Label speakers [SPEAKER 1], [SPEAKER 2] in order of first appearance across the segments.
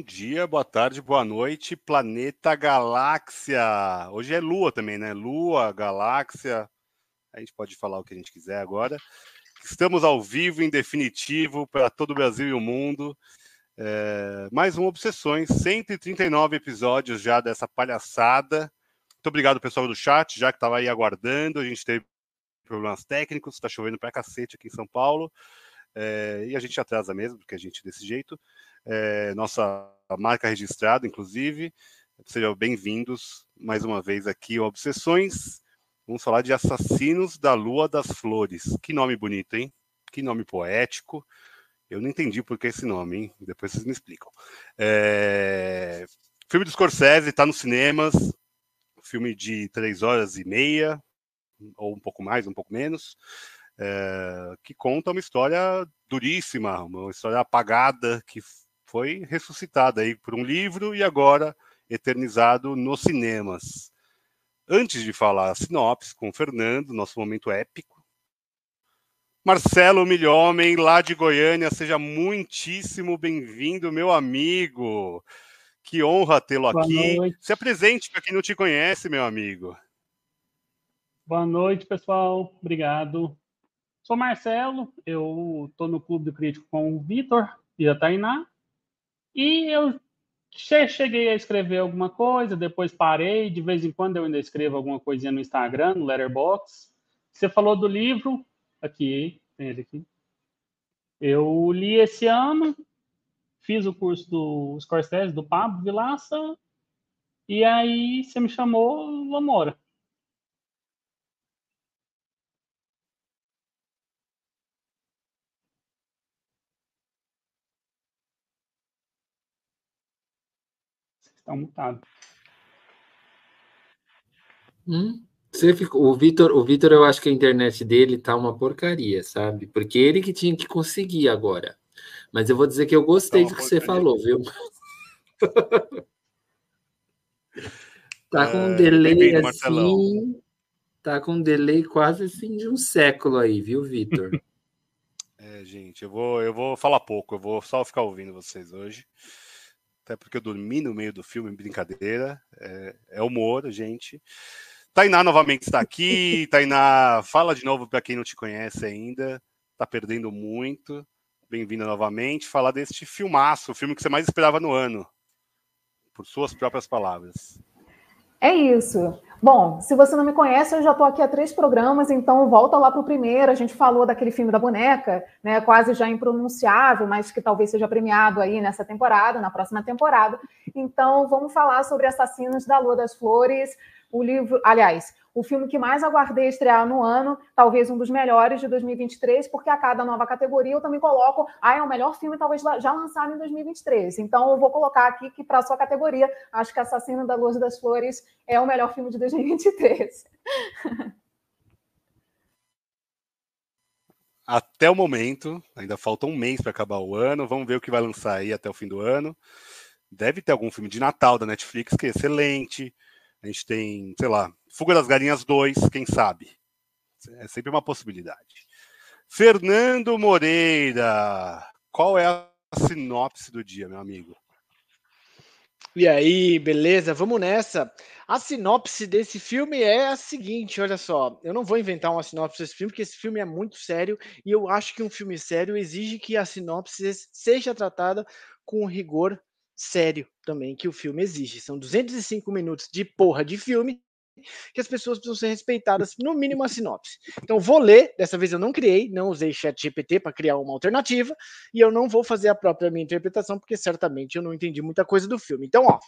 [SPEAKER 1] Bom dia, boa tarde, boa noite, planeta galáxia. Hoje é lua também, né? Lua, galáxia. A gente pode falar o que a gente quiser agora. Estamos ao vivo, em definitivo, para todo o Brasil e o mundo. É, mais um Obsessões, 139 episódios já dessa palhaçada. Muito obrigado, pessoal do chat, já que estava aí aguardando. A gente teve problemas técnicos, está chovendo pra cacete aqui em São Paulo. É, e a gente atrasa mesmo, porque a gente é desse jeito é, nossa marca registrada, inclusive. Sejam bem-vindos mais uma vez aqui ao Obsessões. Vamos falar de Assassinos da Lua das Flores. Que nome bonito, hein? Que nome poético. Eu não entendi por que esse nome, hein? Depois vocês me explicam. É... Filme do Scorsese, está nos cinemas. Filme de três horas e meia, ou um pouco mais, um pouco menos é, que conta uma história duríssima, uma história apagada que foi ressuscitada aí por um livro e agora eternizado nos cinemas. Antes de falar a sinopse com o Fernando, nosso momento épico, Marcelo Milhomem, lá de Goiânia, seja muitíssimo bem-vindo, meu amigo. Que honra tê-lo aqui. Noite. Se apresente para quem não te conhece, meu amigo.
[SPEAKER 2] Boa noite, pessoal. Obrigado. Sou Marcelo, eu estou no Clube do Crítico com o Vitor e a Tainá. E eu cheguei a escrever alguma coisa, depois parei. De vez em quando eu ainda escrevo alguma coisinha no Instagram, no Letterboxd. Você falou do livro, aqui, tem ele aqui. Eu li esse ano, fiz o curso do Scorsese, do Pablo Vilaça, e aí você me chamou, vamos embora. Está mutado.
[SPEAKER 3] Hum, você ficou, o Vitor, o Vitor, eu acho que a internet dele tá uma porcaria, sabe? Porque ele que tinha que conseguir agora. Mas eu vou dizer que eu gostei tá do que você falou, viu? tá com um é, delay assim. Marcelão. Tá com um delay quase assim de um século aí, viu, Vitor?
[SPEAKER 1] É, gente, eu vou, eu vou falar pouco, eu vou só ficar ouvindo vocês hoje até porque eu dormi no meio do filme, brincadeira. É, é humor, gente. Tainá novamente está aqui. Tainá, fala de novo para quem não te conhece ainda. Está perdendo muito. Bem-vinda novamente. Falar deste filmaço, o filme que você mais esperava no ano, por suas próprias palavras.
[SPEAKER 4] É isso. Bom, se você não me conhece, eu já estou aqui há três programas, então volta lá para o primeiro. A gente falou daquele filme da boneca, né, quase já impronunciável, mas que talvez seja premiado aí nessa temporada, na próxima temporada. Então, vamos falar sobre Assassinos da Lua das Flores, o livro, aliás, o filme que mais aguardei estrear no ano, talvez um dos melhores de 2023, porque a cada nova categoria eu também coloco, ah, é o melhor filme talvez já lançado em 2023. Então eu vou colocar aqui que para sua categoria, acho que Assassino da Luz das Flores é o melhor filme de 2023.
[SPEAKER 1] Até o momento, ainda falta um mês para acabar o ano, vamos ver o que vai lançar aí até o fim do ano. Deve ter algum filme de Natal da Netflix que é excelente. A gente tem, sei lá, Fuga das Galinhas 2, quem sabe? É sempre uma possibilidade. Fernando Moreira, qual é a sinopse do dia, meu amigo?
[SPEAKER 5] E aí, beleza? Vamos nessa. A sinopse desse filme é a seguinte: olha só, eu não vou inventar uma sinopse desse filme, porque esse filme é muito sério e eu acho que um filme sério exige que a sinopse seja tratada com rigor sério também que o filme exige. São 205 minutos de porra de filme que as pessoas precisam ser respeitadas, no mínimo a sinopse. Então vou ler, dessa vez eu não criei, não usei chat GPT para criar uma alternativa, e eu não vou fazer a própria minha interpretação, porque certamente eu não entendi muita coisa do filme. Então, ó,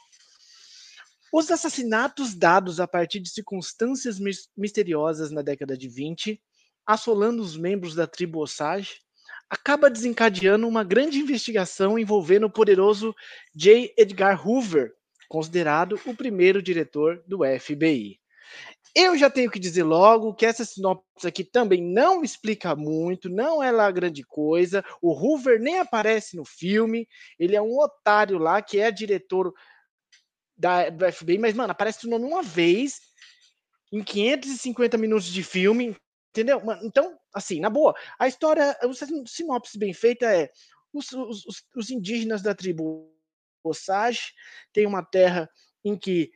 [SPEAKER 5] os assassinatos dados a partir de circunstâncias misteriosas na década de 20, assolando os membros da tribo Osage, acaba desencadeando uma grande investigação envolvendo o poderoso J. Edgar Hoover, considerado o primeiro diretor do FBI. Eu já tenho que dizer logo que essa sinopse aqui também não explica muito, não é lá grande coisa. O Hoover nem aparece no filme, ele é um otário lá que é diretor da, do FBI, mas, mano, aparece o nome uma vez em 550 minutos de filme, Entendeu? Então, assim, na boa, a história, o sinopse bem feita é os, os, os indígenas da tribo Osage, tem uma terra em que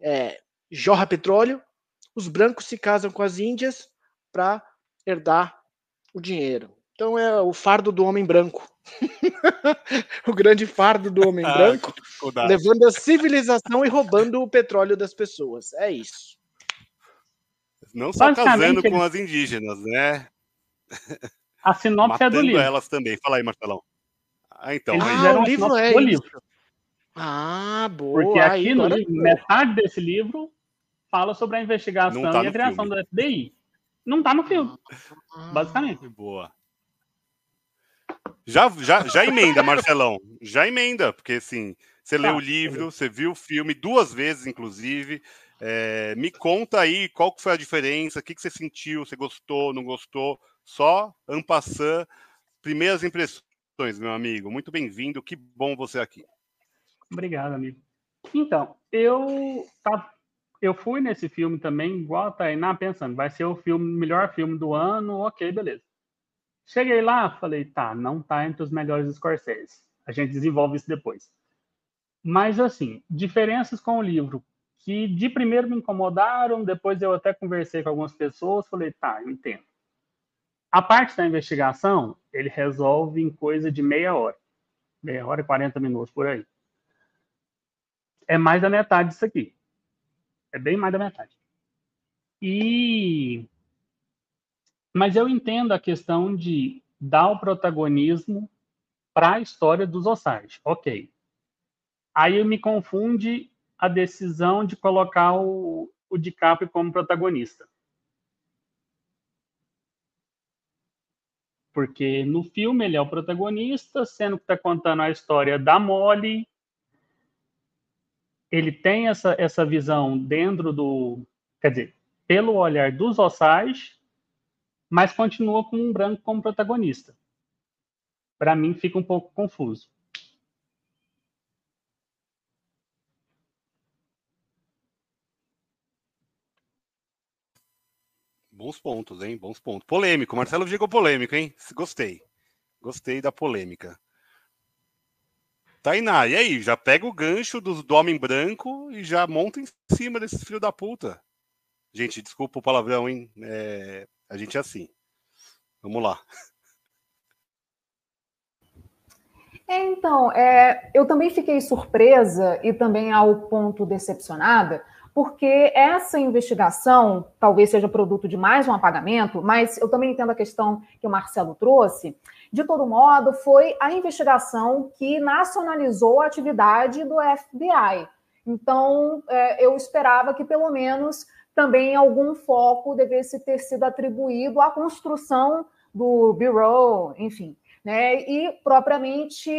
[SPEAKER 5] é, jorra petróleo, os brancos se casam com as índias para herdar o dinheiro. Então é o fardo do homem branco. o grande fardo do homem ah, branco, levando a civilização e roubando o petróleo das pessoas. É isso.
[SPEAKER 1] Não só casando com as indígenas, né?
[SPEAKER 2] A sinopse é do livro.
[SPEAKER 1] elas também. Fala aí, Marcelão.
[SPEAKER 5] Ah, então. Eles ah, o livro é do livro. Ah, boa.
[SPEAKER 2] Porque aqui no livro, metade desse livro fala sobre a investigação tá e a criação filme. do FBI. Não tá no filme, ah, basicamente.
[SPEAKER 1] Boa. Já, já, já emenda, Marcelão. Já emenda, porque assim, você tá, leu o livro, você viu o filme duas vezes, inclusive. É, me conta aí qual foi a diferença, o que, que você sentiu, você gostou, não gostou. Só ampassando, primeiras impressões, meu amigo. Muito bem-vindo, que bom você aqui.
[SPEAKER 2] Obrigado, amigo. Então, eu tá, eu fui nesse filme também, igual a Tainá, pensando, vai ser o filme, melhor filme do ano, ok, beleza. Cheguei lá, falei, tá, não tá entre os melhores Scorsese. A gente desenvolve isso depois. Mas, assim, diferenças com o livro que de primeiro me incomodaram, depois eu até conversei com algumas pessoas, falei, tá, eu entendo. A parte da investigação, ele resolve em coisa de meia hora. Meia hora e 40 minutos por aí. É mais da metade disso aqui. É bem mais da metade. E mas eu entendo a questão de dar o protagonismo para a história dos Osage. Ok. Aí me confunde a decisão de colocar o, o DiCaprio como protagonista. Porque no filme ele é o protagonista, sendo que está contando a história da Molly. Ele tem essa, essa visão dentro do. Quer dizer, pelo olhar dos Osage, mas continua com um branco como protagonista. Para mim fica um pouco confuso.
[SPEAKER 1] Bons pontos, hein? Bons pontos. Polêmico. Marcelo chegou polêmico, hein? Gostei. Gostei da polêmica. Tainá, e aí? Já pega o gancho do, do homem branco e já monta em cima desse filho da puta. Gente, desculpa o palavrão, hein? É, a gente é assim. Vamos lá.
[SPEAKER 4] É, então, é, eu também fiquei surpresa e também ao ponto decepcionada, porque essa investigação talvez seja produto de mais um apagamento, mas eu também entendo a questão que o Marcelo trouxe. De todo modo, foi a investigação que nacionalizou a atividade do FBI. Então, é, eu esperava que pelo menos também algum foco devesse ter sido atribuído à construção do Bureau, enfim, né? E propriamente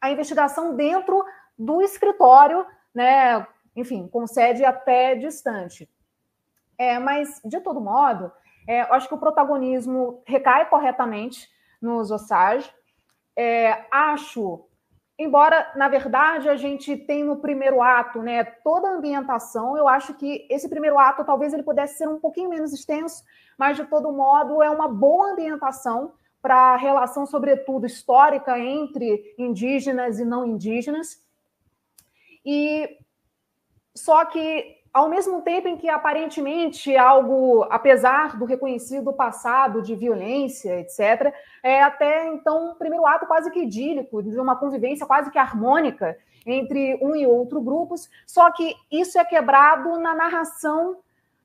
[SPEAKER 4] a investigação dentro do escritório, né? Enfim, com sede até distante. É, mas, de todo modo, é, eu acho que o protagonismo recai corretamente nos Osage. É, acho embora, na verdade, a gente tem no primeiro ato, né, toda a ambientação, eu acho que esse primeiro ato talvez ele pudesse ser um pouquinho menos extenso, mas de todo modo é uma boa ambientação para a relação, sobretudo histórica, entre indígenas e não indígenas. E só que ao mesmo tempo em que aparentemente algo, apesar do reconhecido passado de violência, etc., é até então um primeiro ato quase que idílico, de uma convivência quase que harmônica entre um e outro grupos, só que isso é quebrado na narração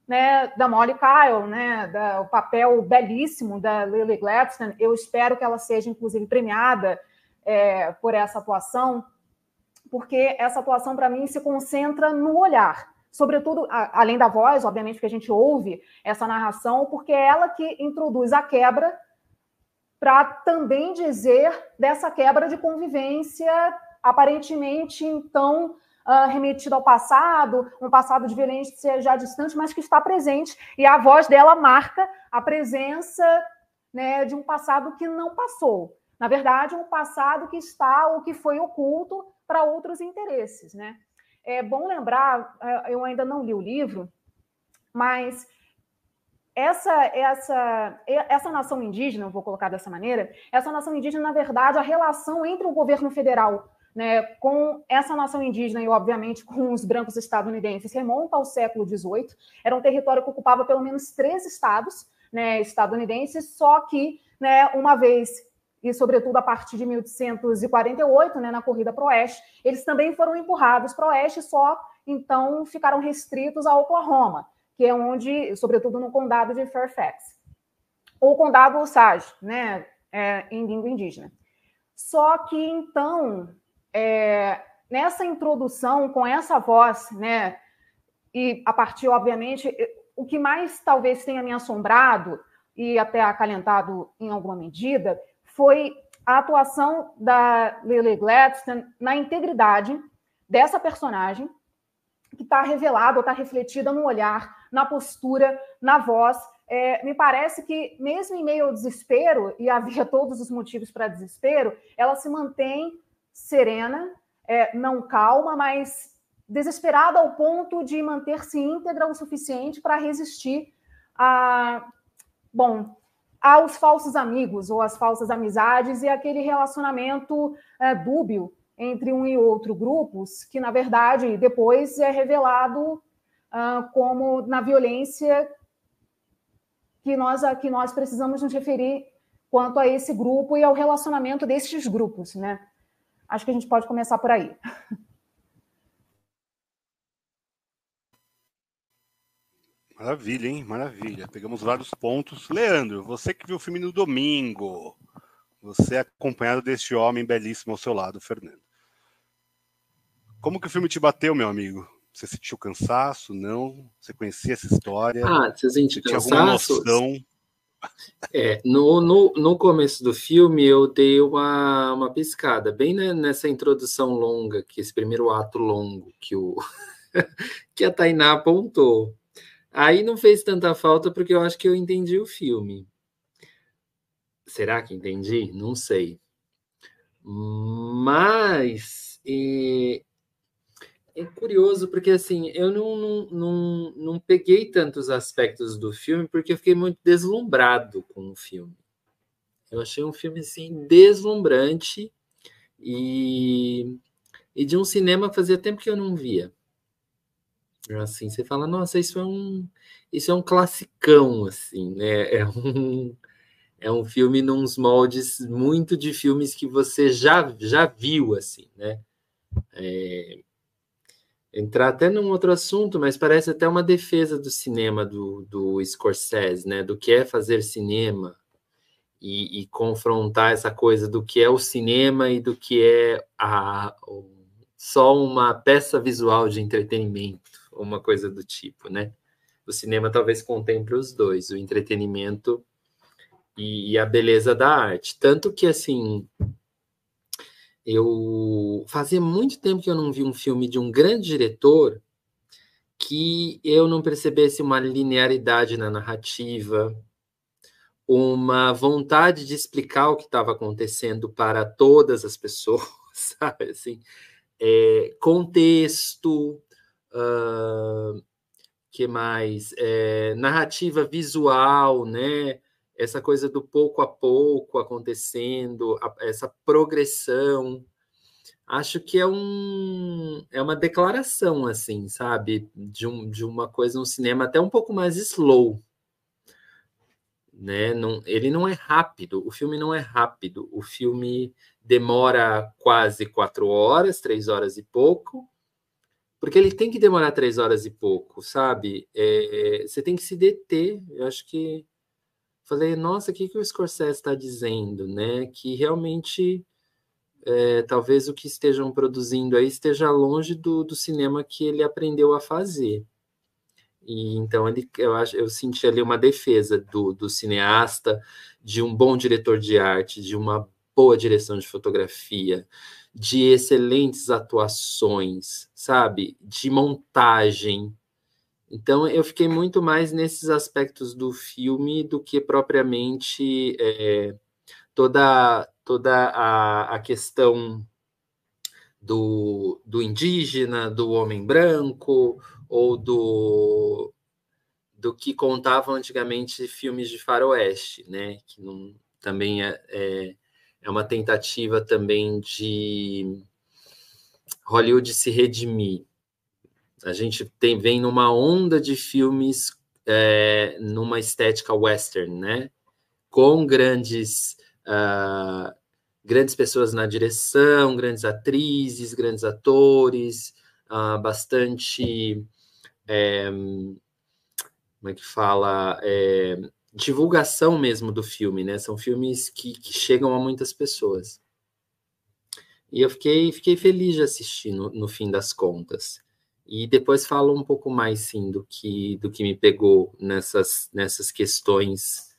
[SPEAKER 4] né, da Molly Kyle, né, da, o papel belíssimo da Lily Gladstone. Eu espero que ela seja, inclusive, premiada é, por essa atuação, porque essa atuação, para mim, se concentra no olhar sobretudo, a, além da voz, obviamente, que a gente ouve essa narração, porque é ela que introduz a quebra para também dizer dessa quebra de convivência, aparentemente, então, uh, remetida ao passado, um passado de violência já distante, mas que está presente, e a voz dela marca a presença né, de um passado que não passou. Na verdade, um passado que está ou que foi oculto para outros interesses, né? É bom lembrar, é, eu ainda não li o livro, mas essa, essa, essa nação indígena, vou colocar dessa maneira, essa nação indígena, na verdade, a relação entre o governo federal né, com essa nação indígena e, obviamente, com os brancos estadunidenses, remonta ao século XVIII. Era um território que ocupava pelo menos três estados né, estadunidenses, só que, né, uma vez, e sobretudo a partir de 1848, né, na corrida para o oeste, eles também foram empurrados para o oeste, só então ficaram restritos a Oklahoma, que é onde, sobretudo no condado de Fairfax, ou condado Osage, né, é, em língua indígena. Só que então é, nessa introdução, com essa voz, né, e a partir, obviamente, o que mais talvez tenha me assombrado e até acalentado em alguma medida foi a atuação da Lily Gladstone na integridade dessa personagem, que está revelada, está refletida no olhar, na postura, na voz. É, me parece que, mesmo em meio ao desespero, e havia todos os motivos para desespero, ela se mantém serena, é, não calma, mas desesperada ao ponto de manter-se íntegra o suficiente para resistir a, bom, aos falsos amigos ou às falsas amizades e aquele relacionamento é, dúbio entre um e outro grupos, que na verdade depois é revelado ah, como na violência que nós que nós precisamos nos referir quanto a esse grupo e ao relacionamento desses grupos, né? Acho que a gente pode começar por aí.
[SPEAKER 1] Maravilha, hein? Maravilha. Pegamos vários pontos. Leandro, você que viu o filme no domingo, você é acompanhado deste homem belíssimo ao seu lado, Fernando. Como que o filme te bateu, meu amigo? Você sentiu cansaço? Não? Você conhecia essa história?
[SPEAKER 3] Ah, você sentiu cansaço? Tinha alguma noção? É, no, no, no começo do filme eu dei uma, uma piscada, bem nessa introdução longa, que esse primeiro ato longo que, o, que a Tainá apontou. Aí não fez tanta falta porque eu acho que eu entendi o filme. Será que entendi? Não sei. Mas eh, é curioso porque assim eu não, não, não, não peguei tantos aspectos do filme porque eu fiquei muito deslumbrado com o filme. Eu achei um filme assim deslumbrante e, e de um cinema fazia tempo que eu não via. Assim, você fala, nossa, isso é um isso é um classicão assim, né? É um é um filme nos moldes muito de filmes que você já já viu assim, né? É, entrar até num outro assunto, mas parece até uma defesa do cinema do, do Scorsese, né? Do que é fazer cinema e, e confrontar essa coisa do que é o cinema e do que é a, só uma peça visual de entretenimento, uma coisa do tipo, né? O cinema talvez contemple os dois, o entretenimento e, e a beleza da arte. Tanto que, assim, eu fazia muito tempo que eu não vi um filme de um grande diretor que eu não percebesse uma linearidade na narrativa, uma vontade de explicar o que estava acontecendo para todas as pessoas, sabe? Assim, é, contexto, que mais? É, narrativa visual, né? essa coisa do pouco a pouco acontecendo, a, essa progressão, acho que é um é uma declaração assim, sabe, de, um, de uma coisa no cinema até um pouco mais slow, né? Não, ele não é rápido, o filme não é rápido, o filme demora quase quatro horas, três horas e pouco, porque ele tem que demorar três horas e pouco, sabe? É, você tem que se deter. Eu acho que falei, nossa, o que, que o Scorsese está dizendo, né? Que realmente é, talvez o que estejam produzindo aí esteja longe do, do cinema que ele aprendeu a fazer. E então ele, eu acho, eu senti ali uma defesa do, do cineasta, de um bom diretor de arte, de uma boa direção de fotografia, de excelentes atuações, sabe? De montagem, então, eu fiquei muito mais nesses aspectos do filme do que propriamente é, toda, toda a, a questão do, do indígena, do homem branco, ou do, do que contavam antigamente filmes de faroeste, né? Que não, também é, é, é uma tentativa também de Hollywood se redimir. A gente tem, vem numa onda de filmes é, numa estética western, né? Com grandes, uh, grandes pessoas na direção, grandes atrizes, grandes atores, uh, bastante. É, como é que fala? É, divulgação mesmo do filme, né? São filmes que, que chegam a muitas pessoas. E eu fiquei, fiquei feliz de assistir no, no fim das contas. E depois falo um pouco mais, sim, do que, do que me pegou nessas, nessas questões,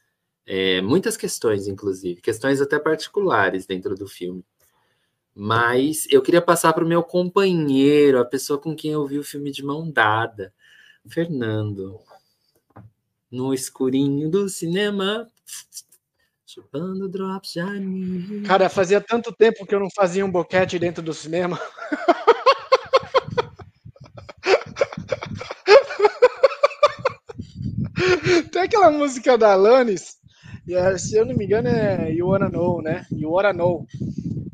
[SPEAKER 3] é, muitas questões, inclusive, questões até particulares dentro do filme. Mas eu queria passar para o meu companheiro, a pessoa com quem eu vi o filme de mão dada, Fernando. No escurinho do cinema, chupando drops de
[SPEAKER 5] Cara, fazia tanto tempo que eu não fazia um boquete dentro do cinema. Tem aquela música da Alanis, se eu não me engano é You Wanna Know, né? You Wanna Know.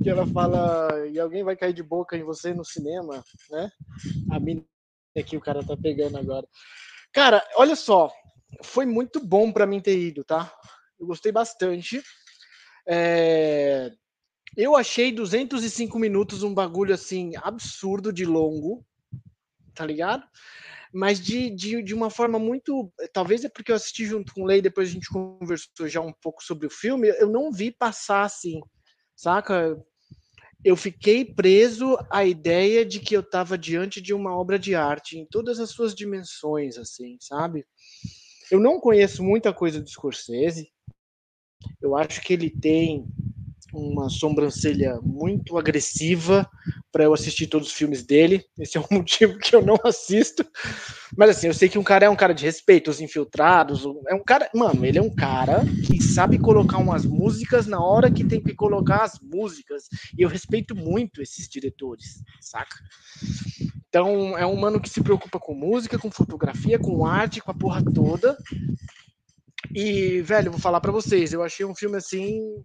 [SPEAKER 5] Que ela fala, e alguém vai cair de boca em você no cinema, né? A mina aqui o cara tá pegando agora. Cara, olha só, foi muito bom para mim ter ido, tá? Eu gostei bastante. É... Eu achei 205 minutos um bagulho assim absurdo de longo, tá ligado? mas de, de, de uma forma muito. Talvez é porque eu assisti junto com o Lei, depois a gente conversou já um pouco sobre o filme, eu não vi passar assim, saca? Eu fiquei preso à ideia de que eu estava diante de uma obra de arte em todas as suas dimensões, assim, sabe? Eu não conheço muita coisa do Scorsese. Eu acho que ele tem uma sobrancelha muito agressiva para eu assistir todos os filmes dele. Esse é um motivo que eu não assisto. Mas assim, eu sei que um cara é um cara de respeito, os infiltrados, é um cara, mano, ele é um cara que sabe colocar umas músicas na hora que tem que colocar as músicas. E eu respeito muito esses diretores, saca? Então, é um mano que se preocupa com música, com fotografia, com arte, com a porra toda. E, velho, vou falar para vocês, eu achei um filme assim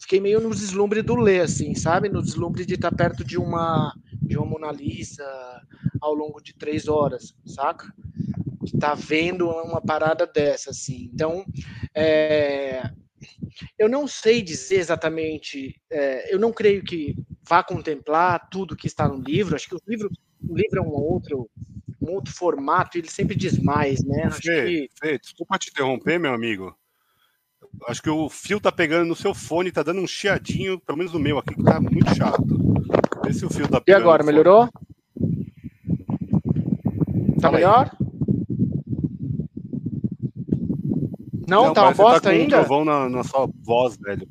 [SPEAKER 5] fiquei meio no deslumbre do ler, assim, sabe? No deslumbre de estar perto de uma de uma Mona Lisa ao longo de três horas, saca? Tá vendo uma parada dessa, assim. Então, é, eu não sei dizer exatamente, é, eu não creio que vá contemplar tudo que está no livro. Acho que o livro, o livro é um outro um outro formato, ele sempre diz mais, né? Acho
[SPEAKER 1] Fê, que... Fê, desculpa te interromper, meu amigo. Acho que o fio tá pegando no seu fone, tá dando um chiadinho, pelo menos no meu aqui, que tá muito chato. Vê se o fio tá
[SPEAKER 5] pegando. E agora, melhorou? Tá Fala melhor? Aí. Não, Não tá uma bosta tá com ainda?
[SPEAKER 1] um trovão na, na sua voz, velho.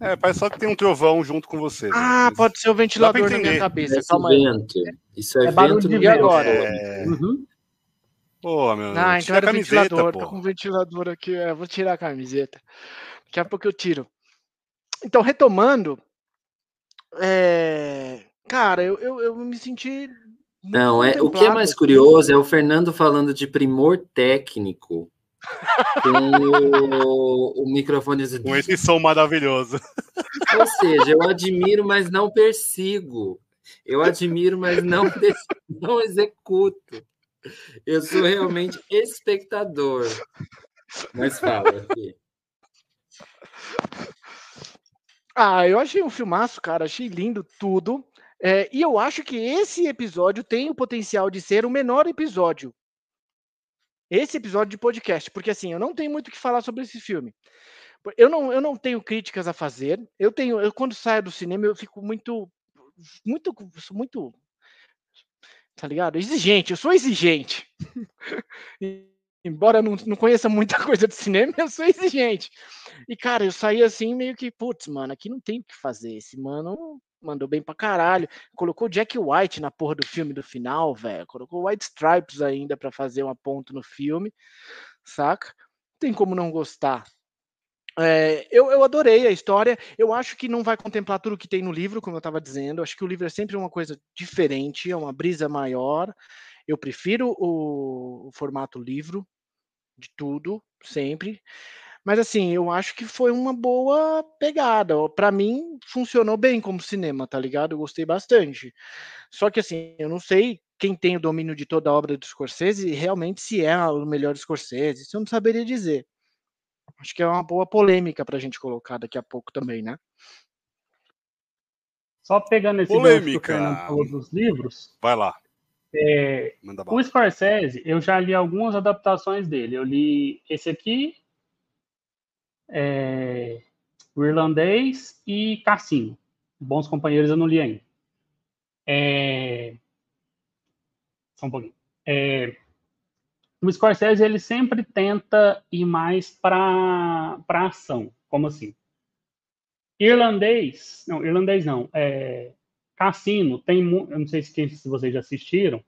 [SPEAKER 1] É, parece só que tem um trovão junto com você.
[SPEAKER 5] Ah, pode ser o ventilador na minha cabeça.
[SPEAKER 3] Calma aí. Isso é, é vento.
[SPEAKER 5] E agora? É... Uhum.
[SPEAKER 1] Pô, meu.
[SPEAKER 5] Ah, então era ventilador. Pô. Tô com um ventilador aqui. É, vou tirar a camiseta. Daqui a pouco eu tiro. Então, retomando. É... Cara, eu, eu, eu me senti.
[SPEAKER 3] Não, é, o que é mais curioso é o Fernando falando de primor técnico. Com o, o microfone.
[SPEAKER 1] Com esse som maravilhoso.
[SPEAKER 3] Ou seja, eu admiro, mas não persigo. Eu admiro, mas não, não executo. Eu sou realmente espectador. Mas fala aqui.
[SPEAKER 5] Ah, eu achei um filmaço, cara. Achei lindo tudo. É, e eu acho que esse episódio tem o potencial de ser o menor episódio. Esse episódio de podcast, porque assim, eu não tenho muito o que falar sobre esse filme. Eu não, eu não tenho críticas a fazer. Eu tenho, eu quando saio do cinema eu fico muito, muito, muito tá ligado? Exigente, eu sou exigente. Embora não, não conheça muita coisa de cinema, eu sou exigente. E, cara, eu saí assim, meio que, putz, mano, aqui não tem o que fazer. Esse mano mandou bem pra caralho. Colocou Jack White na porra do filme do final, velho. Colocou White Stripes ainda para fazer uma ponto no filme, saca? Tem como não gostar. É, eu, eu, adorei a história. Eu acho que não vai contemplar tudo que tem no livro, como eu estava dizendo. Acho que o livro é sempre uma coisa diferente, é uma brisa maior. Eu prefiro o, o formato livro de tudo, sempre. Mas assim, eu acho que foi uma boa pegada. Para mim, funcionou bem como cinema, tá ligado? Eu gostei bastante. Só que assim, eu não sei quem tem o domínio de toda a obra do Scorsese realmente se é o melhor Scorsese. Isso eu não saberia dizer. Acho que é uma boa polêmica para a gente colocar daqui a pouco também, né?
[SPEAKER 2] Só pegando esse
[SPEAKER 1] polêmica.
[SPEAKER 2] falou dos livros.
[SPEAKER 1] Vai lá.
[SPEAKER 2] É, o Scorsese, eu já li algumas adaptações dele. Eu li esse aqui, é, o Irlandês e Cassino. Bons Companheiros eu não li ainda. É, só um pouquinho. É, o Scorsese ele sempre tenta ir mais para ação. Como assim? Irlandês, não, irlandês não, é, Cassino, tem, eu não sei se, se vocês já assistiram,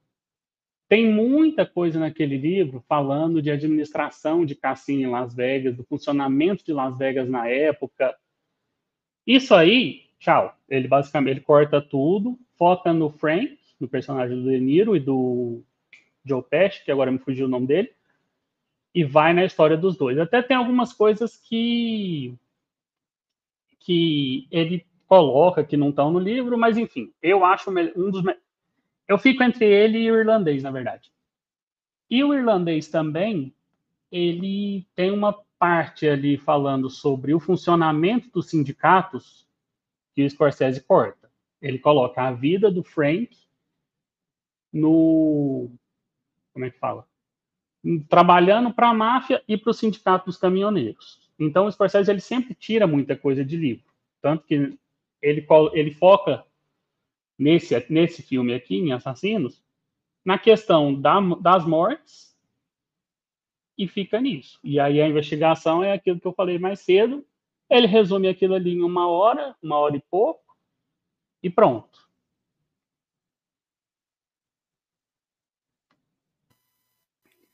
[SPEAKER 2] tem muita coisa naquele livro falando de administração de cassino em Las Vegas, do funcionamento de Las Vegas na época. Isso aí, tchau. Ele basicamente ele corta tudo, foca no Frank, no personagem do De Niro e do Joe Pesci, que agora me fugiu o nome dele, e vai na história dos dois. Até tem algumas coisas que que ele coloca que não estão no livro, mas enfim, eu acho um dos. Eu fico entre ele e o irlandês, na verdade. E o irlandês também, ele tem uma parte ali falando sobre o funcionamento dos sindicatos que o Scorsese corta. Ele coloca a vida do Frank no. Como é que fala? Trabalhando para a máfia e para o sindicato dos caminhoneiros. Então, o Scorsese ele sempre tira muita coisa de livro. Tanto que ele, ele foca nesse, nesse filme aqui, em Assassinos, na questão da, das mortes e fica nisso. E aí a investigação é aquilo que eu falei mais cedo. Ele resume aquilo ali em uma hora, uma hora e pouco, e pronto.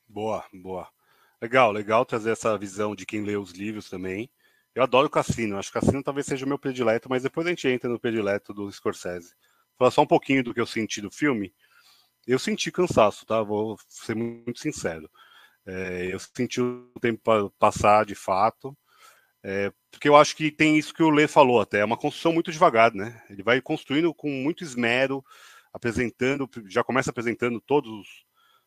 [SPEAKER 1] Boa, boa. Legal, legal trazer essa visão de quem lê os livros também. Eu adoro Cassino, acho que Cassino talvez seja o meu predileto, mas depois a gente entra no predileto do Scorsese. Falar só um pouquinho do que eu senti do filme. Eu senti cansaço, tá? Vou ser muito sincero. É, eu senti o tempo passar de fato, é, porque eu acho que tem isso que o Lê falou até, é uma construção muito devagar, né? Ele vai construindo com muito esmero, apresentando, já começa apresentando todos os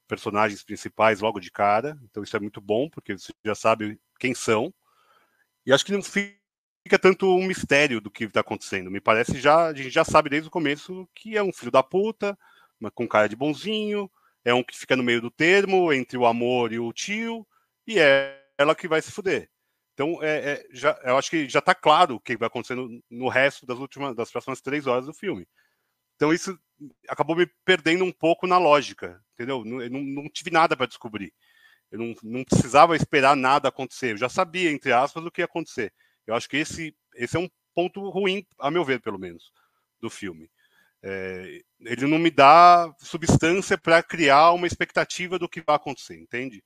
[SPEAKER 1] personagens principais logo de cara, então isso é muito bom, porque você já sabe quem são, e acho que não fica tanto um mistério do que está acontecendo. Me parece já a gente já sabe desde o começo que é um filho da puta, com cara de bonzinho, é um que fica no meio do termo entre o amor e o tio, e é ela que vai se fuder. Então, é, é, já, eu acho que já está claro o que vai acontecer no, no, resto das últimas, das próximas três horas do filme. Então, isso acabou me perdendo um pouco na lógica, entendeu? Não, não, não tive nada para descobrir. Eu não, não precisava esperar nada acontecer. Eu já sabia, entre aspas, o que ia acontecer. Eu acho que esse, esse é um ponto ruim, a meu ver, pelo menos, do filme. É, ele não me dá substância para criar uma expectativa do que vai acontecer, entende?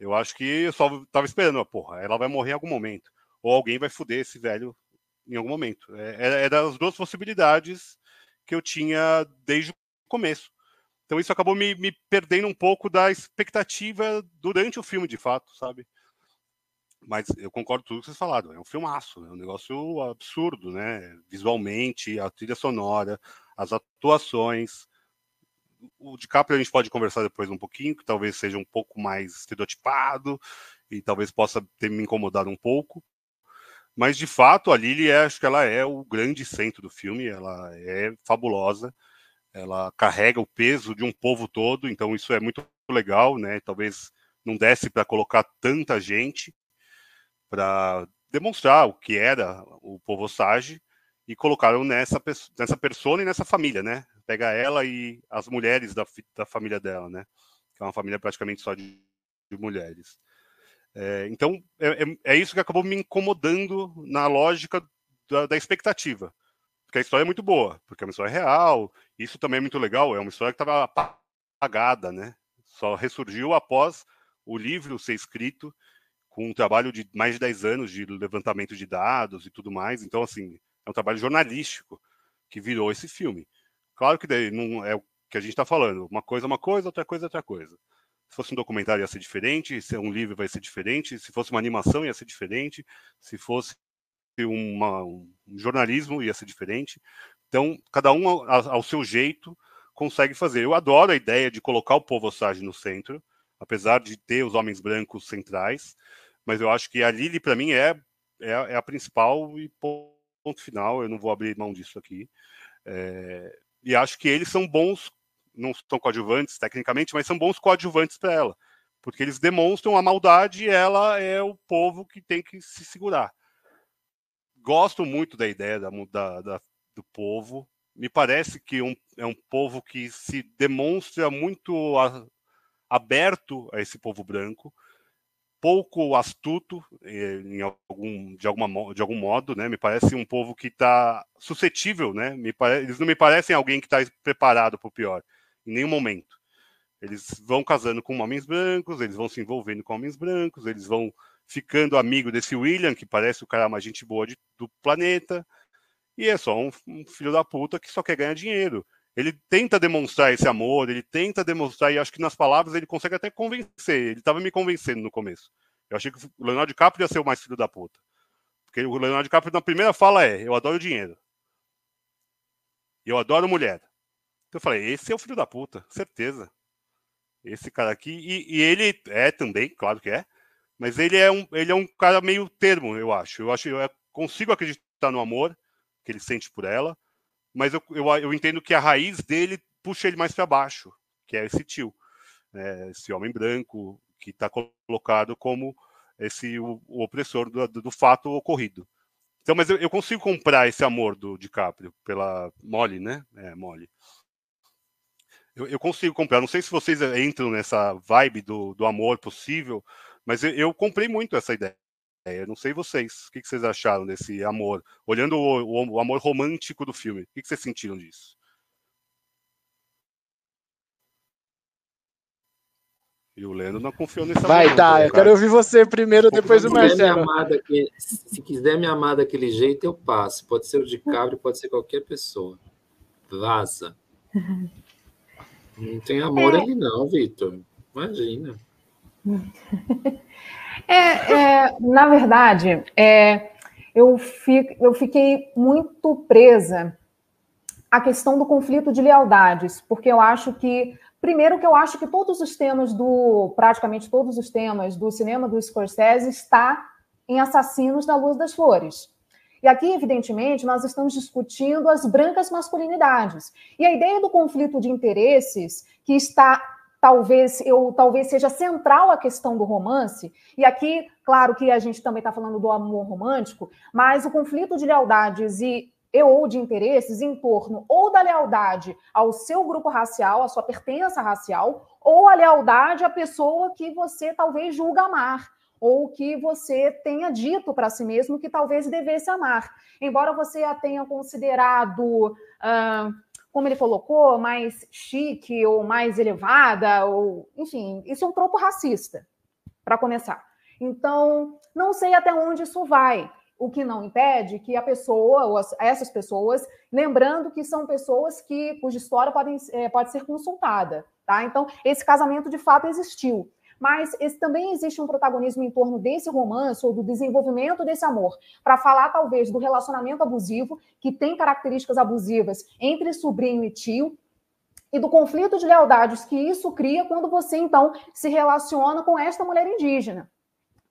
[SPEAKER 1] Eu acho que eu só estava esperando, porra, ela vai morrer em algum momento. Ou alguém vai foder esse velho em algum momento. É, era as duas possibilidades que eu tinha desde o começo. Então isso acabou me, me perdendo um pouco da expectativa durante o filme, de fato, sabe? Mas eu concordo com tudo que vocês falaram. É um filmaço, é um negócio absurdo, né? Visualmente, a trilha sonora, as atuações. O DiCaprio a gente pode conversar depois um pouquinho, que talvez seja um pouco mais estereotipado e talvez possa ter me incomodado um pouco. Mas de fato, a Lily, é, acho que ela é o grande centro do filme, ela é fabulosa ela carrega o peso de um povo todo, então isso é muito legal, né? Talvez não desse para colocar tanta gente para demonstrar o que era o povo Sage e colocaram nessa nessa persona e nessa família, né? Pega ela e as mulheres da, da família dela, né? Que é uma família praticamente só de, de mulheres. É, então é, é, é, isso que acabou me incomodando na lógica da, da expectativa porque a história é muito boa, porque é uma história real. Isso também é muito legal. É uma história que estava apagada, né? Só ressurgiu após o livro ser escrito, com um trabalho de mais de 10 anos de levantamento de dados e tudo mais. Então, assim, é um trabalho jornalístico que virou esse filme. Claro que daí não é o que a gente está falando. Uma coisa é uma coisa, outra coisa é outra coisa. Se fosse um documentário ia ser diferente, se é um livro vai ser diferente, se fosse uma animação ia ser diferente, se fosse uma, um jornalismo ia ser diferente. Então, cada um ao, ao, seu jeito consegue fazer. Eu adoro a ideia de colocar o povo Osage no centro, apesar de ter os homens brancos centrais, mas eu acho que a Lily, para mim, é, é, é, a principal e ponto final. Eu não vou abrir mão disso aqui. É, e acho que eles são bons, não são coadjuvantes tecnicamente, mas são bons coadjuvantes para ela, porque eles demonstram a maldade e ela é o povo que tem que se segurar. Gosto muito da ideia da, da, da do povo. Me parece que um, é um povo que se demonstra muito a, aberto a esse povo branco pouco astuto eh, algum, de, alguma, de algum modo, né? Me parece um povo que está suscetível, né? Me pare... Eles não me parecem alguém que está preparado para o pior, em nenhum momento. Eles vão casando com homens brancos, eles vão se envolvendo com homens brancos, eles vão ficando amigo desse William, que parece o cara mais gente boa de, do planeta, e é só um, um filho da puta que só quer ganhar dinheiro ele tenta demonstrar esse amor, ele tenta demonstrar, e acho que nas palavras ele consegue até convencer. Ele estava me convencendo no começo. Eu achei que o Leonardo DiCaprio ia ser o mais filho da puta. Porque o Leonardo DiCaprio, na primeira fala, é: Eu adoro dinheiro. Eu adoro mulher. Então eu falei: Esse é o filho da puta, certeza. Esse cara aqui. E, e ele é também, claro que é. Mas ele é, um, ele é um cara meio termo, eu acho. Eu acho eu consigo acreditar no amor que ele sente por ela mas eu, eu, eu entendo que a raiz dele puxa ele mais para baixo, que é esse tio, né? esse homem branco que está colocado como esse o, o opressor do, do, fato ocorrido. Então, mas eu, eu, consigo comprar esse amor do DiCaprio pela Molly, né? É, Molly. Eu, eu, consigo comprar. Não sei se vocês entram nessa vibe do, do amor possível, mas eu, eu comprei muito essa ideia. É, eu não sei vocês, o que, vocês acharam desse amor? Olhando o, o, o amor romântico do filme, o que, vocês sentiram disso? E o Leno não confiou nessa
[SPEAKER 5] Vai, tá, eu quero ouvir você primeiro, depois o Marcelo.
[SPEAKER 3] Daquele, se quiser me amar daquele jeito, eu passo. Pode ser o de cabra, pode ser qualquer pessoa. Vaza. Não tem amor é. ali, não, Vitor. Imagina.
[SPEAKER 4] É, é, na verdade, é, eu, fico, eu fiquei muito presa à questão do conflito de lealdades, porque eu acho que, primeiro, que eu acho que todos os temas do, praticamente todos os temas do cinema do Scorsese está em Assassinos da Luz das Flores. E aqui, evidentemente, nós estamos discutindo as brancas masculinidades. E a ideia do conflito de interesses que está talvez eu talvez seja central a questão do romance. E aqui, claro que a gente também está falando do amor romântico, mas o conflito de lealdades e ou de interesses em torno ou da lealdade ao seu grupo racial, à sua pertença racial, ou a lealdade à pessoa que você talvez julga amar, ou que você tenha dito para si mesmo que talvez devesse amar. Embora você a tenha considerado. Uh, como ele colocou, mais chique ou mais elevada, ou enfim, isso é um tropo racista, para começar. Então, não sei até onde isso vai, o que não impede que a pessoa, ou as, essas pessoas, lembrando que são pessoas que cuja história podem, é, pode ser consultada, tá? Então, esse casamento de fato existiu mas esse, também existe um protagonismo em torno desse romance ou do desenvolvimento desse amor, para falar talvez do relacionamento abusivo, que tem características abusivas entre sobrinho e tio, e do conflito de lealdades que isso cria quando você então se relaciona com esta mulher indígena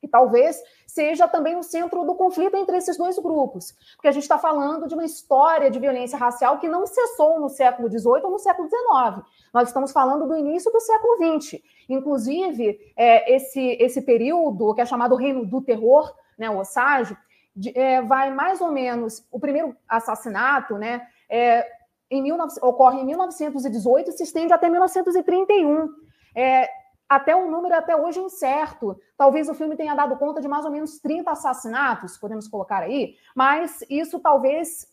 [SPEAKER 4] que talvez seja também o centro do conflito entre esses dois grupos, porque a gente está falando de uma história de violência racial que não cessou no século XVIII ou no século XIX. Nós estamos falando do início do século XX. Inclusive, é, esse, esse período, que é chamado Reino do Terror, né, o Osage, de, é, vai mais ou menos. O primeiro assassinato né, é, em 19, ocorre em 1918 e se estende até 1931. É, até um número até hoje incerto. Talvez o filme tenha dado conta de mais ou menos 30 assassinatos, podemos colocar aí, mas isso talvez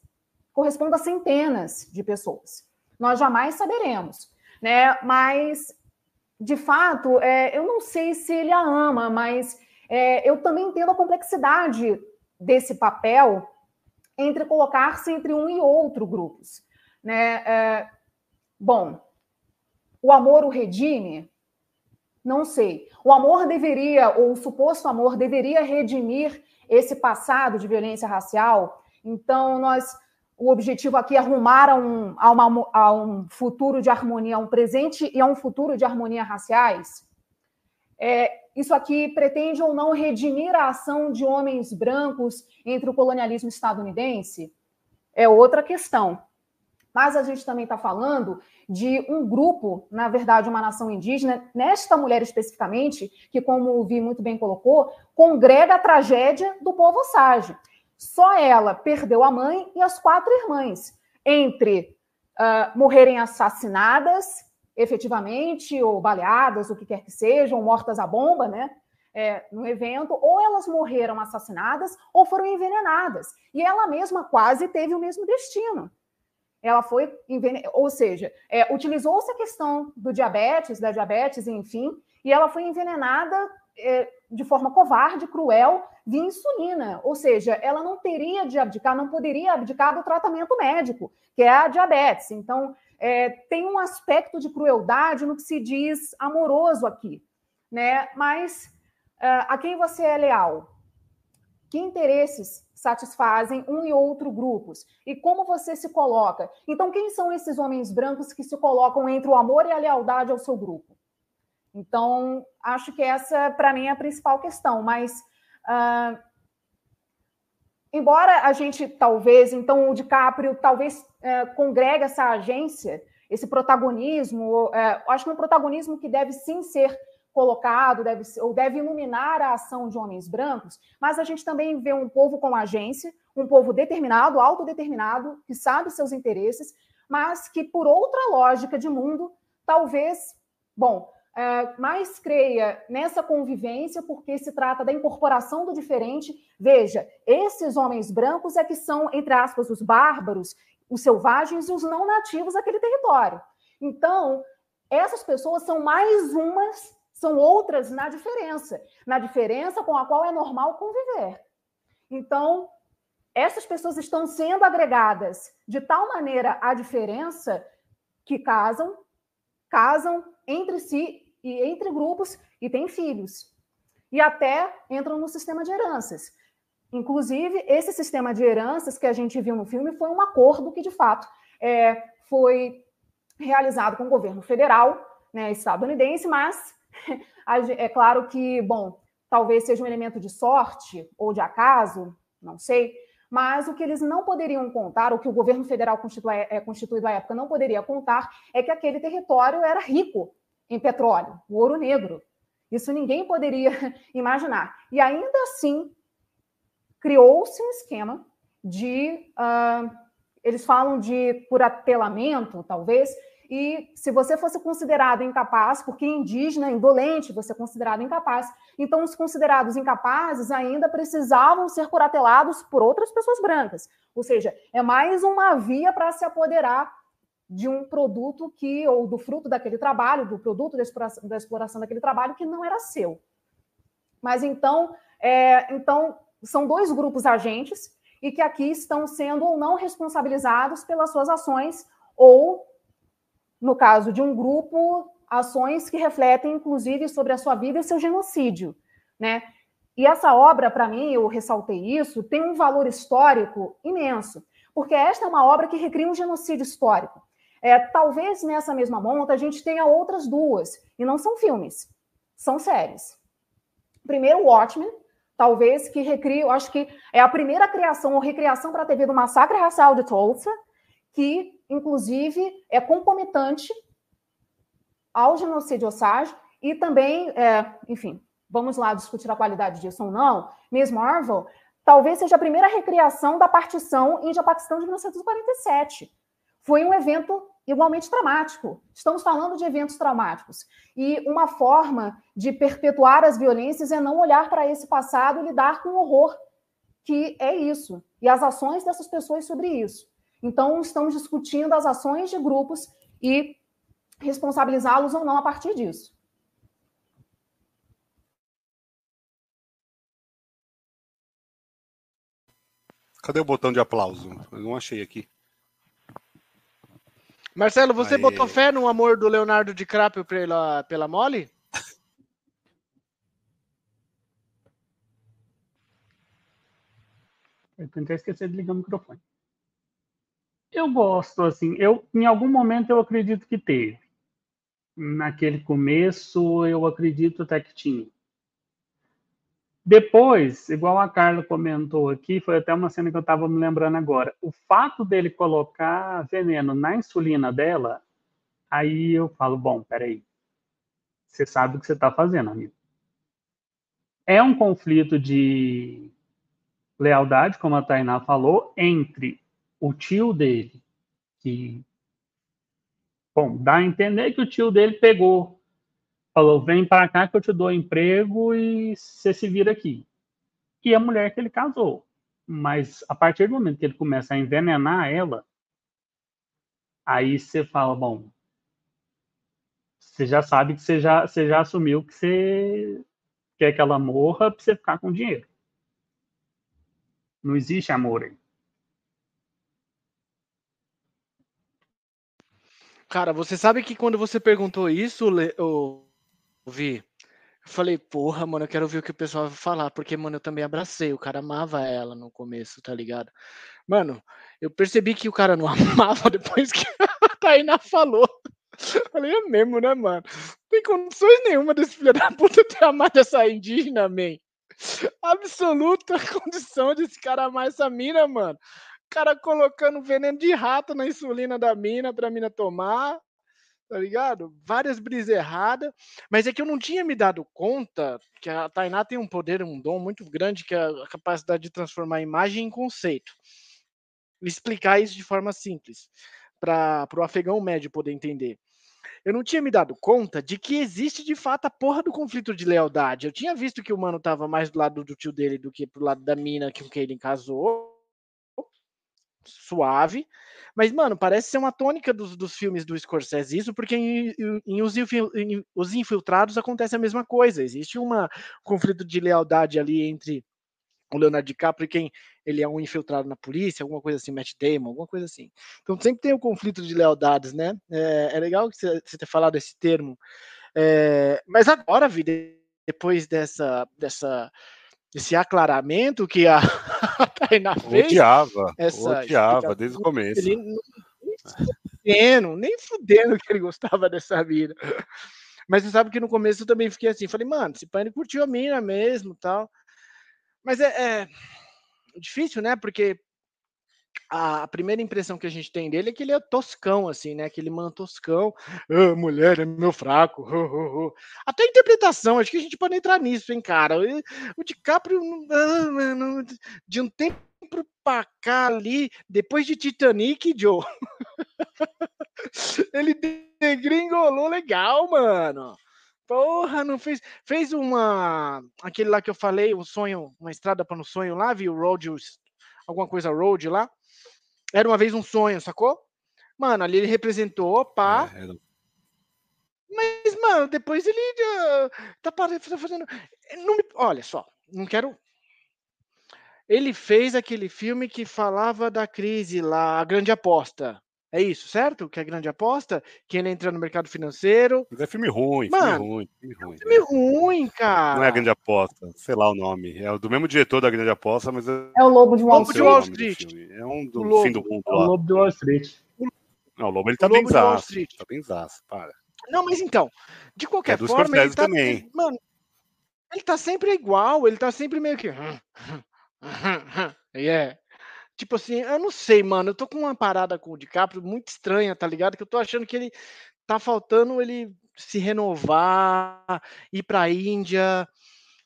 [SPEAKER 4] corresponda a centenas de pessoas. Nós jamais saberemos, né? Mas, de fato, é, eu não sei se ele a ama, mas é, eu também entendo a complexidade desse papel entre colocar-se entre um e outro grupos, né? É, bom, o amor o redime, Não sei. O amor deveria, ou o suposto amor, deveria redimir esse passado de violência racial. Então, nós, o objetivo aqui é arrumar a um, a, uma, a um futuro de harmonia, a um presente e a um futuro de harmonia raciais. É, isso aqui pretende ou não redimir a ação de homens brancos entre o colonialismo estadunidense? É outra questão. Mas a gente também está falando de um grupo, na verdade, uma nação indígena, nesta mulher especificamente, que, como o Vi muito bem colocou, congrega a tragédia do povo Osage. Só ela perdeu a mãe e as quatro irmãs, entre uh, morrerem assassinadas efetivamente, ou baleadas, o que quer que sejam, mortas à bomba, né? É, no evento, ou elas morreram assassinadas ou foram envenenadas. E ela mesma quase teve o mesmo destino. Ela foi envenenada, ou seja, é, utilizou-se a questão do diabetes, da diabetes, enfim, e ela foi envenenada de forma covarde, cruel, de insulina. Ou seja, ela não teria de abdicar, não poderia abdicar do tratamento médico, que é a diabetes. Então, é, tem um aspecto de crueldade no que se diz amoroso aqui, né? Mas uh, a quem você é leal? Que interesses satisfazem um e outro grupos? E como você se coloca? Então, quem são esses homens brancos que se colocam entre o amor e a lealdade ao seu grupo? Então, acho que essa, para mim, é a principal questão. Mas uh, embora a gente talvez, então o DiCaprio talvez é, congregue essa agência, esse protagonismo, é, acho que é um protagonismo que deve sim ser colocado, deve, ou deve iluminar a ação de homens brancos, mas a gente também vê um povo com agência, um povo determinado, autodeterminado, que sabe seus interesses, mas que por outra lógica de mundo, talvez, bom, é, mais creia nessa convivência, porque se trata da incorporação do diferente. Veja, esses homens brancos é que são, entre aspas, os bárbaros, os selvagens e os não nativos daquele território. Então, essas pessoas são mais umas, são outras na diferença, na diferença com a qual é normal conviver. Então, essas pessoas estão sendo agregadas de tal maneira à diferença que casam, casam entre si e entre grupos e têm filhos. E até entram no sistema de heranças. Inclusive, esse sistema de heranças que a gente viu no filme foi um acordo que, de fato, é, foi realizado com o governo federal, né, estadunidense, mas é claro que, bom, talvez seja um elemento de sorte ou de acaso, não sei, mas o que eles não poderiam contar, o que o governo federal é, constituído à época não poderia contar, é que aquele território era rico em petróleo, o ouro negro. Isso ninguém poderia imaginar. E ainda assim, criou-se um esquema de. Uh, eles falam de curatelamento, talvez, e se você fosse considerado incapaz, porque indígena, indolente, você é considerado incapaz, então os considerados incapazes ainda precisavam ser curatelados por outras pessoas brancas. Ou seja, é mais uma via para se apoderar de um produto que, ou do fruto daquele trabalho, do produto da exploração, da exploração daquele trabalho que não era seu. Mas então, é, então são dois grupos agentes e que aqui estão sendo ou não responsabilizados pelas suas ações, ou, no caso de um grupo, ações que refletem, inclusive, sobre a sua vida e seu genocídio. Né? E essa obra, para mim, eu ressaltei isso, tem um valor histórico imenso, porque esta é uma obra que recria um genocídio histórico. É, talvez nessa mesma monta a gente tenha outras duas, e não são filmes, são séries. Primeiro, Watchmen, talvez que recria, eu acho que é a primeira criação ou recriação para a TV do massacre racial de Tulsa, que inclusive é concomitante ao genocídio Osage e também, é, enfim, vamos lá discutir a qualidade disso ou não. Miss Marvel talvez seja a primeira recriação da partição Índia-Paquistão de 1947. Foi um evento igualmente traumático. Estamos falando de eventos traumáticos. E uma forma de perpetuar as violências é não olhar para esse passado e lidar com o horror que é isso, e as ações dessas pessoas sobre isso. Então, estamos discutindo as ações de grupos e responsabilizá-los ou não a partir disso.
[SPEAKER 1] Cadê o botão de aplauso? Eu não achei aqui.
[SPEAKER 5] Marcelo, você Aê. botou fé no amor do Leonardo DiCaprio pela, pela Molly?
[SPEAKER 2] Eu tentei esquecer de ligar o microfone. Eu gosto, assim, eu em algum momento eu acredito que teve. Naquele começo eu acredito até que tinha. Depois, igual a Carla comentou aqui, foi até uma cena que eu estava me lembrando agora. O fato dele colocar veneno na insulina dela, aí eu falo, bom, peraí. Você sabe o que você está fazendo, amigo. É um conflito de lealdade, como a Tainá falou, entre o tio dele, que, bom, dá a entender que o tio dele pegou, falou: vem para cá que eu te dou emprego e você se vira aqui. E a mulher que ele casou. Mas a partir do momento que ele começa a envenenar ela, aí você fala: bom, você já sabe que você já, você já assumiu que você quer que ela morra para você ficar com dinheiro. Não existe amor aí.
[SPEAKER 5] Cara, você sabe que quando você perguntou isso, eu vi, eu falei, porra, mano, eu quero ouvir o que o pessoal vai falar, porque, mano, eu também abracei, o cara amava ela no começo, tá ligado? Mano, eu percebi que o cara não amava depois que a Tainá falou. Falei, é mesmo, né, mano? Não tem condições nenhuma desse filho da puta ter amado essa indígena, man. Absoluta condição desse cara amar essa mina, mano cara colocando veneno de rato na insulina da mina pra mina tomar, tá ligado? Várias brisas erradas, mas é que eu não tinha me dado conta que a Tainá tem um poder, um dom muito grande, que é a capacidade de transformar imagem em conceito. Explicar isso de forma simples, para o afegão médio poder entender. Eu não tinha me dado conta de que existe de fato a porra do conflito de lealdade. Eu tinha visto que o mano tava mais do lado do tio dele do que pro lado da mina com quem ele casou suave. Mas, mano, parece ser uma tônica dos, dos filmes do Scorsese isso, porque em, em, os, em, os, Infiltrados acontece a mesma coisa. Existe um conflito de lealdade ali entre o Leonardo DiCaprio quem ele é um infiltrado na polícia, alguma coisa assim, Matt Damon, alguma coisa assim. Então sempre tem o um conflito de lealdades, né? É, é legal você ter falado esse termo. É, mas agora, vida, depois dessa, dessa esse aclaramento que a, Tainá fez.
[SPEAKER 1] Odiava, essa odiava desde o começo. Ele,
[SPEAKER 5] nem fudendo, nem fudendo que ele gostava dessa vida. Mas você sabe que no começo eu também fiquei assim, falei, mano, esse pai curtiu a mina mesmo tal. Mas é, é difícil, né? Porque a primeira impressão que a gente tem dele é que ele é toscão, assim, né? Aquele mano toscão. Ah, mulher é meu fraco. Até a interpretação, acho que a gente pode entrar nisso, hein, cara. O DiCaprio, ah, de um tempo pra cá ali, depois de Titanic, Joe, ele degringolou legal, mano. Porra, não fez. Fez uma. Aquele lá que eu falei, um sonho, uma estrada para no sonho lá, viu? Road, alguma coisa road lá. Era uma vez um sonho, sacou? Mano, ali ele representou, pá. É, Mas, mano, depois ele uh, tá, tá fazendo. Não me... Olha só, não quero. Ele fez aquele filme que falava da crise lá, a grande aposta. É isso, certo? Que é a grande aposta, que ele entra no mercado financeiro.
[SPEAKER 1] Mas é filme ruim, Mano, filme ruim, filme ruim.
[SPEAKER 5] É filme ruim, cara.
[SPEAKER 1] Não é a grande aposta, sei lá o nome. É do mesmo diretor da grande aposta, mas é,
[SPEAKER 4] é o Lobo de Wall, Lobo
[SPEAKER 5] de Wall Street.
[SPEAKER 1] É um do fim do mundo
[SPEAKER 2] lá. É o Lobo de Wall Street.
[SPEAKER 1] Não, o Lobo ele tá bem zaço. Tá bem zaço, para.
[SPEAKER 5] Não, mas então, de qualquer é forma, ele tá,
[SPEAKER 1] também.
[SPEAKER 5] Mano, ele tá sempre igual, ele tá sempre meio que yeah. Tipo assim, eu não sei, mano. Eu tô com uma parada com o DiCaprio muito estranha, tá ligado? Que eu tô achando que ele tá faltando ele se renovar, ir pra Índia,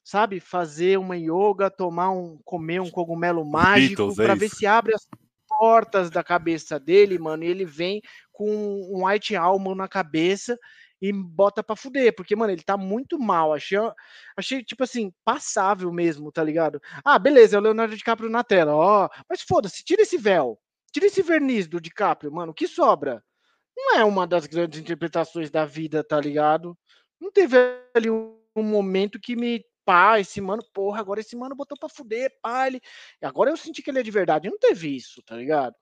[SPEAKER 5] sabe? Fazer uma yoga, tomar um, comer um cogumelo mágico Beatles, pra é ver se abre as portas da cabeça dele, mano. E ele vem com um white almond na cabeça e bota pra fuder, porque, mano, ele tá muito mal. Achei, achei tipo assim, passável mesmo, tá ligado? Ah, beleza, é o Leonardo DiCaprio na tela, ó. Mas foda-se, tira esse véu, tira esse verniz do DiCaprio, mano, que sobra? Não é uma das grandes interpretações da vida, tá ligado? Não teve ali um, um momento que me pá, esse mano, porra, agora esse mano botou pra fuder, pá, ele. Agora eu senti que ele é de verdade. Não teve isso, tá ligado?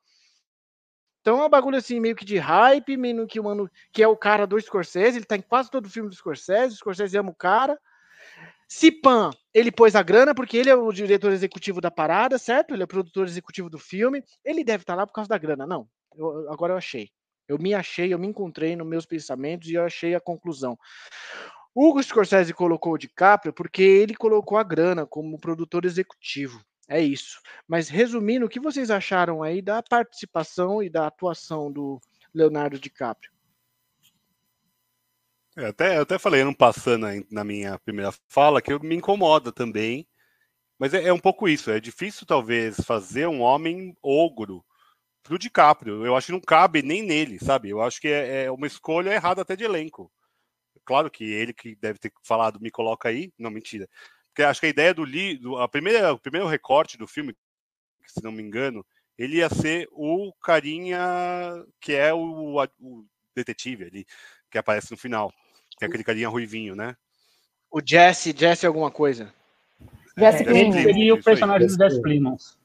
[SPEAKER 5] Então é um bagulho assim, meio que de hype, meio que o mano, que é o cara do Scorsese, ele tá em quase todo filme do Scorsese, o Scorsese ama o cara. Cipan, ele pôs a grana porque ele é o diretor executivo da parada, certo? Ele é o produtor executivo do filme. Ele deve estar lá por causa da grana. Não, eu, agora eu achei. Eu me achei, eu me encontrei nos meus pensamentos e eu achei a conclusão. Hugo Scorsese colocou o DiCaprio porque ele colocou a grana como produtor executivo. É isso. Mas resumindo, o que vocês acharam aí da participação e da atuação do Leonardo DiCaprio?
[SPEAKER 1] Eu até, eu até falei, não passando na minha primeira fala, que me incomoda também. Mas é, é, um pouco isso. É difícil, talvez, fazer um homem ogro pro DiCaprio. Eu acho que não cabe nem nele, sabe? Eu acho que é, é uma escolha errada até de elenco. Claro que ele que deve ter falado, me coloca aí. Não, mentira. Porque acho que a ideia do, li, a primeira, o primeiro recorte do filme, se não me engano, ele ia ser o carinha que é o, o detetive ali, que aparece no final. Tem aquele carinha ruivinho, né?
[SPEAKER 5] O Jesse, Jesse alguma coisa.
[SPEAKER 2] Jesse é, seria o personagem do Jesse Plimons.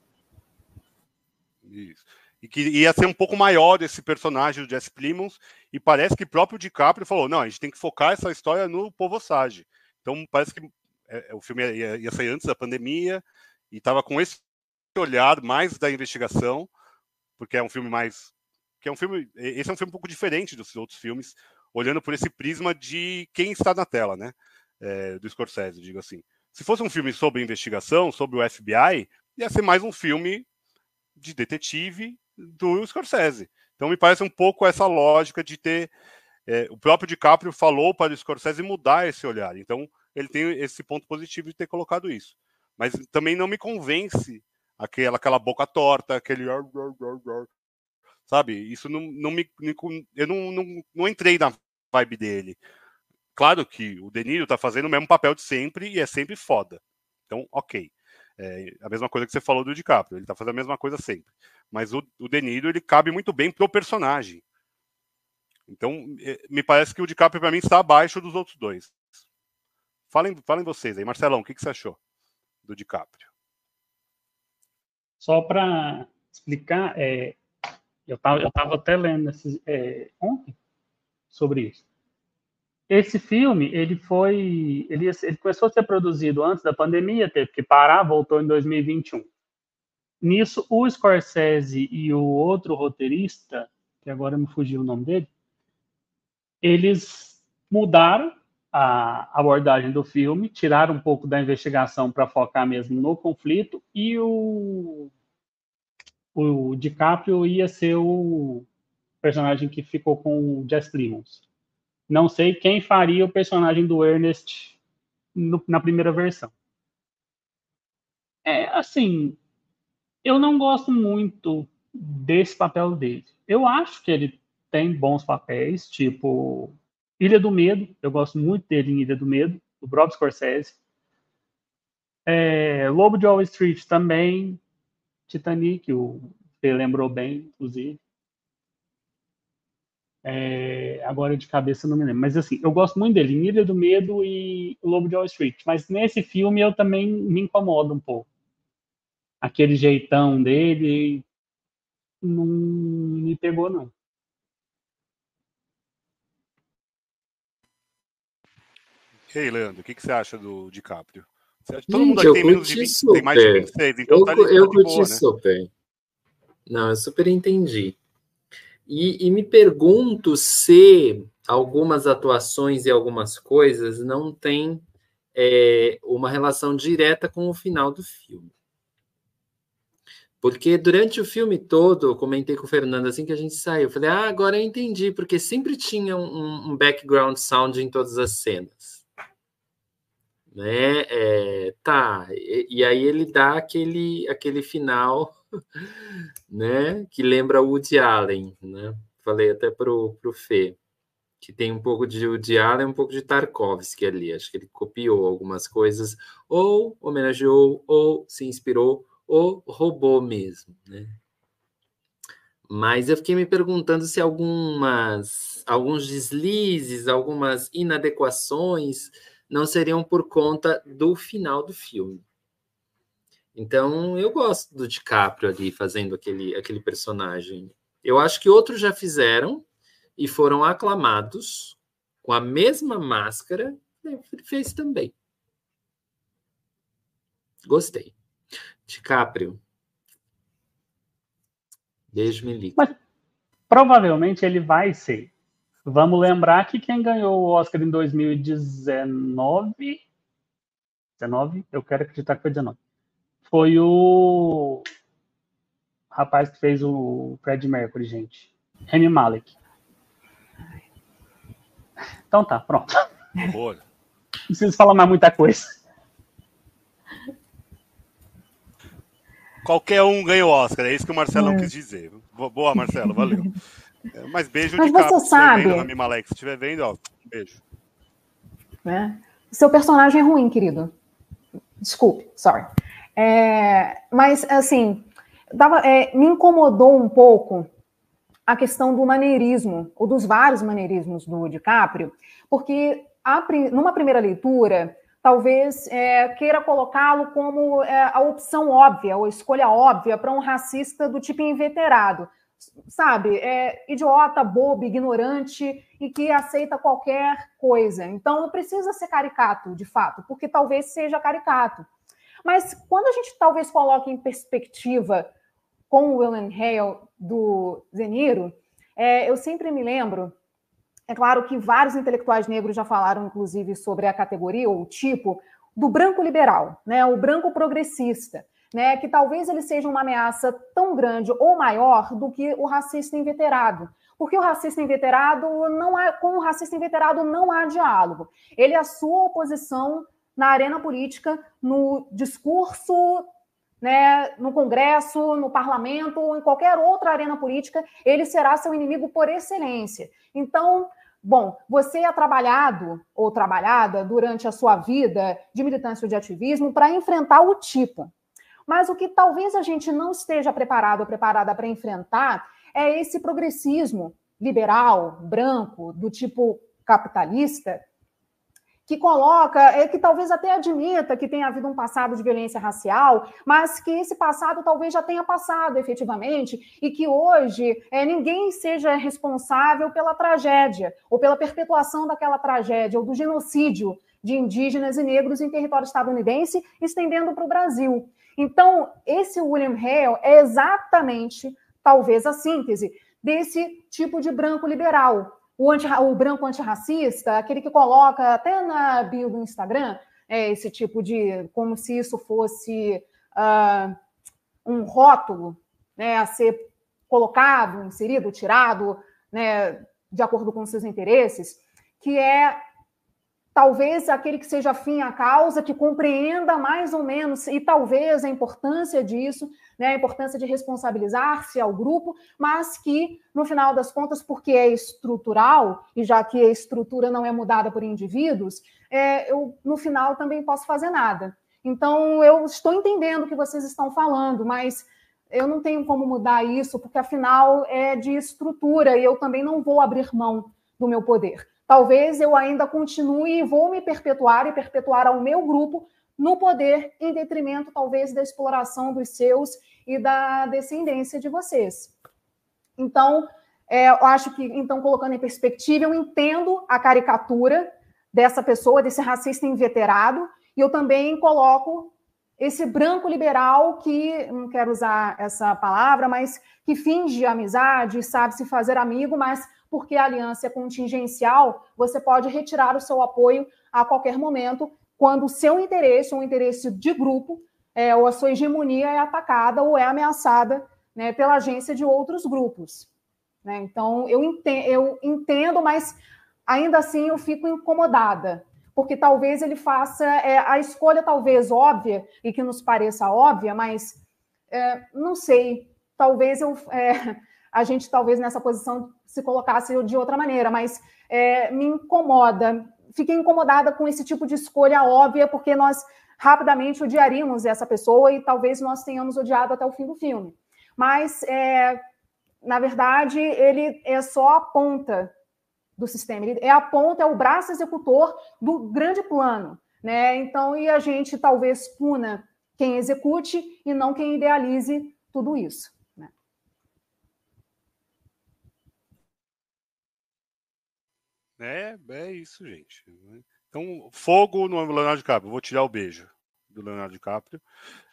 [SPEAKER 1] Isso. E que ia ser um pouco maior esse personagem do Jesse Plimons, e parece que o próprio DiCaprio falou, não, a gente tem que focar essa história no Povo Osage. Então parece que é, é, o filme ia, ia sair antes da pandemia, e estava com esse olhar mais da investigação, porque é um filme mais que é um filme, esse é um filme um pouco diferente dos outros filmes, olhando por esse prisma de quem está na tela, né? É, do Scorsese, digo assim. Se fosse um filme sobre investigação, sobre o FBI, ia ser mais um filme de detetive do Scorsese. Então me parece um pouco essa lógica de ter é, o próprio DiCaprio falou para o Scorsese mudar esse olhar. Então ele tem esse ponto positivo de ter colocado isso. Mas também não me convence aquela, aquela boca torta, aquele sabe? Isso não, não me, eu não, não, não entrei na vibe dele. Claro que o Deniro tá fazendo o mesmo papel de sempre e é sempre foda. Então, ok. É a mesma coisa que você falou do DiCaprio, ele tá fazendo a mesma coisa sempre. Mas o, o Deniro, ele cabe muito bem pro personagem. Então, é, me parece que o DiCaprio, para mim, está abaixo dos outros dois. Falem, falem vocês aí. Marcelão, o que, que você achou do DiCaprio?
[SPEAKER 2] Só para explicar, é, eu estava eu tava até lendo é, ontem sobre isso. Esse filme, ele foi, ele, ele começou a ser produzido antes da pandemia, teve que parar, voltou em 2021. Nisso, o Scorsese e o outro roteirista, que agora me fugiu o nome dele, eles mudaram a abordagem do filme, tiraram um pouco da investigação para focar mesmo no conflito, e o, o DiCaprio ia ser o personagem que ficou com o Jess Plimons. Não sei quem faria o personagem do Ernest no, na primeira versão. É assim, eu não gosto muito desse papel dele. Eu acho que ele tem bons papéis, tipo Ilha do Medo. Eu gosto muito dele em Ilha do Medo, do Bob Scorsese. É, Lobo de Wall Street também. Titanic, o você lembrou bem, inclusive. É, agora de cabeça não me lembro. Mas assim, eu gosto muito dele, Ilha do Medo e Lobo de Wall Street. Mas nesse filme eu também me incomodo um pouco. Aquele jeitão dele não me pegou, não.
[SPEAKER 1] E aí, Leandro, o que, que você acha do DiCaprio? Todo mundo aqui tem menos de 20, tem mais de 26, então eu, tá
[SPEAKER 3] eu, eu curti boa, né? super. Não, eu super entendi. E, e, me pergunto se algumas atuações e algumas coisas não têm é, uma relação direta com o final do filme. Porque durante o filme todo, eu comentei com o Fernando assim que a gente saiu, eu falei, ah, agora eu entendi, porque sempre tinha um, um background sound em todas as cenas. Né? É, tá, e, e aí ele dá aquele, aquele final né? Que lembra Woody Allen, né? Falei até pro, pro Fê, que tem um pouco de Woody Allen, um pouco de Tarkovsky ali. Acho que ele copiou algumas coisas, ou homenageou, ou se inspirou, ou roubou mesmo, né? Mas eu fiquei me perguntando se algumas, alguns deslizes, algumas inadequações não seriam por conta do final do filme. Então, eu gosto do DiCaprio ali fazendo aquele, aquele personagem. Eu acho que outros já fizeram e foram aclamados com a mesma máscara, ele fez também. Gostei. DiCaprio. Beijo, Melita.
[SPEAKER 2] Mas provavelmente ele vai ser. Vamos lembrar que quem ganhou o Oscar em 2019. 19? Eu quero acreditar que foi 19. Foi o rapaz que fez o Fred Mercury, gente. Remy Malek. Então tá, pronto. Boa. Não preciso falar mais muita coisa.
[SPEAKER 1] Qualquer um ganha o Oscar, é isso que o Marcelo é. quis dizer. Boa, Marcelo, valeu. É, mas beijo
[SPEAKER 4] Mas de você
[SPEAKER 1] capa,
[SPEAKER 4] sabe...
[SPEAKER 1] se Malek, se estiver vendo, ó, beijo.
[SPEAKER 4] É. Seu personagem é ruim, querido. Desculpe, sorry. É, mas, assim, dava, é, me incomodou um pouco a questão do maneirismo, ou dos vários maneirismos do DiCaprio, porque a, numa primeira leitura, talvez é, queira colocá-lo como é, a opção óbvia, ou a escolha óbvia para um racista do tipo inveterado, sabe? É, idiota, bobo, ignorante e que aceita qualquer coisa. Então, não precisa ser caricato, de fato, porque talvez seja caricato. Mas quando a gente talvez coloque em perspectiva com o William Hale do Zeniro, é, eu sempre me lembro é claro que vários intelectuais negros já falaram, inclusive, sobre a categoria ou o tipo do branco liberal, né, o branco progressista, né, que talvez ele seja uma ameaça tão grande ou maior do que o racista inveterado. Porque o racista inveterado não há, com o racista inveterado não há diálogo. Ele é a sua oposição na arena política, no discurso, né, no Congresso, no Parlamento, em qualquer outra arena política, ele será seu inimigo por excelência. Então, bom, você é trabalhado ou trabalhada durante a sua vida de militância ou de ativismo para enfrentar o tipo. Mas o que talvez a gente não esteja preparado ou preparada para enfrentar é esse progressismo liberal, branco, do tipo capitalista, que coloca, é, que talvez até admita que tenha havido um passado de violência racial, mas que esse passado talvez já tenha passado efetivamente e que hoje é, ninguém seja responsável pela tragédia ou pela perpetuação daquela tragédia ou do genocídio de indígenas e negros em território estadunidense, estendendo para o Brasil. Então, esse William Hale é exatamente, talvez, a síntese desse tipo de branco liberal, o, anti, o branco antirracista, aquele que coloca até na bio do Instagram é, esse tipo de. como se isso fosse uh, um rótulo né, a ser colocado, inserido, tirado, né, de acordo com seus interesses, que é talvez aquele que seja afim à causa, que compreenda mais ou menos, e talvez a importância disso, né, a importância de responsabilizar-se ao grupo, mas que, no final das contas, porque é estrutural, e já que a estrutura não é mudada por indivíduos, é, eu, no final, também posso fazer nada. Então, eu estou entendendo o que vocês estão falando, mas eu não tenho como mudar isso, porque, afinal, é de estrutura, e eu também não vou abrir mão do meu poder talvez eu ainda continue e vou me perpetuar e perpetuar ao meu grupo no poder, em detrimento, talvez, da exploração dos seus e da descendência de vocês. Então, é, eu acho que, então, colocando em perspectiva, eu entendo a caricatura dessa pessoa, desse racista inveterado, e eu também coloco esse branco liberal que, não quero usar essa palavra, mas que finge amizade, sabe se fazer amigo, mas porque a aliança é contingencial, você pode retirar o seu apoio a qualquer momento, quando o seu interesse, um interesse de grupo, é, ou a sua hegemonia é atacada ou é ameaçada né, pela agência de outros grupos. Né? Então, eu entendo, eu entendo, mas ainda assim eu fico incomodada, porque talvez ele faça é, a escolha talvez óbvia e que nos pareça óbvia, mas é, não sei, talvez eu, é, a gente talvez nessa posição se colocasse de outra maneira, mas é, me incomoda. Fiquei incomodada com esse tipo de escolha óbvia, porque nós rapidamente odiaríamos essa pessoa e talvez nós tenhamos odiado até o fim do filme. Mas, é, na verdade, ele é só a ponta do sistema, ele é a ponta, é o braço executor do grande plano. Né? Então, e a gente talvez puna quem execute e não quem idealize tudo isso.
[SPEAKER 1] É, é isso, gente. Então, fogo no Leonardo DiCaprio. Vou tirar o beijo. do Leonardo DiCaprio.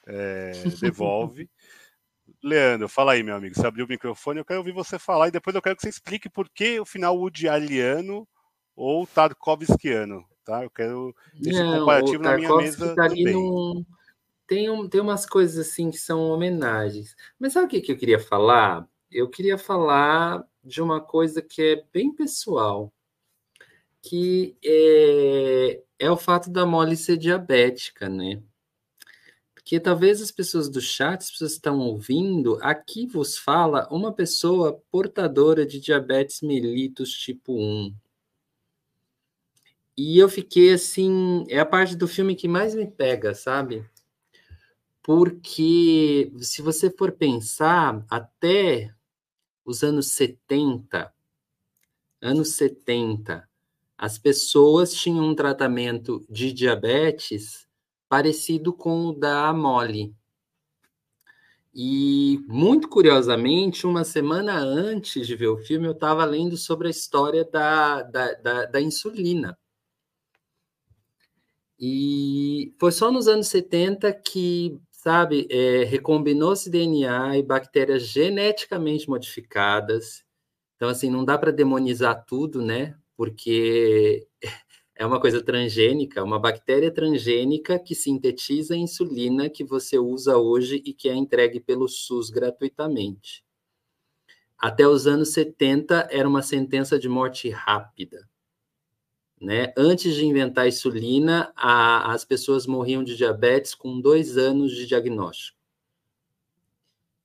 [SPEAKER 1] É, devolve. Leandro, fala aí, meu amigo. Você abriu o microfone, eu quero ouvir você falar e depois eu quero que você explique por que o final Woody Alliano ou Tarkovskiano, tá? Eu quero esse Não, comparativo na minha mesa tá também. Num...
[SPEAKER 3] Tem, um, tem umas coisas assim que são homenagens. Mas sabe o que, que eu queria falar? Eu queria falar de uma coisa que é bem pessoal, que é, é o fato da Molly ser diabética, né? Porque talvez as pessoas do chat, as pessoas estão ouvindo, aqui vos fala uma pessoa portadora de diabetes mellitus tipo 1. E eu fiquei assim, é a parte do filme que mais me pega, sabe? Porque se você for pensar, até os anos 70, anos 70, as pessoas tinham um tratamento de diabetes parecido com o da Molly. E, muito curiosamente, uma semana antes de ver o filme, eu estava lendo sobre a história da, da, da, da, insulina. E foi só nos anos 70 que, sabe, é, recombinou-se DNA e bactérias geneticamente modificadas. Então, assim, não dá para demonizar tudo, né? Porque é uma coisa transgênica, uma bactéria transgênica que sintetiza a insulina que você usa hoje e que é entregue pelo SUS gratuitamente. Até os anos 70 era uma sentença de morte rápida. Né? Antes de inventar a insulina, a, as pessoas morriam de diabetes com dois anos de diagnóstico.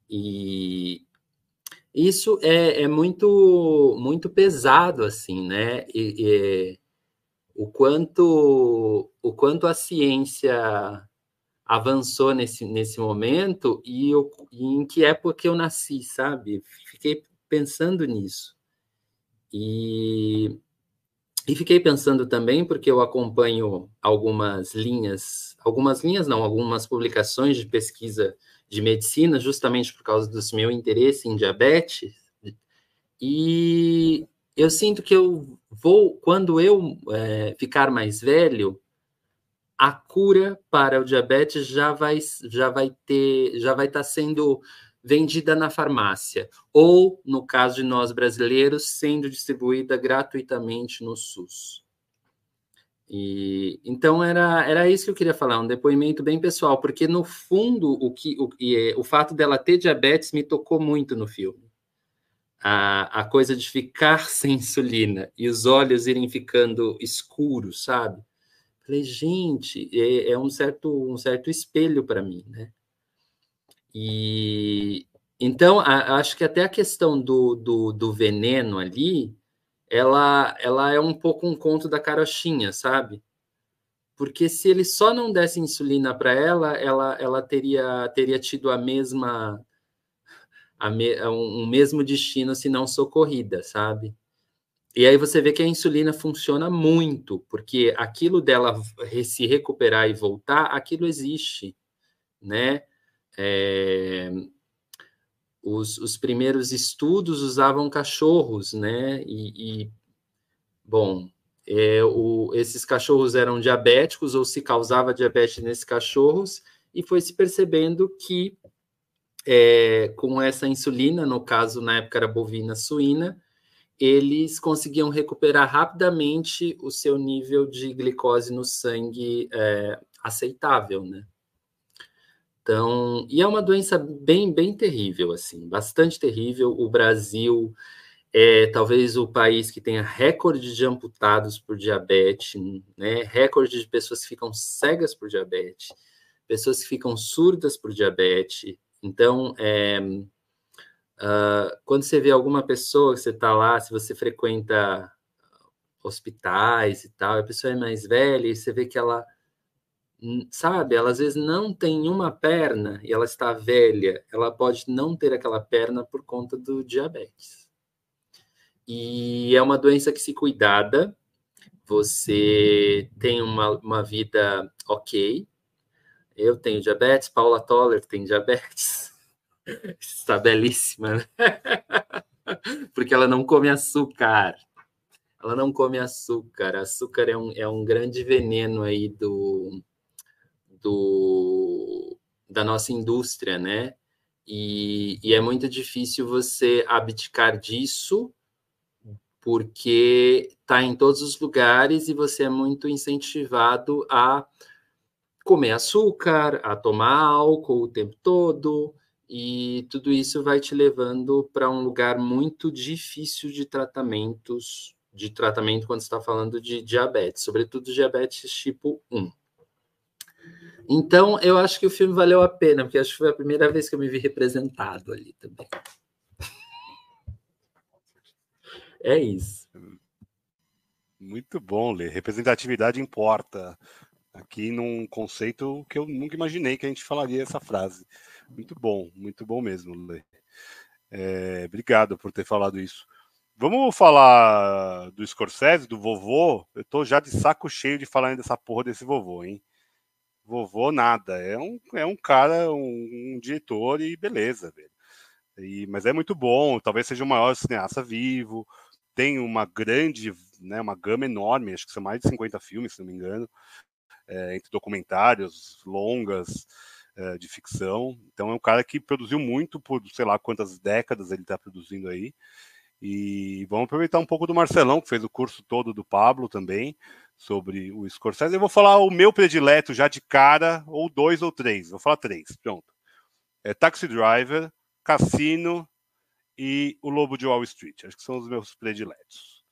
[SPEAKER 3] E isso é, é muito muito pesado assim, né? E, e, o quanto o quanto a ciência avançou nesse, nesse momento e, eu, e em que época eu nasci, sabe? Fiquei pensando nisso. E, e fiquei pensando também, porque eu acompanho algumas linhas, algumas linhas não, algumas publicações de pesquisa de medicina, justamente por causa do meu interesse em diabetes, e eu sinto que eu vou, quando eu é, ficar mais velho, a cura para o diabetes já vai, já vai ter, já vai estar tá sendo vendida na farmácia, ou, no caso de nós brasileiros, sendo distribuída gratuitamente no SUS. E, então era, era isso que eu queria falar, um depoimento bem pessoal, porque no fundo o que o, o fato dela ter diabetes me tocou muito no filme a, a coisa de ficar sem insulina e os olhos irem ficando escuros, sabe? Falei, gente, é, é um certo um certo espelho para mim, né? E então a, acho que até a questão do, do, do, veneno ali, ela ela é um pouco um conto da carochinha, sabe? Porque se ele só não desse insulina para ela, ela ela teria teria tido a mesma me, um, um mesmo destino se não socorrida, sabe? E aí você vê que a insulina funciona muito, porque aquilo dela se recuperar e voltar, aquilo existe, né? É, os, os, primeiros estudos usavam cachorros, né? E, e bom, é, o, esses cachorros eram diabéticos ou se causava diabetes nesses cachorros, e foi se percebendo que é, com essa insulina, no caso, na época era bovina suína, eles conseguiam recuperar rapidamente o seu nível de glicose no sangue é, aceitável, né? Então, e é uma doença bem, bem terrível, assim, bastante terrível. O Brasil é talvez o país que tenha recorde de amputados por diabetes, né? Recorde de pessoas que ficam cegas por diabetes, pessoas que ficam surdas por diabetes, então, é, uh, quando você vê alguma pessoa que você está lá, se você frequenta hospitais e tal, a pessoa é mais velha e você vê que ela, sabe, ela às vezes não tem uma perna e ela está velha, ela pode não ter aquela perna por conta do diabetes. E é uma doença que, se cuidada, você tem uma, uma vida ok, eu tenho diabetes, Paula Toller tem diabetes. Está belíssima, né? Porque ela não come açúcar. Ela não come açúcar. Açúcar é um, é um grande veneno aí do, do da nossa indústria, né? E, e é muito difícil você abdicar disso porque está em todos os lugares e você é muito incentivado a comer açúcar, a tomar álcool o tempo todo, e tudo isso vai te levando para um lugar muito difícil de tratamentos, de tratamento quando está falando de diabetes, sobretudo diabetes tipo 1. Então, eu acho que o filme valeu a pena, porque acho que foi a primeira vez que eu me vi representado ali também. É isso.
[SPEAKER 1] Muito bom, Lê. Representatividade importa. Aqui num conceito que eu nunca imaginei que a gente falaria essa frase. Muito bom, muito bom mesmo, Lê. É, obrigado por ter falado isso. Vamos falar do Scorsese, do vovô. Eu tô já de saco cheio de falar dessa porra desse vovô, hein? Vovô nada. É um, é um cara, um, um diretor e beleza, velho. E, mas é muito bom, talvez seja o maior cineasta vivo. Tem uma grande, né, uma gama enorme, acho que são mais de 50 filmes, se não me engano é, entre documentários, longas, é, de ficção. Então é um cara que produziu muito por sei lá quantas décadas ele está produzindo aí. E vamos aproveitar um pouco do Marcelão, que fez o curso todo do Pablo também, sobre o Scorsese. Eu vou falar o meu predileto já de cara, ou dois ou três. Vou falar três, pronto. É Taxi Driver, Cassino e O Lobo de Wall Street. Acho que são os meus prediletos.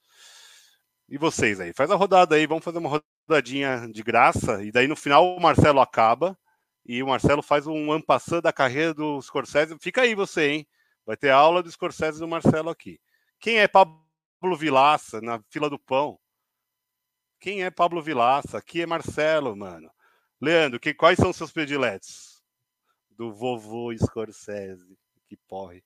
[SPEAKER 1] E vocês aí? Faz a rodada aí, vamos fazer uma rodadinha de graça, e daí no final o Marcelo acaba, e o Marcelo faz um ampassando da carreira do Scorsese. Fica aí você, hein? Vai ter aula do Scorsese do Marcelo aqui. Quem é Pablo Vilaça na fila do pão? Quem é Pablo Vilaça? Aqui é Marcelo, mano. Leandro, que, quais são seus prediletos? Do vovô Scorsese. Que porre.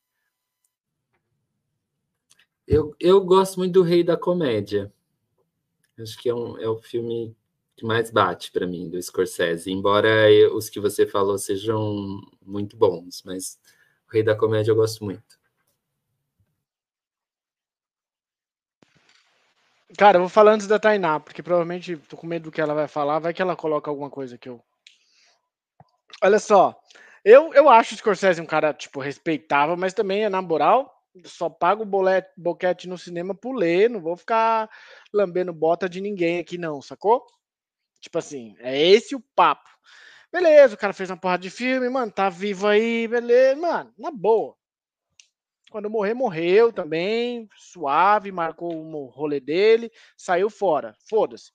[SPEAKER 3] Eu, eu gosto muito do Rei da Comédia. Acho que é, um, é o filme que mais bate para mim do Scorsese, embora eu, os que você falou sejam muito bons, mas o Rei da Comédia eu gosto muito.
[SPEAKER 5] Cara, eu vou falar antes da Tainá, porque provavelmente tô com medo do que ela vai falar, vai que ela coloca alguma coisa que eu. Olha só, eu, eu acho o Scorsese um cara, tipo, respeitável, mas também é na moral, só pago boleto, boquete no cinema por ler, não vou ficar lambendo bota de ninguém aqui, não, sacou? Tipo assim, é esse o papo. Beleza, o cara fez uma porrada de filme, mano, tá vivo aí, beleza, mano, na boa. Quando morrer, morreu também, suave, marcou o rolê dele, saiu fora, foda-se.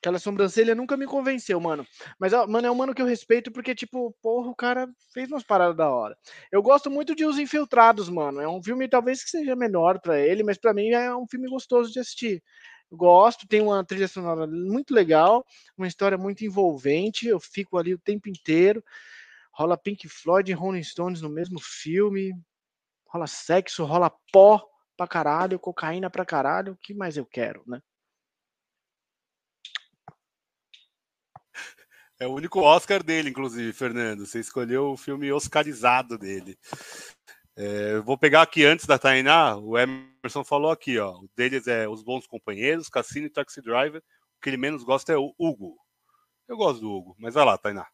[SPEAKER 5] Aquela sobrancelha nunca me convenceu, mano. Mas, mano, é um mano que eu respeito porque, tipo, porra, o cara fez umas paradas da hora. Eu gosto muito de Os Infiltrados, mano. É um filme talvez que seja menor para ele, mas para mim é um filme gostoso de assistir. Gosto, tem uma trilha sonora muito legal, uma história muito envolvente. Eu fico ali o tempo inteiro. Rola Pink Floyd e Rolling Stones no mesmo filme. Rola sexo, rola pó pra caralho, cocaína pra caralho. O que mais eu quero, né?
[SPEAKER 1] É o único Oscar dele, inclusive, Fernando. Você escolheu o filme oscarizado dele. É, vou pegar aqui antes da Tainá, o Emerson falou aqui, ó. O deles é Os Bons Companheiros, Cassino e Taxi Driver. O que ele menos gosta é o Hugo. Eu gosto do Hugo, mas vai lá, Tainá.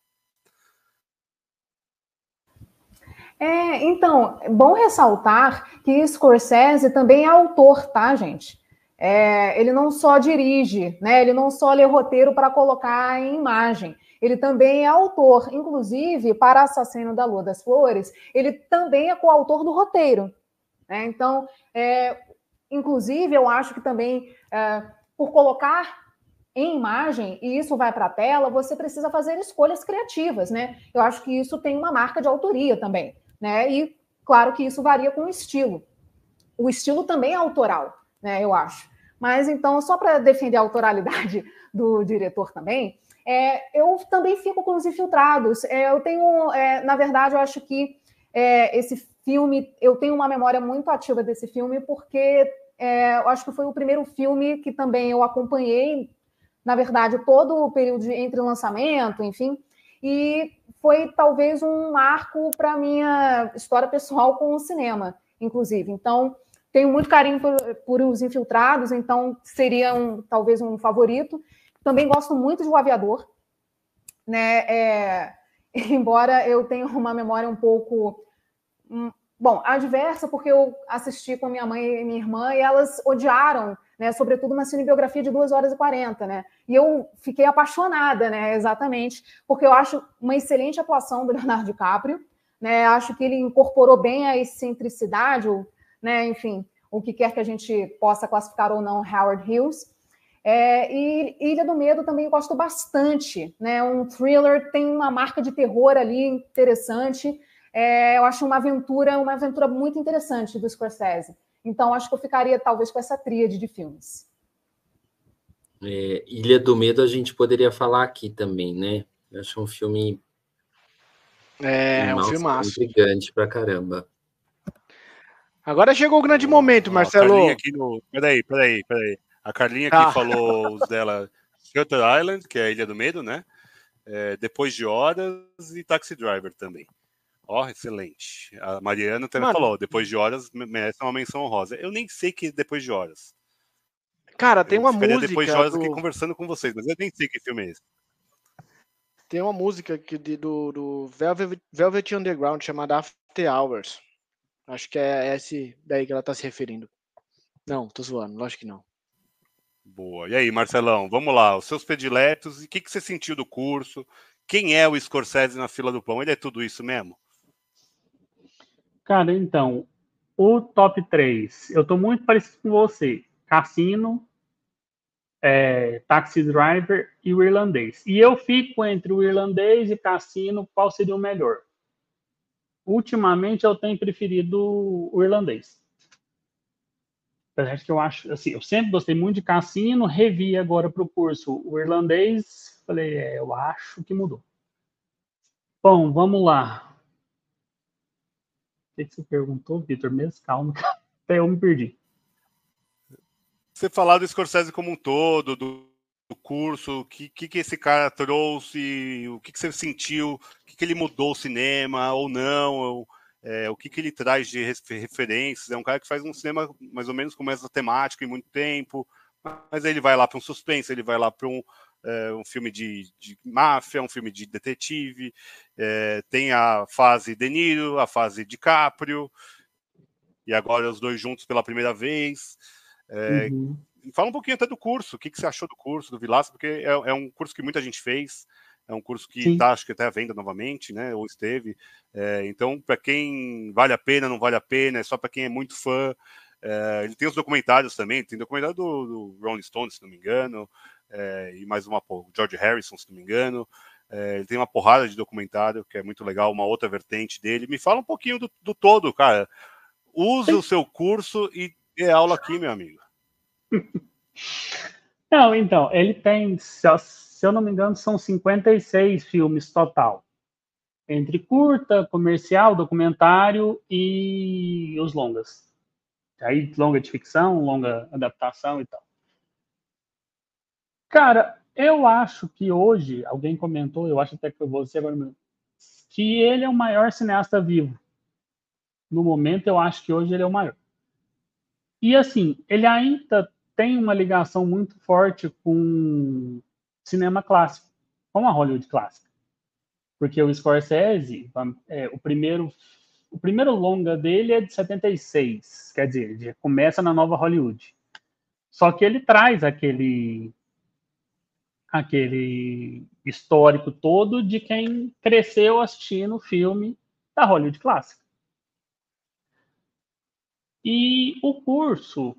[SPEAKER 4] É, então, bom ressaltar que Scorsese também é autor, tá, gente? É, ele não só dirige, né? Ele não só lê roteiro para colocar em imagem ele também é autor, inclusive, para Assassino da Lua das Flores, ele também é coautor do roteiro. Né? Então, é, inclusive, eu acho que também, é, por colocar em imagem, e isso vai para a tela, você precisa fazer escolhas criativas, né? Eu acho que isso tem uma marca de autoria também, né? E claro que isso varia com o estilo. O estilo também é autoral, né? Eu acho. Mas então, só para defender a autoralidade do diretor também, é, eu também fico com os infiltrados. É, eu tenho, é, na verdade, eu acho que é, esse filme, eu tenho uma memória muito ativa desse filme, porque é, eu acho que foi o primeiro filme que também eu acompanhei, na verdade, todo o período entre o lançamento, enfim, e foi talvez um marco para minha história pessoal com o cinema, inclusive. Então, tenho muito carinho por, por Os Infiltrados, então seria um, talvez um favorito. Também gosto muito de O Aviador. né? É, embora eu tenha uma memória um pouco hum, bom, adversa, porque eu assisti com minha mãe e minha irmã e elas odiaram, né? Sobretudo uma cinebiografia de 2 horas e 40, né? E eu fiquei apaixonada, né? Exatamente, porque eu acho uma excelente atuação do Leonardo DiCaprio, né? Acho que ele incorporou bem a excentricidade, né? Enfim, o que quer que a gente possa classificar ou não Howard Hughes. É, e Ilha do Medo também gosto bastante, né? Um thriller tem uma marca de terror ali interessante. É, eu acho uma aventura, uma aventura muito interessante do Scorsese. Então acho que eu ficaria talvez com essa tríade de filmes.
[SPEAKER 3] É, Ilha do Medo a gente poderia falar aqui também, né? Eu acho um filme
[SPEAKER 5] é, é um filme
[SPEAKER 3] Intrigante pra caramba.
[SPEAKER 5] Agora chegou o grande momento, Marcelo.
[SPEAKER 1] aqui no... Peraí, peraí, peraí. A Carlinha aqui ah. falou os dela Shutter Island, que é a Ilha do Medo, né? É, Depois de Horas e Taxi Driver também. Ó, oh, excelente. A Mariana também Mano, falou, Depois de Horas merece uma menção honrosa. Eu nem sei que Depois de Horas.
[SPEAKER 5] Cara, tem uma música.
[SPEAKER 1] Depois de Horas do... aqui conversando com vocês, mas eu nem sei que filme é esse.
[SPEAKER 5] Tem uma música que, do, do Velvet, Velvet Underground chamada After Hours. Acho que é esse daí que ela tá se referindo. Não, tô zoando, lógico que não.
[SPEAKER 1] Boa. E aí, Marcelão, vamos lá, os seus prediletos e o que, que você sentiu do curso? Quem é o Scorsese na fila do pão? Ele é tudo isso mesmo?
[SPEAKER 2] Cara, então, o top 3, eu tô muito parecido com você. Cassino, é, Taxi Driver e o Irlandês. E eu fico entre o Irlandês e Cassino, qual seria o melhor? Ultimamente eu tenho preferido o Irlandês. Apesar que eu acho, assim, eu sempre gostei muito de cassino, revi agora para o curso o irlandês, falei, é, eu acho que mudou. Bom, vamos lá. O que você perguntou, Vitor? Mesmo calma, até eu me perdi.
[SPEAKER 1] Você falar do Scorsese como um todo, do, do curso, o que, que, que, esse cara trouxe, o que, que você sentiu, o que, que ele mudou o cinema ou não, ou, é, o que, que ele traz de referências. É um cara que faz um cinema mais ou menos com essa temática em muito tempo, mas aí ele vai lá para um suspense, ele vai lá para um, é, um filme de, de, máfia, um filme de detetive, é, tem a fase De Niro, a fase DiCaprio, e agora os dois juntos pela primeira vez. É, uhum. Fala um pouquinho até do curso, o que, que você achou do curso do Vilaça, porque é, é um curso que muita gente fez, é um curso que está, acho que até à venda novamente, né? Ou esteve. Então, para quem vale a pena, não vale a pena, é só para quem é muito fã. Ele tem os documentários também, tem documentário do, do Rolling Stones, se não me engano, é, e mais uma, George Harrison, se não me engano. É, ele tem uma porrada de documentário, que é muito legal, uma outra vertente dele. Me fala um pouquinho do, do todo, cara. Use o seu curso e dê aula aqui, meu amigo.
[SPEAKER 2] Não, então, ele tem se eu não me engano, são 56 filmes total. Entre curta, comercial, documentário e os longas. Aí, longa de ficção, longa adaptação e tal. Cara, eu acho que hoje, alguém comentou, eu acho até que foi você agora mesmo, que ele é o maior cineasta vivo. No momento, eu acho que hoje ele é o maior. E assim, ele ainda tem uma ligação muito forte com cinema clássico, como a Hollywood clássica. Porque o Scorsese, é, o primeiro o primeiro longa dele é de 76, quer dizer, começa na nova Hollywood. Só que ele traz aquele aquele histórico todo de quem cresceu assistindo o filme da Hollywood clássica. E o curso,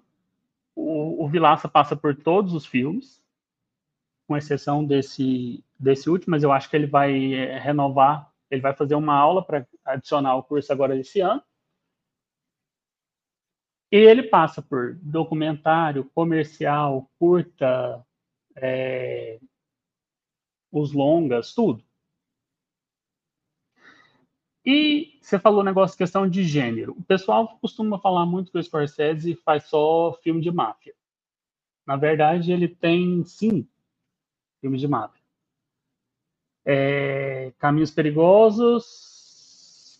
[SPEAKER 2] o, o Vilaça passa por todos os filmes, com exceção desse, desse último, mas eu acho que ele vai é, renovar, ele vai fazer uma aula para adicionar o curso agora esse ano. E ele passa por documentário, comercial, curta, é, os longas, tudo. E você falou negócio, questão de gênero. O pessoal costuma falar muito que o Scorsese faz só filme de máfia. Na verdade, ele tem, sim, filmes de máfia. É, Caminhos Perigosos.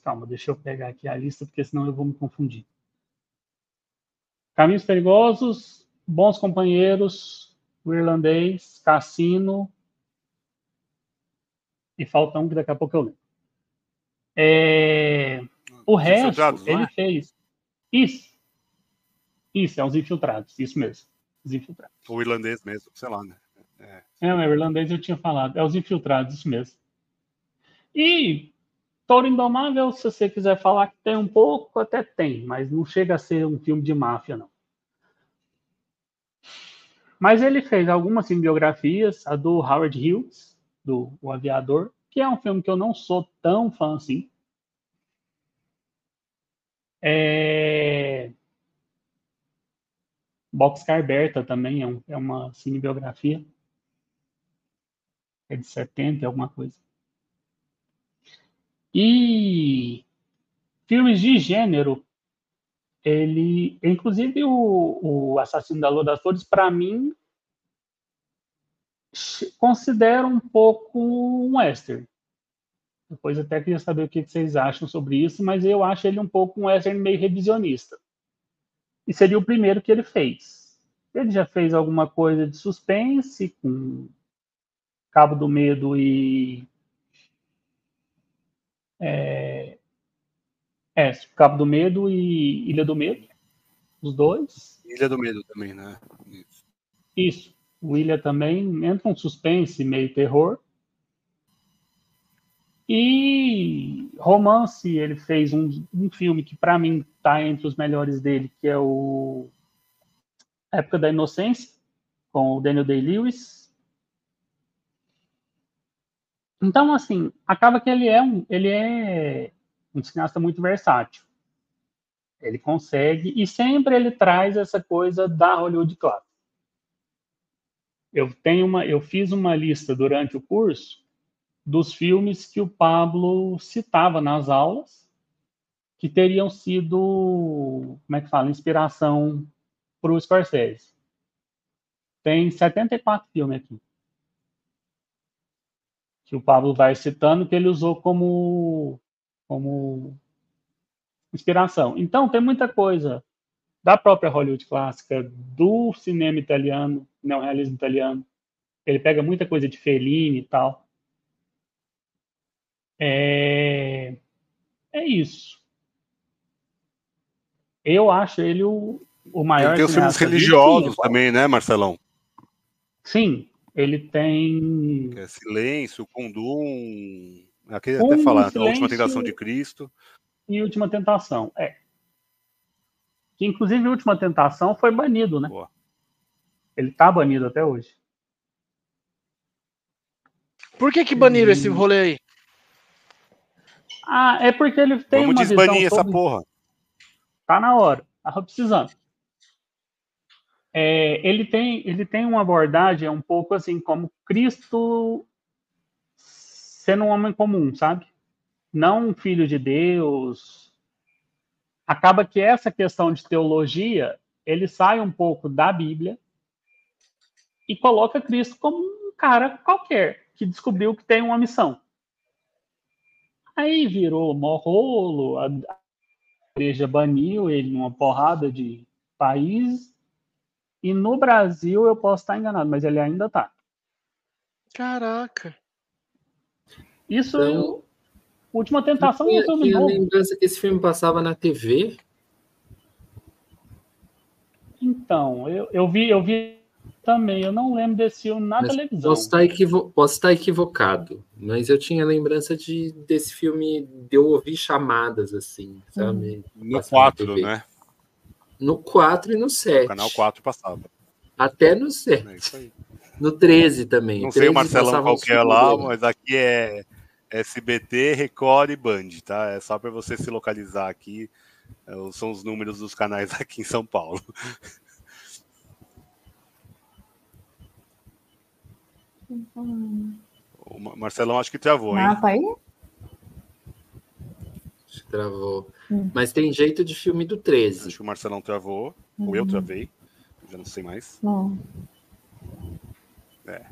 [SPEAKER 2] Calma, deixa eu pegar aqui a lista, porque senão eu vou me confundir. Caminhos Perigosos, Bons Companheiros, O Irlandês, Cassino. E falta um que daqui a pouco eu lembro. É... O resto, ele é? fez. Isso. Isso, é os infiltrados, isso mesmo. Os infiltrados.
[SPEAKER 1] O irlandês mesmo, sei lá, né?
[SPEAKER 2] É, é o irlandês eu tinha falado. É os infiltrados, isso mesmo. E Toro Indomável, se você quiser falar que tem um pouco, até tem, mas não chega a ser um filme de máfia, não. Mas ele fez algumas biografias, a do Howard Hughes, do O Aviador, que é um filme que eu não sou tão fã assim. É... Boxcar Berta também é, um, é uma cinebiografia. É de 70, alguma coisa. E filmes de gênero, ele, inclusive o, o Assassino da Lua das Flores, para mim, considera um pouco um western. Depois até queria saber o que vocês acham sobre isso, mas eu acho ele um pouco um western meio revisionista. E seria o primeiro que ele fez. Ele já fez alguma coisa de suspense com Cabo do Medo e é, é, Cabo do Medo e Ilha do Medo, os dois.
[SPEAKER 1] Ilha do Medo também, né?
[SPEAKER 2] Isso. Isso. O Ilha também entra um suspense, meio terror. E romance, ele fez um, um filme que para mim está entre os melhores dele, que é o Época da Inocência, com o Daniel Day-Lewis então, assim, acaba que ele é um, ele é um cineasta muito versátil. Ele consegue, e sempre ele traz essa coisa da Hollywood clássica. Eu tenho uma, eu fiz uma lista durante o curso dos filmes que o Pablo citava nas aulas, que teriam sido, como é que fala, inspiração para o Scorsese. Tem 74 filmes aqui que o Pablo vai citando, que ele usou como, como inspiração. Então, tem muita coisa da própria Hollywood clássica, do cinema italiano, neorrealismo italiano. Ele pega muita coisa de Fellini e tal. É, é isso. Eu acho ele o, o maior. Ele
[SPEAKER 1] tem os filmes religiosos também, né, Marcelão?
[SPEAKER 2] Sim, ele tem.
[SPEAKER 1] É silêncio, Kundum. Aqui até falar, a última tentação de Cristo.
[SPEAKER 2] E última tentação, é. Que inclusive a última tentação foi banido, né? Boa. Ele tá banido até hoje.
[SPEAKER 5] Por que que baniram e... esse rolê aí?
[SPEAKER 2] Ah, é porque ele tem Vamos uma
[SPEAKER 1] desbanir essa porra.
[SPEAKER 2] Tá na hora. Tava precisando é, ele, tem, ele tem uma abordagem um pouco assim, como Cristo sendo um homem comum, sabe? Não um filho de Deus. Acaba que essa questão de teologia, ele sai um pouco da Bíblia e coloca Cristo como um cara qualquer que descobriu que tem uma missão. Aí virou morrolo, a igreja baniu ele numa porrada de países e no Brasil eu posso estar enganado, mas ele ainda está.
[SPEAKER 5] Caraca.
[SPEAKER 2] Isso então, Última Tentação eu
[SPEAKER 3] tinha, tinha lembrança que esse filme passava na TV.
[SPEAKER 2] Então, eu, eu vi, eu vi também. Eu não lembro desse filme na mas televisão.
[SPEAKER 3] Posso estar, equivo posso estar equivocado, mas eu tinha lembrança de, desse filme de eu ouvir chamadas assim, sabe?
[SPEAKER 1] No 4, né?
[SPEAKER 3] No 4 e no 7. O
[SPEAKER 1] canal 4 passava.
[SPEAKER 3] Até no 7. É no 13 também.
[SPEAKER 1] Não sei o Marcelão qualquer lá, mas aqui é SBT, Record e Band, tá? É só para você se localizar aqui. É, são os números dos canais aqui em São Paulo. O Marcelão acho que travou, hein? Ah, tá aí?
[SPEAKER 3] Travou. Hum. Mas tem jeito de filme do 13.
[SPEAKER 1] Acho que o Marcelão travou, hum. ou eu hum. travei, já não sei mais.
[SPEAKER 4] Não.
[SPEAKER 1] É.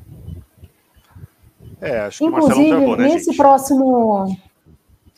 [SPEAKER 1] É, acho
[SPEAKER 4] que Inclusive, né, nesse gente? próximo.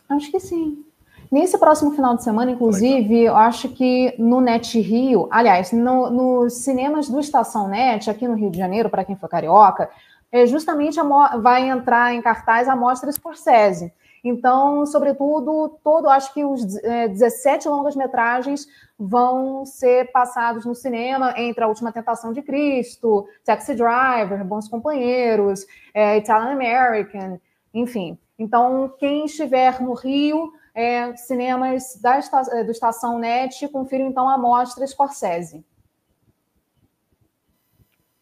[SPEAKER 4] Acho que sim. Nesse próximo final de semana, inclusive, eu acho que no Net Rio, aliás, no, nos cinemas do Estação Net, aqui no Rio de Janeiro, para quem for carioca, é justamente a, vai entrar em cartaz a mostra Scorsese. Então, sobretudo, todo, acho que os é, 17 longas-metragens vão ser passados no cinema, entre A Última Tentação de Cristo, Taxi Driver, Bons Companheiros, é, Italian American, enfim. Então, quem estiver no Rio, é, cinemas da é, do Estação Net, confira então a mostra Scorsese.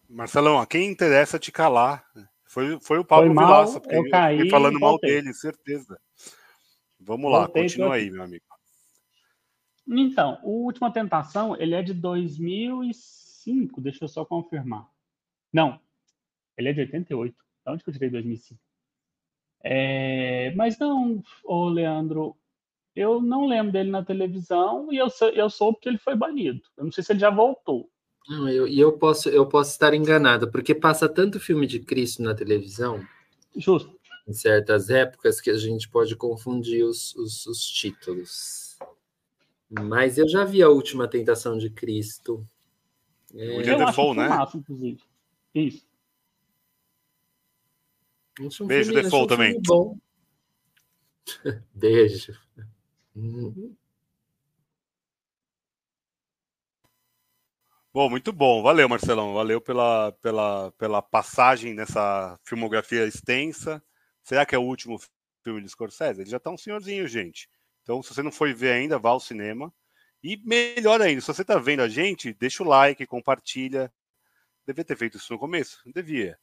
[SPEAKER 1] Marcelão, a quem interessa te calar? Foi, foi o Pablo foi mal, Vilaça,
[SPEAKER 2] porque eu caí,
[SPEAKER 1] falando mal dele, certeza. Vamos lá, voltei, continua aí, meu amigo.
[SPEAKER 2] Então, o Última Tentação, ele é de 2005, deixa eu só confirmar. Não, ele é de 88. De onde que eu tirei 2005? É, mas não, ô Leandro, eu não lembro dele na televisão e eu, eu soube que ele foi banido. Eu não sei se ele já voltou.
[SPEAKER 3] Não, eu, e eu posso, eu posso estar enganado, porque passa tanto filme de Cristo na televisão.
[SPEAKER 2] Justo.
[SPEAKER 3] Em certas épocas que a gente pode confundir os, os, os títulos. Mas eu já vi a última tentação de Cristo.
[SPEAKER 1] É... O Dia Default, né?
[SPEAKER 2] Massa, inclusive. Isso.
[SPEAKER 1] Um Beijo, filme, Default um também. Bom.
[SPEAKER 3] Beijo.
[SPEAKER 1] Bom, muito bom. Valeu, Marcelão. Valeu pela, pela, pela passagem nessa filmografia extensa. Será que é o último filme de Scorsese? Ele já está um senhorzinho, gente. Então, se você não foi ver ainda, vá ao cinema. E melhor ainda, se você está vendo a gente, deixa o like, compartilha. Devia ter feito isso no começo? Devia.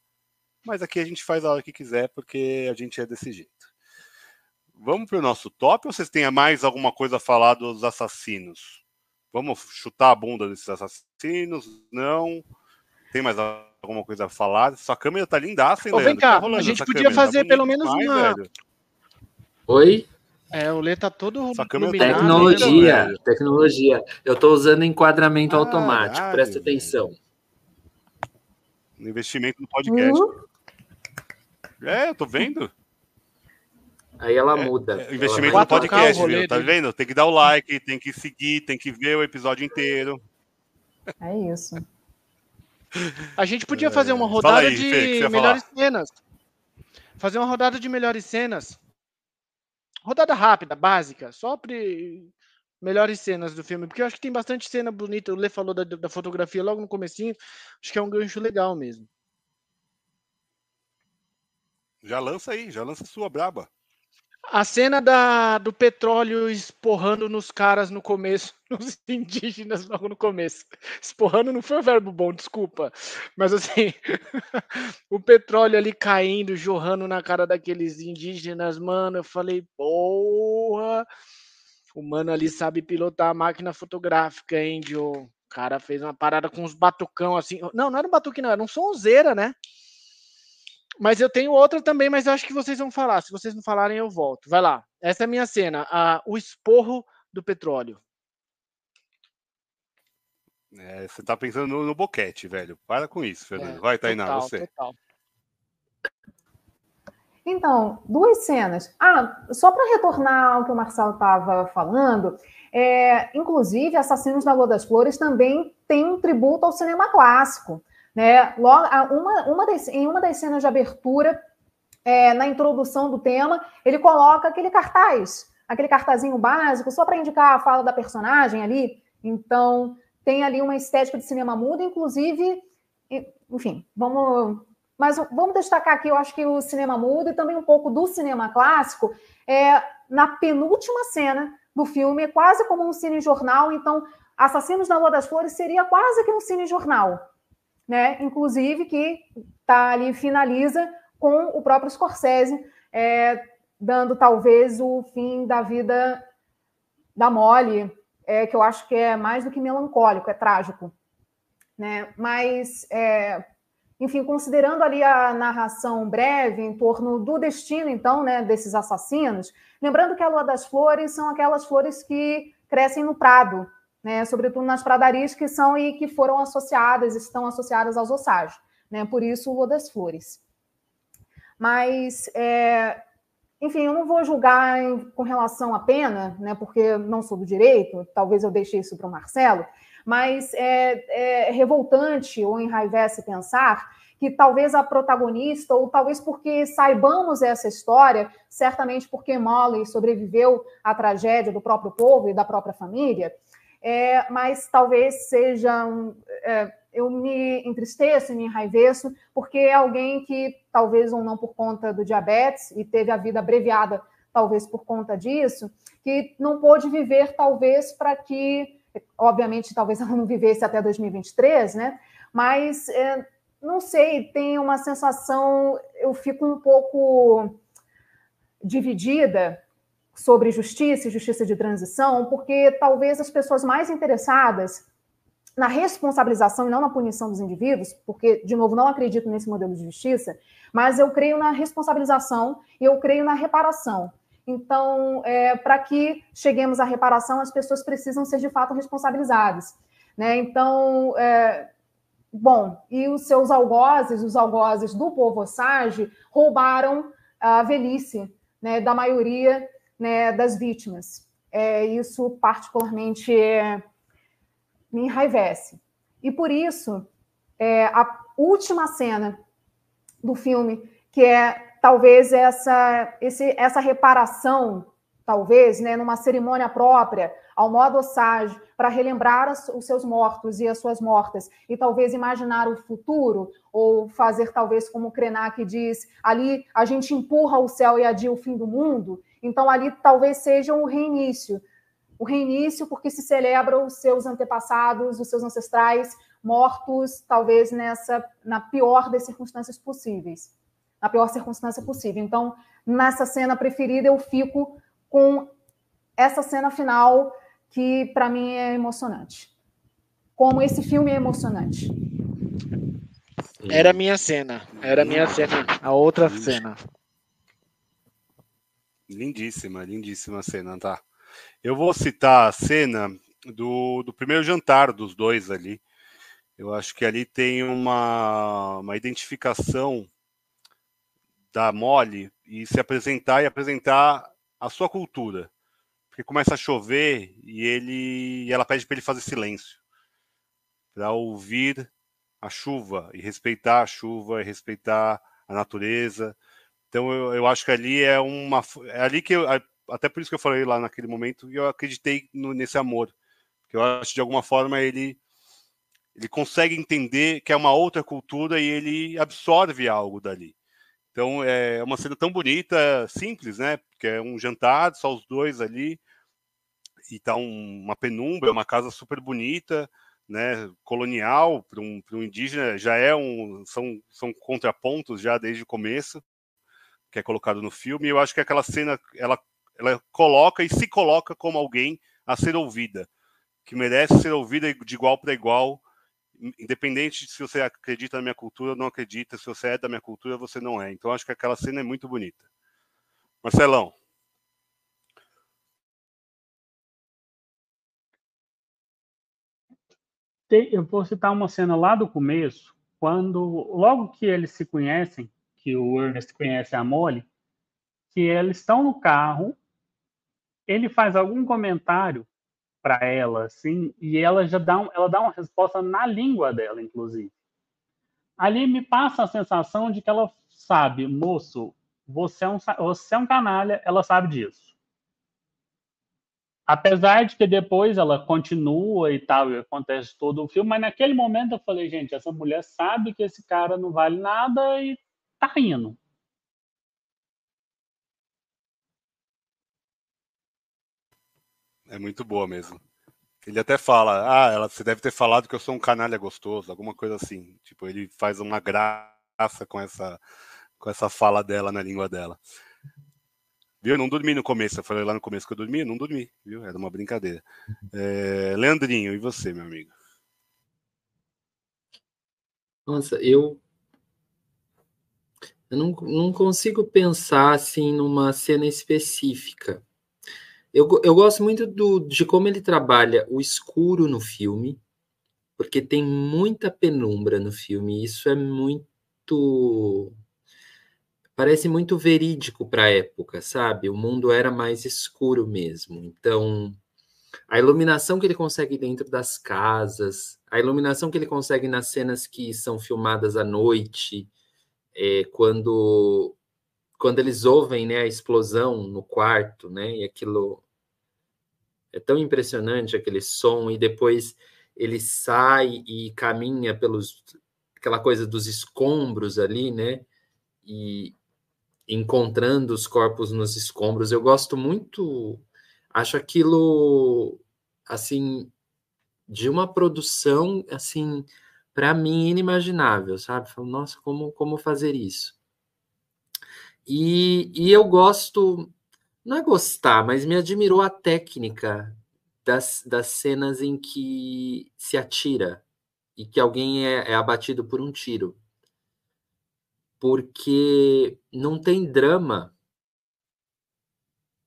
[SPEAKER 1] Mas aqui a gente faz a hora que quiser, porque a gente é desse jeito. Vamos para o nosso top ou vocês têm mais alguma coisa a falar dos assassinos? Vamos chutar a bunda desses assassinos? Não. Tem mais alguma coisa a falar? Sua câmera tá lindaça, hein,
[SPEAKER 5] Ô, Vem cá, tá a gente podia câmera? Tá fazer tá pelo menos uma. Velho.
[SPEAKER 3] Oi?
[SPEAKER 5] É, o Lê tá todo
[SPEAKER 3] tá Tecnologia, né, tecnologia. Eu tô usando enquadramento ah, automático, presta atenção.
[SPEAKER 1] Investimento no podcast. Uhum. É, eu tô vendo.
[SPEAKER 3] Aí ela é, muda.
[SPEAKER 1] É, investimento no podcast, viu? Tá vendo? Tem que dar o like, tem que seguir, tem que ver o episódio inteiro.
[SPEAKER 4] É isso.
[SPEAKER 5] A gente podia fazer uma rodada aí, de Fê, melhores falar. cenas. Fazer uma rodada de melhores cenas. Rodada rápida, básica, só para melhores cenas do filme, porque eu acho que tem bastante cena bonita. O Lê falou da, da fotografia logo no comecinho. Acho que é um gancho legal mesmo.
[SPEAKER 1] Já lança aí, já lança sua braba.
[SPEAKER 5] A cena da, do petróleo esporrando nos caras no começo, nos indígenas logo no começo. Esporrando não foi um verbo bom, desculpa. Mas assim, o petróleo ali caindo, jorrando na cara daqueles indígenas, mano, eu falei, porra, o mano ali sabe pilotar a máquina fotográfica, hein, Joe? O cara fez uma parada com uns batucão assim. Não, não era um batuque, não, era um sonzeira, né? Mas eu tenho outra também, mas eu acho que vocês vão falar. Se vocês não falarem, eu volto. Vai lá. Essa é a minha cena. A, o esporro do petróleo.
[SPEAKER 1] É, você tá pensando no, no, boquete, velho. Para com isso, Fernando. É, Vai, Tainá, total, você. Total.
[SPEAKER 4] Então, duas cenas. Ah, só para retornar ao que o Marcelo estava falando, é, inclusive, Assassinos da Lua das Flores também tem um tributo ao cinema clássico. Né? Logo, uma, uma das, em uma das cenas de abertura, é, na introdução do tema, ele coloca aquele cartaz, aquele cartazinho básico, só para indicar a fala da personagem ali. Então, tem ali uma estética de cinema mudo, inclusive, enfim, vamos. Mas vamos destacar aqui, eu acho que o cinema mudo e também um pouco do cinema clássico é na penúltima cena do filme, é quase como um cinejornal. Então, Assassinos na Lua das Flores seria quase que um cinejornal né? Inclusive que tá ali finaliza com o próprio Scorsese é, dando talvez o fim da vida da Molly, é, que eu acho que é mais do que melancólico, é trágico, né? Mas é, enfim, considerando ali a narração breve em torno do destino, então, né, desses assassinos, lembrando que a Lua das Flores são aquelas flores que crescem no prado, né, sobretudo nas pradarias que são e que foram associadas, estão associadas aos osságios, né, por isso o Lua das Flores. Mas, é, enfim, eu não vou julgar em, com relação à pena, né, porque não sou do direito, talvez eu deixe isso para o Marcelo, mas é, é revoltante ou enraivece pensar que talvez a protagonista, ou talvez porque saibamos essa história, certamente porque Molly sobreviveu à tragédia do próprio povo e da própria família, é, mas talvez seja um, é, eu me entristeço me enraiveço, porque é alguém que, talvez ou não por conta do diabetes, e teve a vida abreviada, talvez por conta disso, que não pôde viver, talvez, para que, obviamente, talvez ela não vivesse até 2023, né? Mas é, não sei, tem uma sensação, eu fico um pouco dividida sobre justiça e justiça de transição, porque talvez as pessoas mais interessadas na responsabilização e não na punição dos indivíduos, porque, de novo, não acredito nesse modelo de justiça, mas eu creio na responsabilização e eu creio na reparação. Então, é, para que cheguemos à reparação, as pessoas precisam ser de fato responsabilizadas. Né? Então, é, bom, e os seus algozes, os algozes do povo Osage, roubaram a velhice né, da maioria né, das vítimas. É, isso, particularmente, é, me enraivece. E por isso, é, a última cena do filme, que é talvez essa, esse, essa reparação, talvez, né, numa cerimônia própria, ao modo Osage, para relembrar os seus mortos e as suas mortas, e talvez imaginar o futuro, ou fazer talvez como Krenak diz, ali a gente empurra o céu e adia o fim do mundo, então ali talvez seja um reinício, o reinício porque se celebra os seus antepassados, os seus ancestrais mortos, talvez nessa na pior das circunstâncias possíveis na pior circunstância possível. Então, nessa cena preferida, eu fico com essa cena final que, para mim, é emocionante. Como esse filme é emocionante.
[SPEAKER 5] Era a minha cena. Era a minha cena. A outra cena.
[SPEAKER 1] Lindíssima, lindíssima cena, tá? Eu vou citar a cena do, do primeiro jantar dos dois ali. Eu acho que ali tem uma, uma identificação da Mole e se apresentar e apresentar a sua cultura. Porque começa a chover e ele e ela pede para ele fazer silêncio. Para ouvir a chuva e respeitar a chuva e respeitar a natureza. Então eu, eu acho que ali é uma é ali que eu, até por isso que eu falei lá naquele momento e eu acreditei no, nesse amor. Porque eu acho que de alguma forma ele ele consegue entender que é uma outra cultura e ele absorve algo dali. Então é uma cena tão bonita, simples, né? Porque é um jantar, só os dois ali, e tá um, uma penumbra, uma casa super bonita, né? Colonial para um, um indígena já é um são, são contrapontos já desde o começo que é colocado no filme. Eu acho que aquela cena ela ela coloca e se coloca como alguém a ser ouvida, que merece ser ouvida de igual para igual independente de se você acredita na minha cultura ou não acredita, se você é da minha cultura, você não é. Então acho que aquela cena é muito bonita. Marcelão.
[SPEAKER 2] Eu vou citar uma cena lá do começo, quando logo que eles se conhecem, que o Ernest conhece a Molly, que eles estão no carro, ele faz algum comentário para ela, assim, e ela já dá, um, ela dá uma resposta na língua dela, inclusive. Ali me passa a sensação de que ela sabe, moço, você é um, você é um canalha, ela sabe disso. Apesar de que depois ela continua e tal, e acontece todo o filme, mas naquele momento eu falei, gente, essa mulher sabe que esse cara não vale nada e tá rindo.
[SPEAKER 1] É muito boa mesmo. Ele até fala, ah, ela, você deve ter falado que eu sou um canalha gostoso, alguma coisa assim. Tipo, ele faz uma graça com essa, com essa fala dela na língua dela. Viu? Eu não dormi no começo. Eu falei lá no começo que eu dormi, eu não dormi, viu? Era uma brincadeira. É, Leandrinho, e você, meu amigo?
[SPEAKER 3] Nossa, eu eu não, não consigo pensar assim numa cena específica. Eu, eu gosto muito do, de como ele trabalha o escuro no filme, porque tem muita penumbra no filme. Isso é muito. Parece muito verídico para a época, sabe? O mundo era mais escuro mesmo. Então, a iluminação que ele consegue dentro das casas, A iluminação que ele consegue nas cenas que são filmadas à noite, é, quando quando eles ouvem né, a explosão no quarto, né, e aquilo é tão impressionante aquele som e depois ele sai e caminha pelos aquela coisa dos escombros ali, né, e encontrando os corpos nos escombros. Eu gosto muito, acho aquilo assim de uma produção assim para mim inimaginável, sabe? Falo, nossa, como como fazer isso? E, e eu gosto, não é gostar, mas me admirou a técnica das, das cenas em que se atira e que alguém é, é abatido por um tiro. Porque não tem drama.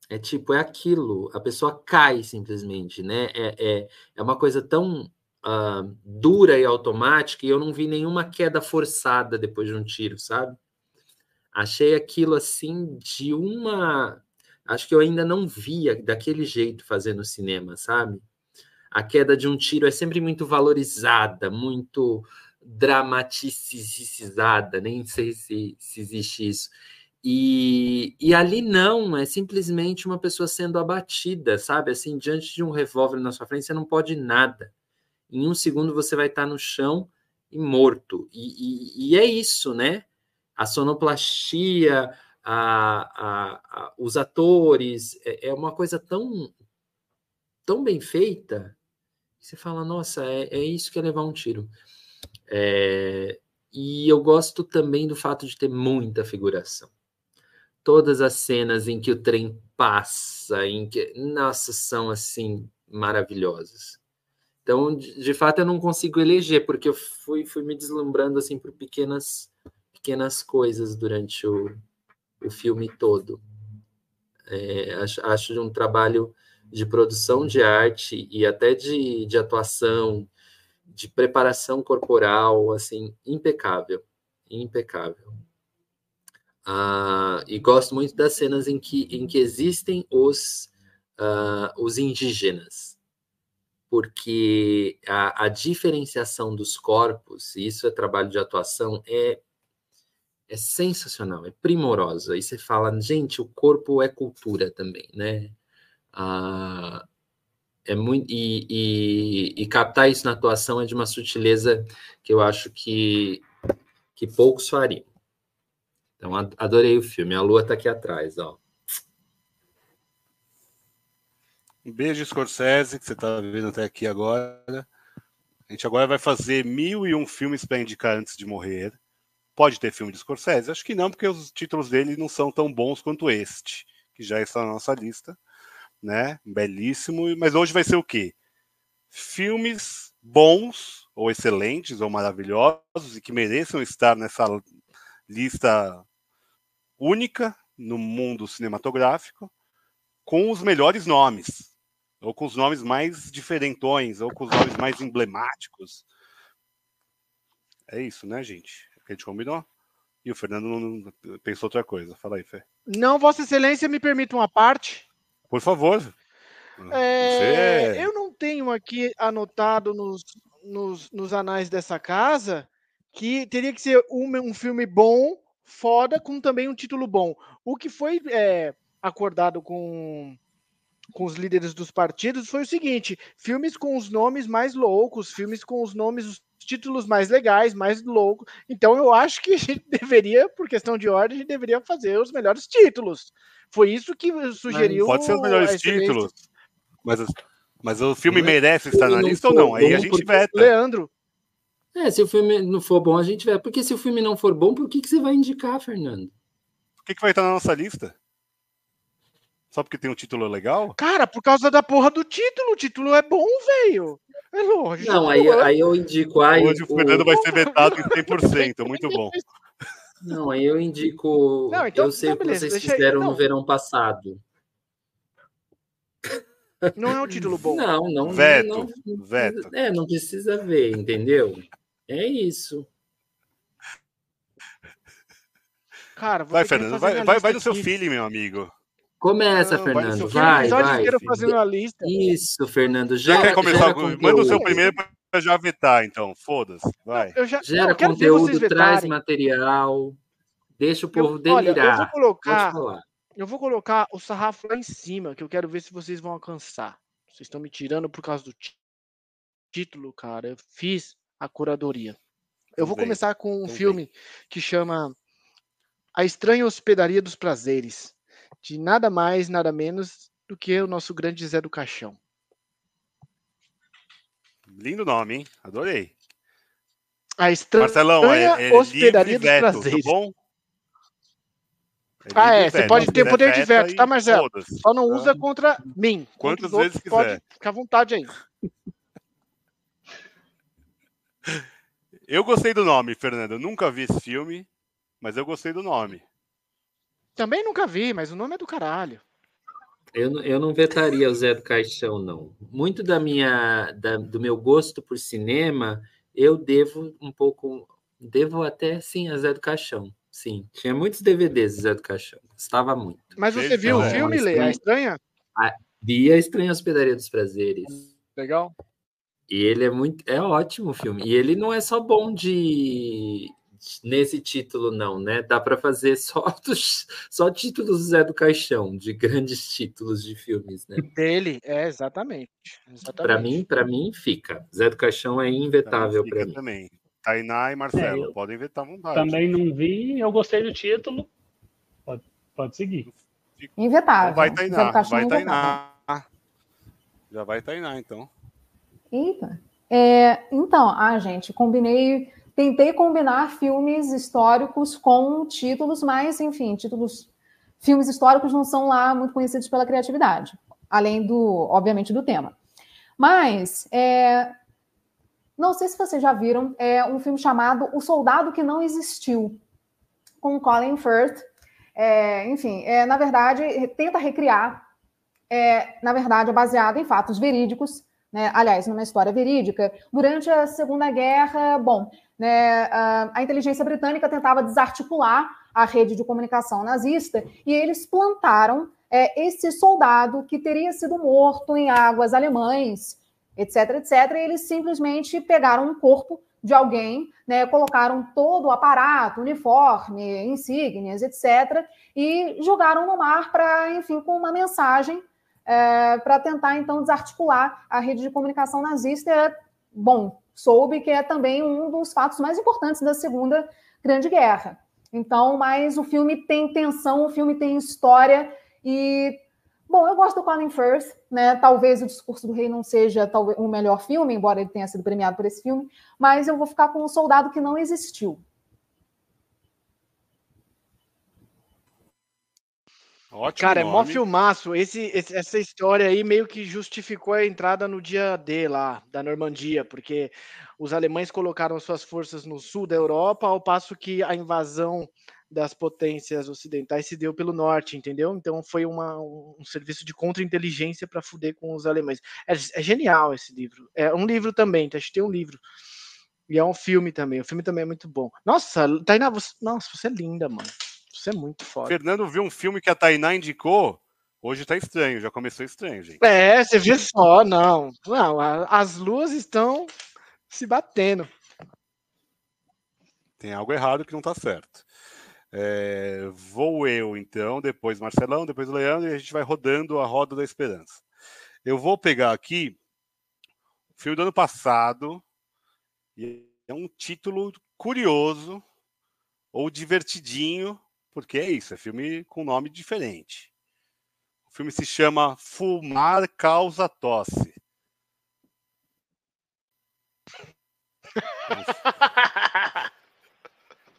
[SPEAKER 3] É tipo, é aquilo, a pessoa cai simplesmente, né? É, é, é uma coisa tão uh, dura e automática e eu não vi nenhuma queda forçada depois de um tiro, sabe? Achei aquilo assim de uma. Acho que eu ainda não via daquele jeito fazer no cinema, sabe? A queda de um tiro é sempre muito valorizada, muito dramaticizada, nem sei se, se existe isso. E, e ali não, é simplesmente uma pessoa sendo abatida, sabe? Assim, diante de um revólver na sua frente, você não pode nada. Em um segundo você vai estar no chão e morto. E, e, e é isso, né? a sonoplastia, a, a, a, os atores, é, é, uma coisa tão, tão bem feita que você fala, nossa, é, é isso que é levar um tiro. É, e eu gosto também do fato de ter muita figuração. Todas as cenas em que o trem passa, em que, nossa, são assim maravilhosas. Então, de, de fato, eu não consigo eleger, porque eu fui, fui me deslumbrando assim por pequenas pequenas coisas durante o, o filme todo. É, acho, acho um trabalho de produção de arte e até de, de atuação, de preparação corporal, assim, impecável, impecável. Ah, e gosto muito das cenas em que, em que existem os, ah, os indígenas, porque a, a diferenciação dos corpos, e isso é trabalho de atuação, é é sensacional, é primorosa. E você fala, gente, o corpo é cultura também, né? Ah, é muito e, e, e, captar isso na atuação é de uma sutileza que eu acho que que poucos fariam. Então adorei o filme. A Lua está aqui atrás, ó.
[SPEAKER 1] Um beijo, Scorsese, que você está vendo até aqui agora. A gente agora vai fazer mil e um filmes para indicar antes de morrer. Pode ter filme de Scorsese? Acho que não, porque os títulos dele não são tão bons quanto este, que já está na nossa lista, né? Belíssimo. Mas hoje vai ser o quê? Filmes bons, ou excelentes, ou maravilhosos, e que mereçam estar nessa lista única no mundo cinematográfico, com os melhores nomes, ou com os nomes mais diferentões, ou com os nomes mais emblemáticos. É isso, né, gente? que a gente combinou. E o Fernando não pensou outra coisa. Fala aí, Fê.
[SPEAKER 5] Não, Vossa Excelência, me permite uma parte.
[SPEAKER 1] Por favor.
[SPEAKER 5] É, Você... Eu não tenho aqui anotado nos, nos, nos, anais dessa casa que teria que ser um, um filme bom, foda, com também um título bom. O que foi é, acordado com, com os líderes dos partidos foi o seguinte: filmes com os nomes mais loucos, filmes com os nomes títulos mais legais, mais loucos. Então eu acho que a gente deveria, por questão de ordem, a gente deveria fazer os melhores títulos. Foi isso que sugeriu.
[SPEAKER 1] Pode ser os melhores títulos, mas, mas o filme mas merece estar na lista ou não? Aí a gente veta.
[SPEAKER 5] Leandro.
[SPEAKER 3] É, se o filme não for bom, a gente vai. Porque se o filme não for bom, por que, que você vai indicar, Fernando?
[SPEAKER 1] O que, que vai estar na nossa lista? Só porque tem um título legal?
[SPEAKER 5] Cara, por causa da porra do título. O título é bom, velho. É lógico.
[SPEAKER 3] Não, aí, aí eu indico. Aí,
[SPEAKER 1] Hoje o Fernando o... vai ser vetado em 100%. Muito bom.
[SPEAKER 3] Não, aí eu indico. Não, então, eu sei então, o que beleza, vocês fizeram aí, no verão passado.
[SPEAKER 5] Não é um título bom.
[SPEAKER 3] Não, não.
[SPEAKER 1] Veto.
[SPEAKER 3] Não,
[SPEAKER 1] não, veto.
[SPEAKER 3] É, não precisa ver, entendeu? É isso.
[SPEAKER 5] Cara,
[SPEAKER 1] vai, Fernando, vai, vai, vai no seu feeling, meu amigo.
[SPEAKER 3] Começa, não, Fernando. Vai, vai. vai
[SPEAKER 5] lista.
[SPEAKER 3] Isso, Fernando. Já,
[SPEAKER 1] já quer começar? Já manda o seu primeiro, já vetar, então. Foda-se. Vai.
[SPEAKER 5] Eu já,
[SPEAKER 3] Gera
[SPEAKER 5] eu
[SPEAKER 3] conteúdo, traz material, deixa o povo
[SPEAKER 5] Eu- olha, eu
[SPEAKER 3] delirar.
[SPEAKER 5] vou colocar, eu vou colocar o sarrafo lá em cima, que eu quero ver se vocês vão alcançar. Vocês estão me tirando por causa do título, cara. Eu fiz a curadoria. Eu vou
[SPEAKER 1] bem,
[SPEAKER 5] começar com um
[SPEAKER 1] tudo bem.
[SPEAKER 5] filme que chama A Estranha Hospedaria dos Prazeres, de nada mais, nada menos do que o nosso grande Zé do Caixão.
[SPEAKER 1] Lindo nome, hein? Adorei.
[SPEAKER 5] A Estranha
[SPEAKER 1] Marcelão, é, é
[SPEAKER 5] Hospedaria dos
[SPEAKER 1] veto, tá
[SPEAKER 5] Prazeres.
[SPEAKER 1] bom?
[SPEAKER 5] Ah,
[SPEAKER 1] livre
[SPEAKER 5] é, você
[SPEAKER 1] veto.
[SPEAKER 5] pode ter
[SPEAKER 1] quiser
[SPEAKER 5] poder de veto, tá, Marcelo? Só não usa contra mim.
[SPEAKER 1] Quantas vezes
[SPEAKER 5] pode
[SPEAKER 1] quiser.
[SPEAKER 5] ficar à vontade aí.
[SPEAKER 1] Eu gostei do nome, Fernando. Eu nunca vi esse filme, mas eu gostei do nome.
[SPEAKER 5] Também nunca vi, mas o nome é do caralho.
[SPEAKER 3] Eu, não- eu não vetaria o Zé do Caixão, não. Muito da minha, da- do meu gosto por cinema, eu devo um pouco, devo até sim a Zé do Caixão. Sim, tinha muitos DVDs do Zé do Caixão. Gostava muito.
[SPEAKER 5] Mas você viu o
[SPEAKER 1] é
[SPEAKER 5] filme,
[SPEAKER 3] uma
[SPEAKER 5] Lê? A
[SPEAKER 3] estranha-
[SPEAKER 5] estranha?
[SPEAKER 3] Vi a Estranha Hospedaria dos Prazeres.
[SPEAKER 5] Legal.
[SPEAKER 3] E ele é muito, é ótimo o filme. E ele não é só bom de nesse título, não, né? Dá para fazer só dos, só títulos do Zé do Caixão, de grandes títulos de filmes, né?
[SPEAKER 5] Dele, é, exatamente. exatamente.
[SPEAKER 3] Para mim, para mim fica. Zé do Caixão é invetável para mim.
[SPEAKER 1] também. Tainá e Marcelo,
[SPEAKER 2] É,
[SPEAKER 1] podem vetar à vontade.
[SPEAKER 2] Também não vi, eu gostei do título. Pode, pode seguir.
[SPEAKER 4] Invetável.
[SPEAKER 1] Então vai Tainá,
[SPEAKER 4] Caixão
[SPEAKER 1] vai. Tainá. Já vai Tainá, então.
[SPEAKER 4] Eita. É, então, ah, gente, combinei, tentei combinar filmes históricos com títulos, mas, enfim, títulos, filmes históricos não são lá muito conhecidos pela criatividade, além do, obviamente, do tema. Mas, é, não sei se vocês já viram, é um filme chamado O Soldado que Não Existiu, com Colin Firth. É, enfim, é, na verdade, tenta recriar, é, na verdade, é baseado em fatos verídicos, né, aliás, numa história verídica, durante a Segunda Guerra, bom, né, a, inteligência britânica tentava desarticular a rede de comunicação nazista e eles plantaram é, esse soldado que teria sido morto em águas alemães, etc, etc, e eles simplesmente pegaram um corpo de alguém, né, colocaram todo o aparato, uniforme, insígnias, etc, e jogaram no mar para, enfim, com uma mensagem é, para tentar, então, desarticular a rede de comunicação nazista. É, bom, soube que é também um dos fatos mais importantes da Segunda Grande Guerra. Então, mas o filme tem tensão, o filme tem história e Bom, eu gosto do Colin Firth, né? Talvez o Discurso do Rei não seja talvez o melhor filme, embora ele tenha sido premiado por esse filme, mas eu vou ficar com o Soldado que não existiu.
[SPEAKER 1] Ótimo
[SPEAKER 5] Cara, é mó
[SPEAKER 1] nome.
[SPEAKER 5] filmaço. Esse, esse- essa história aí meio que justificou a entrada no dia D lá, da Normandia, porque os alemães colocaram suas forças no sul da Europa, ao passo que a invasão das potências ocidentais se deu pelo norte, entendeu? Então foi uma- um, um serviço de contra-inteligência para fuder com os alemães. É, é genial esse livro. É um livro também, tá? acho que tem um livro. E é um filme também. O filme também é muito bom. Nossa, Tainá, você, nossa, você é linda, mano. Você é muito foda.
[SPEAKER 1] Fernando viu um filme que a Tainá indicou. Hoje tá estranho, já começou estranho, gente.
[SPEAKER 5] É, você vê só, não. Não, as luas estão se batendo.
[SPEAKER 1] Tem algo errado que não tá certo. É, vou eu, então, depois Marcelão, depois Leandro, e a gente vai rodando a roda da esperança. Eu vou pegar aqui o filme do ano passado, e é um título curioso ou divertidinho, porque é isso, é filme com nome diferente. O filme se chama Fumar Causa Tosse.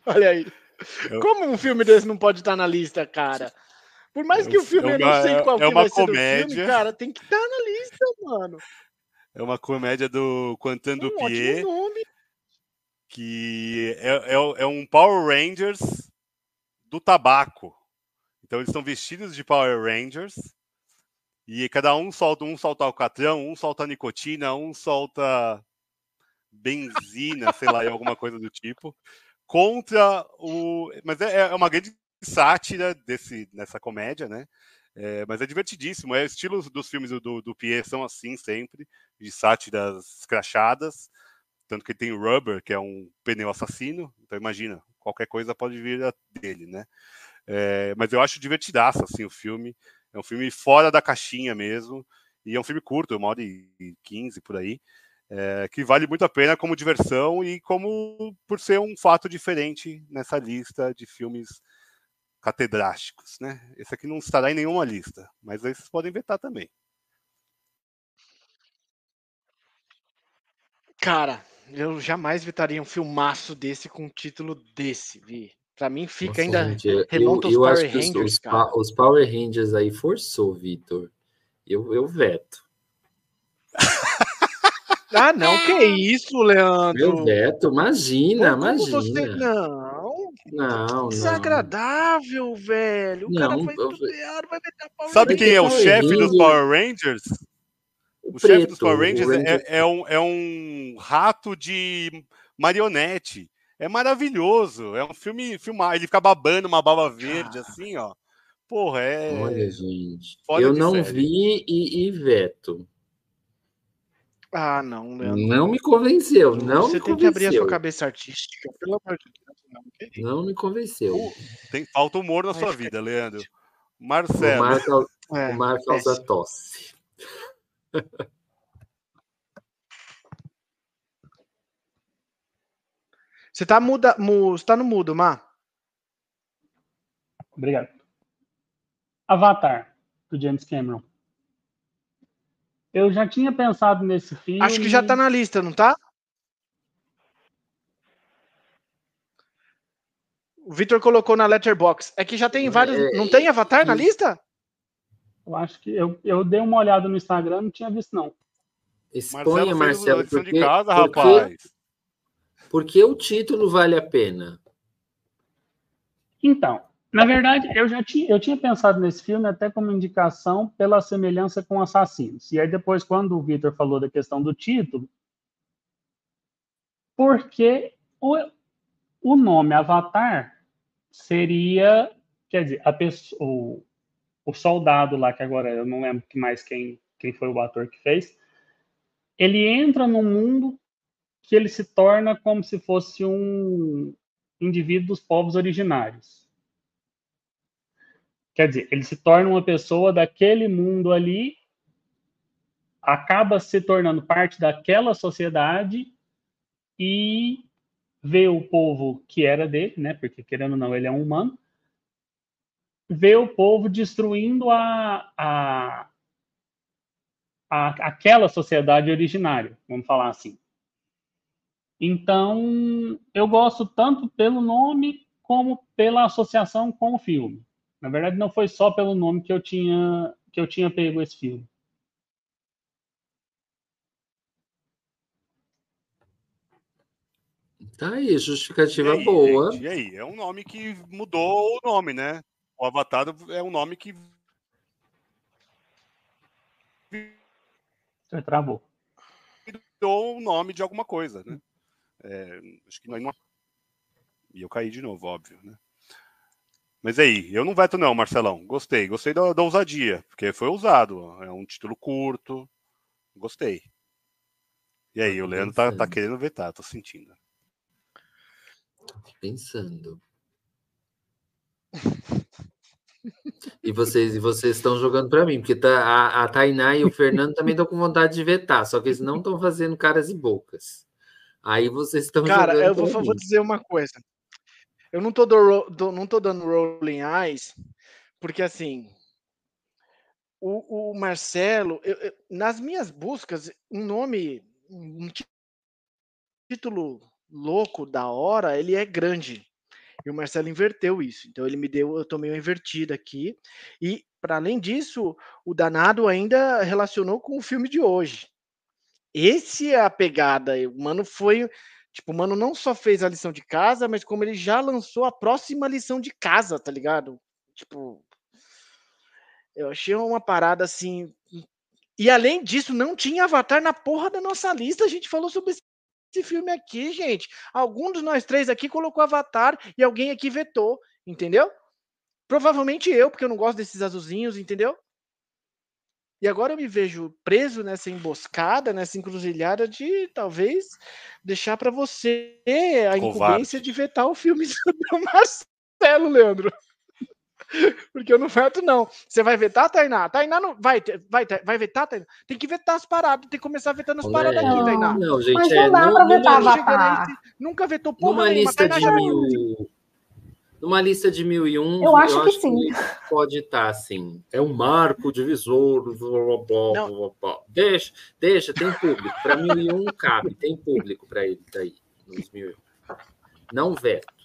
[SPEAKER 5] Olha aí.
[SPEAKER 1] Eu-
[SPEAKER 5] Como um filme desse não pode estar na lista, cara? Por mais
[SPEAKER 1] É
[SPEAKER 5] que
[SPEAKER 1] um-
[SPEAKER 5] o filme
[SPEAKER 1] é
[SPEAKER 5] eu não sei qual
[SPEAKER 1] é
[SPEAKER 5] que vai ser
[SPEAKER 1] comédia.
[SPEAKER 5] filme, cara, tem que estar na lista, mano.
[SPEAKER 1] É uma comédia do Quentin
[SPEAKER 5] Um
[SPEAKER 1] Dupieux.
[SPEAKER 5] ótimo nome.
[SPEAKER 1] que é, é- é um Power Rangers do tabaco. Então eles estão vestidos de Power Rangers e cada um solta, um solta alcatrão, um solta nicotina, um solta benzina, sei lá, alguma coisa do tipo, contra o. Mas é, é uma grande sátira desse, nessa comédia, né? É, mas é divertidíssimo. É o estilo dos filmes do, do Pierre são assim sempre, de sátiras escrachadas. tanto que tem Rubber, que é um pneu assassino, então imagina, qualquer coisa pode vir dele, né? É, mas eu acho divertidaço, assim, o filme. É um filme fora da caixinha mesmo, e é um filme curto, uma hora e quinze por aí, é, que vale muito a pena como diversão e como por ser um fato diferente nessa lista de filmes catedráticos, né? Esse aqui não estará em nenhuma lista, mas aí vocês podem vetar também.
[SPEAKER 5] Cara, eu jamais vetaria um filmaço desse com um título desse, Vi. Pra mim fica Nossa, ainda
[SPEAKER 3] gente, remonta eu, eu Power Rangers, os, cara. Os Power Rangers aí forçou, Vitor. Eu, eu veto.
[SPEAKER 5] ah, não, que isso, Leandro?
[SPEAKER 3] Eu veto, imagina, Como imagina. Você...
[SPEAKER 5] Não,
[SPEAKER 3] não,
[SPEAKER 5] Desagradável, velho. O não, cara foi
[SPEAKER 1] eu... vai meter Power Sabe quem é o chefe dos Power Rangers? O, o chefe dos Power Rangers Ranger... é, é, um, é um rato de marionete. É maravilhoso. É um filme filmar. Ele fica babando uma baba verde, assim, ó. Porra, é.
[SPEAKER 3] Olha, gente. eu não série. vi e, e, veto.
[SPEAKER 5] Ah, não, Leandro.
[SPEAKER 3] Não me convenceu. Não
[SPEAKER 5] Você
[SPEAKER 3] me
[SPEAKER 5] tem
[SPEAKER 3] convenceu.
[SPEAKER 5] que abrir a sua cabeça artística, pelo amor de
[SPEAKER 3] Deus. Não, não me convenceu.
[SPEAKER 1] Tem, falta humor na Ai, sua vida, Leandro. Marcelo.
[SPEAKER 3] O é, o Marco causa tosse.
[SPEAKER 5] Você tá, muda, mu, tá no mudo, Má?
[SPEAKER 2] Obrigado. Avatar, do James Cameron. Eu já tinha pensado nesse filme.
[SPEAKER 5] Acho que já tá na lista, não tá? O Victor colocou na Letterbox. É que já tem vários. É, não tem Avatar na lista?
[SPEAKER 2] Eu acho que eu, eu dei uma olhada no Instagram, não tinha visto, não.
[SPEAKER 3] Exponha, Marcelo. Marcelo
[SPEAKER 1] porque, de casa, porque, rapaz.
[SPEAKER 3] Porque o título vale a pena.
[SPEAKER 2] Então, na verdade, eu já tinha, eu tinha pensado nesse filme até como indicação pela semelhança com Assassinos. E aí depois, quando o Victor falou da questão do título, porque o, o nome Avatar seria, quer dizer, a pessoa, o, soldado lá, que agora eu não lembro mais quem, quem foi o ator que fez, ele entra no mundo que ele se torna como se fosse um indivíduo dos povos originários. Quer dizer, ele se torna uma pessoa daquele mundo ali, acaba se tornando parte daquela sociedade e vê o povo que era dele, né? Porque querendo ou não, ele é um humano, vê o povo destruindo a, a, a aquela sociedade originária, vamos falar assim. Então, eu gosto tanto pelo nome como pela associação com o filme. Na verdade, não foi só pelo nome que eu tinha que eu tinha pego esse filme.
[SPEAKER 3] Tá aí, justificativa e aí, boa.
[SPEAKER 1] Gente, e aí? É um nome que mudou o nome, né? O Avatar é um nome que.
[SPEAKER 2] Você travou.
[SPEAKER 1] Mudou o nome de alguma coisa, né? É, acho que não. E eu caí de novo, óbvio, né? Mas aí, eu não veto não, Marcelão. Gostei, gostei da, da ousadia, porque foi usado. É um título curto. Gostei. E aí, o Leandro tá, tá querendo vetar, tô sentindo.
[SPEAKER 3] Pensando. E vocês, e vocês estão jogando para mim, porque tá, a, a Tainá e o Fernando também estão com vontade de vetar, só que eles não estão fazendo caras e bocas. Aí vocês estão
[SPEAKER 5] Cara, eu vou, vou, dizer uma coisa. Eu não tô, do, do, não tô dando rolling eyes, porque assim, o, o Marcelo, eu, eu, nas minhas buscas, um nome, um título louco, da hora, ele é grande. E o Marcelo inverteu isso. Então ele me deu, eu tomei uma invertida aqui. E, para além disso, o danado ainda relacionou com o filme de hoje. Esse é a pegada. O mano foi. Tipo, o mano não só fez a lição de casa, mas como ele já lançou a próxima lição de casa, tá ligado? Tipo. Eu achei uma parada assim. E além disso, não tinha Avatar na porra da nossa lista. A gente falou sobre esse filme aqui, gente. Algum dos nós três aqui colocou Avatar e alguém aqui vetou, entendeu? Provavelmente eu, porque eu não gosto desses azulzinhos, entendeu? E agora eu me vejo preso nessa emboscada, nessa encruzilhada de talvez deixar para você a incumbência de vetar o filme do Marcelo, Leandro. Porque eu não veto, não. Você vai vetar, Tainá? Tainá não. Vai, vai, vai vetar, Tainá? Tem que vetar as paradas, tem que começar vetando as paradas aqui, Tainá.
[SPEAKER 3] Não, gente,
[SPEAKER 4] Mas
[SPEAKER 3] é,
[SPEAKER 4] não dá
[SPEAKER 3] não-
[SPEAKER 4] pra vetar, Avatar.
[SPEAKER 5] Nunca vetou porra
[SPEAKER 3] numa
[SPEAKER 5] nenhuma.
[SPEAKER 3] lista de mil. Numa lista de mil e um,
[SPEAKER 4] Eu acho que sim.
[SPEAKER 3] pode estar assim. É um marco divisor. blá, blá, blá, blá, blá. Deixa, deixa, tem público. Para mil e um cabe, tem público para ele daí, nos mil e um. Não veto.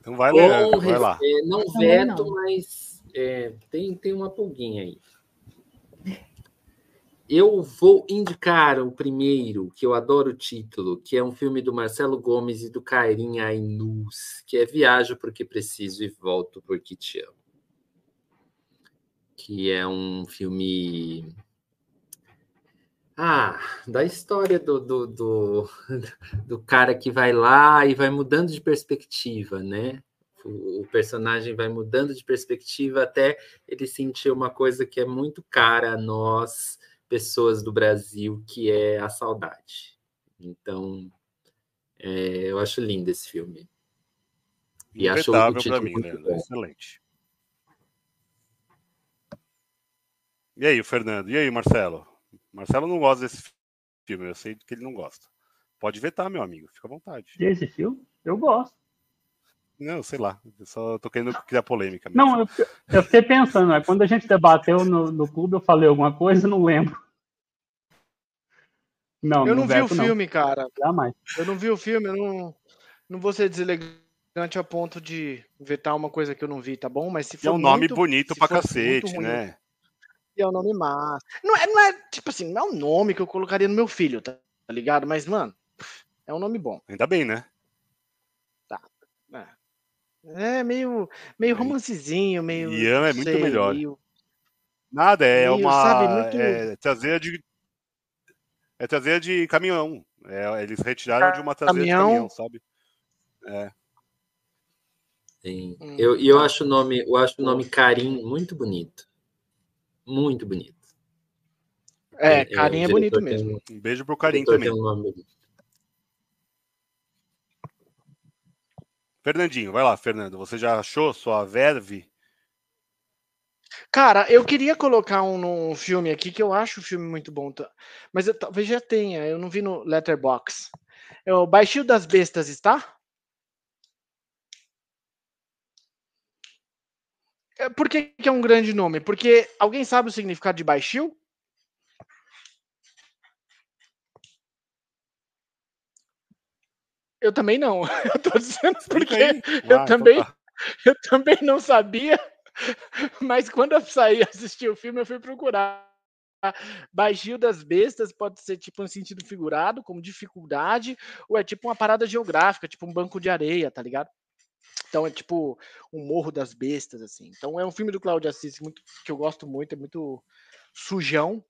[SPEAKER 1] Então vai,
[SPEAKER 3] Com
[SPEAKER 1] Leandro, vai lá.
[SPEAKER 3] é, não veto,
[SPEAKER 4] não.
[SPEAKER 3] mas é, tem, tem uma pulguinha aí. Eu vou indicar o primeiro, que eu adoro o título, que é um filme do Marcelo Gomes e do Kairin Ainus, que é Viajo porque preciso e volto porque te amo. Que é um filme. Ah, da história do, do, do, do cara que vai lá e vai mudando de perspectiva, né? O, o personagem vai mudando de perspectiva até ele sentir uma coisa que é muito cara a nós, pessoas do Brasil, que é a saudade. Então, é, eu acho lindo esse filme. E acho o título
[SPEAKER 1] mim,
[SPEAKER 3] muito
[SPEAKER 1] Leandro.
[SPEAKER 3] bom.
[SPEAKER 1] Excelente. E aí, Fernando? E aí, Marcelo? Marcelo não gosta desse filme, eu sei que ele não gosta. Pode vetar, meu amigo, fica à vontade.
[SPEAKER 2] Desse filme? Eu gosto.
[SPEAKER 1] Não, sei lá, eu só tô querendo criar polêmica. mesmo.
[SPEAKER 2] Não, eu, eu fiquei pensando, né? quando a gente debateu no, no clube, eu falei alguma coisa, não lembro. Não,
[SPEAKER 5] Eu não vi o
[SPEAKER 2] veto, não.
[SPEAKER 5] filme, cara.
[SPEAKER 2] Jamais.
[SPEAKER 5] Eu não vi o filme, eu não, não vou ser deselegante a ponto de vetar uma coisa que eu não vi, tá bom? Mas se for
[SPEAKER 1] é um nome
[SPEAKER 5] muito-
[SPEAKER 1] bonito pra cacete,
[SPEAKER 5] ruim,
[SPEAKER 1] né?
[SPEAKER 5] E é um nome massa. Não é, não é, tipo assim, não é um nome que eu colocaria no meu filho, tá, tá ligado? Mas, mano, é um nome bom.
[SPEAKER 1] Ainda bem, né?
[SPEAKER 5] É meio, meio romancezinho, meio.
[SPEAKER 1] Ian é muito
[SPEAKER 5] sei,
[SPEAKER 1] melhor.
[SPEAKER 5] meio-
[SPEAKER 1] Nada, é
[SPEAKER 5] Meio,
[SPEAKER 1] uma.
[SPEAKER 5] sabe, muito-
[SPEAKER 1] É traseira de. É traseira de caminhão. É, eles retiraram de uma traseira
[SPEAKER 5] Caminhão.
[SPEAKER 1] de caminhão, sabe?
[SPEAKER 3] Sim.
[SPEAKER 5] Hum,
[SPEAKER 3] eu, e eu
[SPEAKER 5] tá.
[SPEAKER 3] acho o nome, eu acho o nome Karim muito bonito. Muito bonito.
[SPEAKER 5] É,
[SPEAKER 3] É,
[SPEAKER 5] é
[SPEAKER 3] o
[SPEAKER 5] bonito mesmo.
[SPEAKER 3] um-
[SPEAKER 1] Um beijo pro
[SPEAKER 3] o
[SPEAKER 1] Carim
[SPEAKER 3] diretor
[SPEAKER 1] também.
[SPEAKER 3] um.
[SPEAKER 1] Fernandinho, vai lá, Fernando. Você já achou sua verve?
[SPEAKER 5] Cara, eu queria colocar um, num filme aqui que eu acho o filme muito bom, mas eu, talvez já tenha, eu não vi no Letterbox. É o Baixio das Bestas, está? Por que, que é um grande nome? Porque alguém sabe o significado de Baixio? Eu também não. Eu tô dizendo porque eu
[SPEAKER 1] então
[SPEAKER 5] também-
[SPEAKER 1] tá.
[SPEAKER 5] eu também não sabia, mas quando eu saí assistir o filme, eu fui procurar. Baixio das bestas pode ser tipo um sentido figurado, como dificuldade, ou é tipo uma parada geográfica, tipo um banco de areia, tá ligado? Então é tipo um morro das bestas, assim. Então é um filme do Cláudio Assis muito, que eu gosto muito, é muito sujão.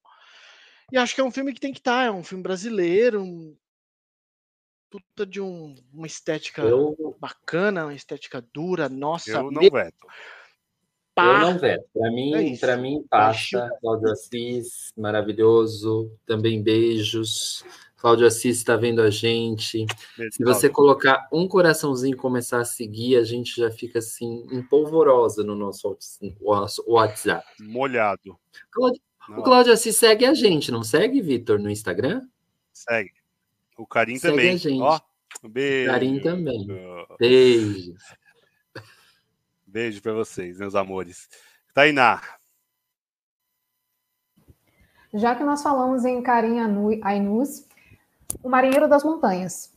[SPEAKER 5] E acho que é um filme que tem que estar, é um filme brasileiro, um puta de um- uma estética
[SPEAKER 3] Eu,
[SPEAKER 5] bacana, uma estética dura, nossa,
[SPEAKER 1] Eu não
[SPEAKER 5] me
[SPEAKER 1] veto.
[SPEAKER 3] eu
[SPEAKER 5] pá.
[SPEAKER 3] não veto. Para
[SPEAKER 5] É
[SPEAKER 3] mim,
[SPEAKER 5] isso.
[SPEAKER 3] para mim passa. Cláudio Assis, maravilhoso. Também beijos. Cláudio Assis está vendo a gente. Se você
[SPEAKER 1] Cláudio.
[SPEAKER 3] colocar um coraçãozinho e começar a seguir, a gente já fica assim, empolvorosa no nosso whats- nosso WhatsApp.
[SPEAKER 1] Molhado.
[SPEAKER 3] Cláudio- O Cláudio Assis segue a gente, não segue, Vitor, no Instagram?
[SPEAKER 1] Segue. O Carim
[SPEAKER 3] Segue
[SPEAKER 1] também.
[SPEAKER 3] a gente.
[SPEAKER 1] Ó, um beijo.
[SPEAKER 3] Carim também. Beijo.
[SPEAKER 1] Beijo pra vocês, meus amores. Tainá.
[SPEAKER 4] Já que nós falamos em Karim Anu- Ainus, O Marinheiro das Montanhas.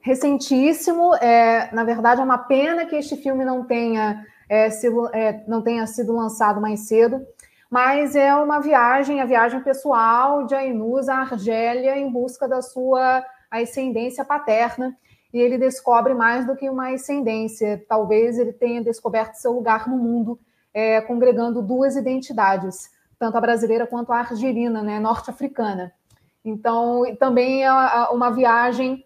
[SPEAKER 4] Recentíssimo, é, na verdade é uma pena que este filme não tenha, é, sido, é, não tenha sido lançado mais cedo, mas é uma viagem, a viagem pessoal de Ainus à Argélia em busca da sua ascendência paterna, e ele descobre mais do que uma ascendência, talvez ele tenha descoberto seu lugar no mundo, é, congregando duas identidades, tanto a brasileira quanto a argelina, né, norte-africana. Então, também é uma viagem.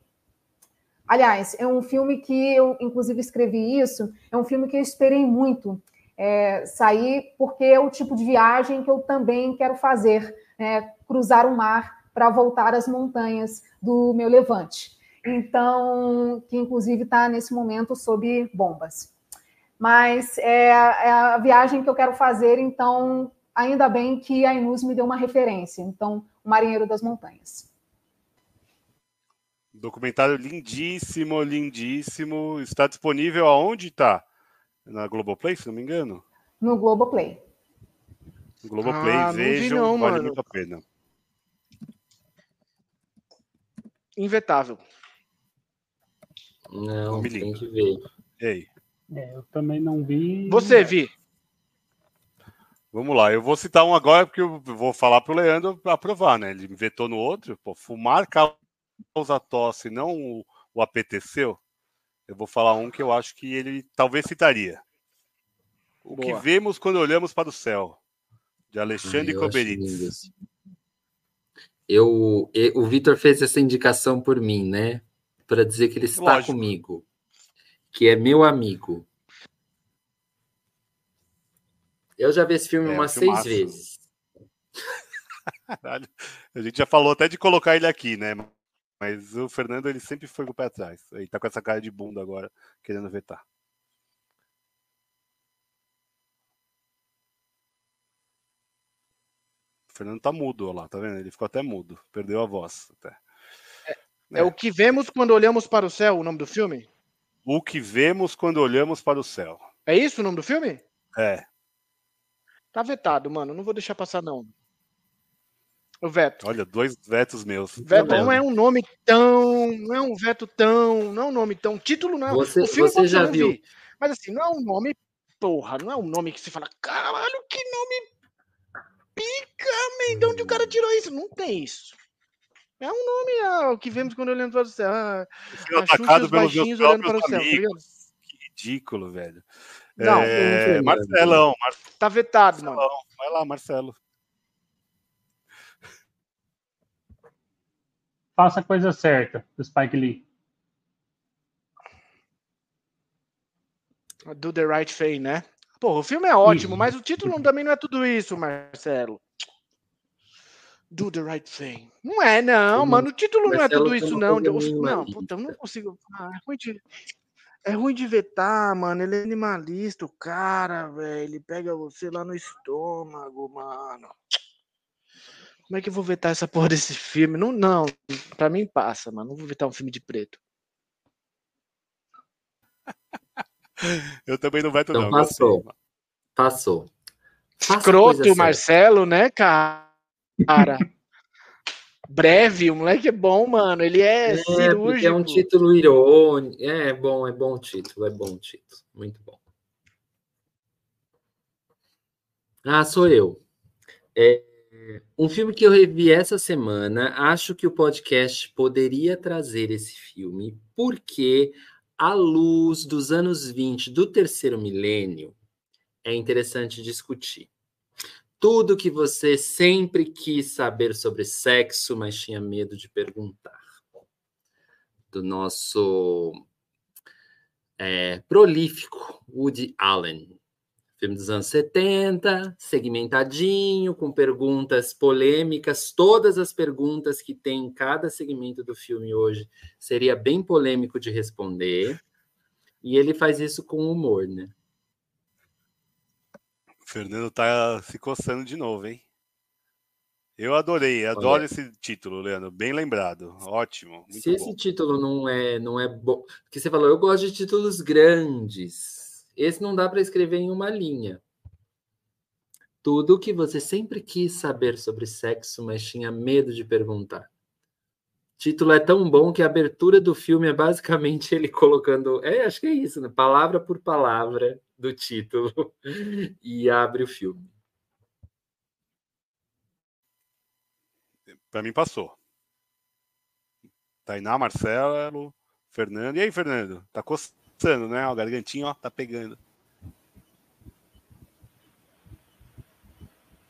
[SPEAKER 4] Aliás, é um filme que eu, inclusive, escrevi isso. É um filme que eu esperei muito. é, sair, porque é o tipo de viagem que eu também quero fazer, né, cruzar o mar para voltar às montanhas do meu levante. Então, que inclusive está nesse momento sob bombas. Mas é, é, a viagem que eu quero fazer, então, ainda bem que a Inus me deu uma referência. Então, o Marinheiro das Montanhas.
[SPEAKER 1] Documentário lindíssimo, lindíssimo. Está disponível aonde está? Na Globoplay, se não me engano?
[SPEAKER 4] No Globoplay.
[SPEAKER 1] No Globoplay, ah, vejam, não, vale mano. muito a pena.
[SPEAKER 5] Invetável.
[SPEAKER 3] Não, tem que ver.
[SPEAKER 1] Ei.
[SPEAKER 2] É, eu também não vi.
[SPEAKER 5] Você, Vi?
[SPEAKER 1] Vamos lá, eu vou citar um agora porque eu vou falar para o Leandro aprovar, né? Ele vetou no outro. Pô, fumar causa tosse, não o, o apeteceu. Eu vou falar um que eu acho que ele talvez citaria. O Boa. que vemos quando olhamos para o céu, de Alexandre Koberitz.
[SPEAKER 3] Eu, eu, o Vitor fez essa indicação por mim, né? Para dizer que ele está Lógico. comigo, que é meu amigo. Eu já vi esse filme é, umas seis vezes.
[SPEAKER 1] A gente já falou até de colocar ele aqui, né? Mas o Fernando ele sempre foi com o pé atrás. Ele tá com essa cara de bunda agora, querendo vetar. O Fernando tá mudo, olha lá, tá vendo? Ele ficou até mudo, perdeu a voz até.
[SPEAKER 5] É, é. é o que vemos quando olhamos para o céu, o nome do filme?
[SPEAKER 1] O que vemos quando olhamos para o céu.
[SPEAKER 5] É isso o nome do filme?
[SPEAKER 1] É.
[SPEAKER 5] Tá vetado, mano. Não vou deixar passar, não. O veto.
[SPEAKER 1] Olha, dois vetos meus.
[SPEAKER 5] Veto tá não é um nome tão. Não é um veto tão. Não é um nome tão. Título não.
[SPEAKER 3] Você, o filme você já viu. Vi,
[SPEAKER 5] mas assim, não é um nome. Porra, não é um nome que se fala. Caralho, que nome pica, man. De onde o cara tirou isso? Não tem isso. É um nome é, o que vemos quando olhando para o céu. Ah,
[SPEAKER 1] atacado pelos meus olhando para o céu, tá Que ridículo, velho. Não, é, Marcelão, Mar...
[SPEAKER 5] Tá vetado, Marcelão. mano.
[SPEAKER 1] Vai lá, Marcelo.
[SPEAKER 2] Faça a coisa certa, do Spike Lee.
[SPEAKER 5] Do The Right Thing, né? Pô, o filme é ótimo, mas o título também não é tudo isso, Marcelo. Do the right thing. Não é, não, mano. O título não é tudo isso, não. Não, puta, eu não consigo. Ah, é ruim de. É ruim de vetar, mano. Ele é animalista, o cara, velho. Ele pega você lá no estômago, mano. Como é que eu vou vetar essa porra desse filme? Não, não. Pra mim passa, mano. Não vou vetar um filme de preto.
[SPEAKER 1] eu também não veto,
[SPEAKER 3] então,
[SPEAKER 1] não.
[SPEAKER 3] Passou. Passou.
[SPEAKER 5] Escroto, Marcelo, né, cara? Breve, o moleque é bom, mano. Ele é, é cirúrgico.
[SPEAKER 3] É um título irônico. É, é bom, é bom o título, é bom o título. Muito bom. Ah, sou eu. É, um filme que eu revi essa semana, acho que o podcast poderia trazer esse filme, porque à luz dos anos 20 do terceiro milênio, é interessante discutir tudo que você sempre quis saber sobre sexo, mas tinha medo de perguntar. Do nosso é, prolífico Woody Allen. Filme dos anos 70, segmentadinho, com perguntas polêmicas. Todas as perguntas que tem em cada segmento do filme hoje seria bem polêmico de responder. E ele faz isso com humor, né?
[SPEAKER 1] Fernando tá se coçando de novo, hein? Eu adorei, adoro Olha. esse título, Leandro. Bem lembrado. Ótimo.
[SPEAKER 3] Se bom. esse título não é, não é bom. Porque você falou, eu gosto de títulos grandes. Esse não dá para escrever em uma linha. Tudo o que você sempre quis saber sobre sexo, mas tinha medo de perguntar. O título é tão bom que a abertura do filme é basicamente ele colocando. É, acho que é isso, né? Palavra por palavra do título e abre o filme.
[SPEAKER 1] Para mim passou. Tainá, Marcelo, Fernando. E aí, Fernando? Tá coçando, né? O gargantinho, ó, tá pegando.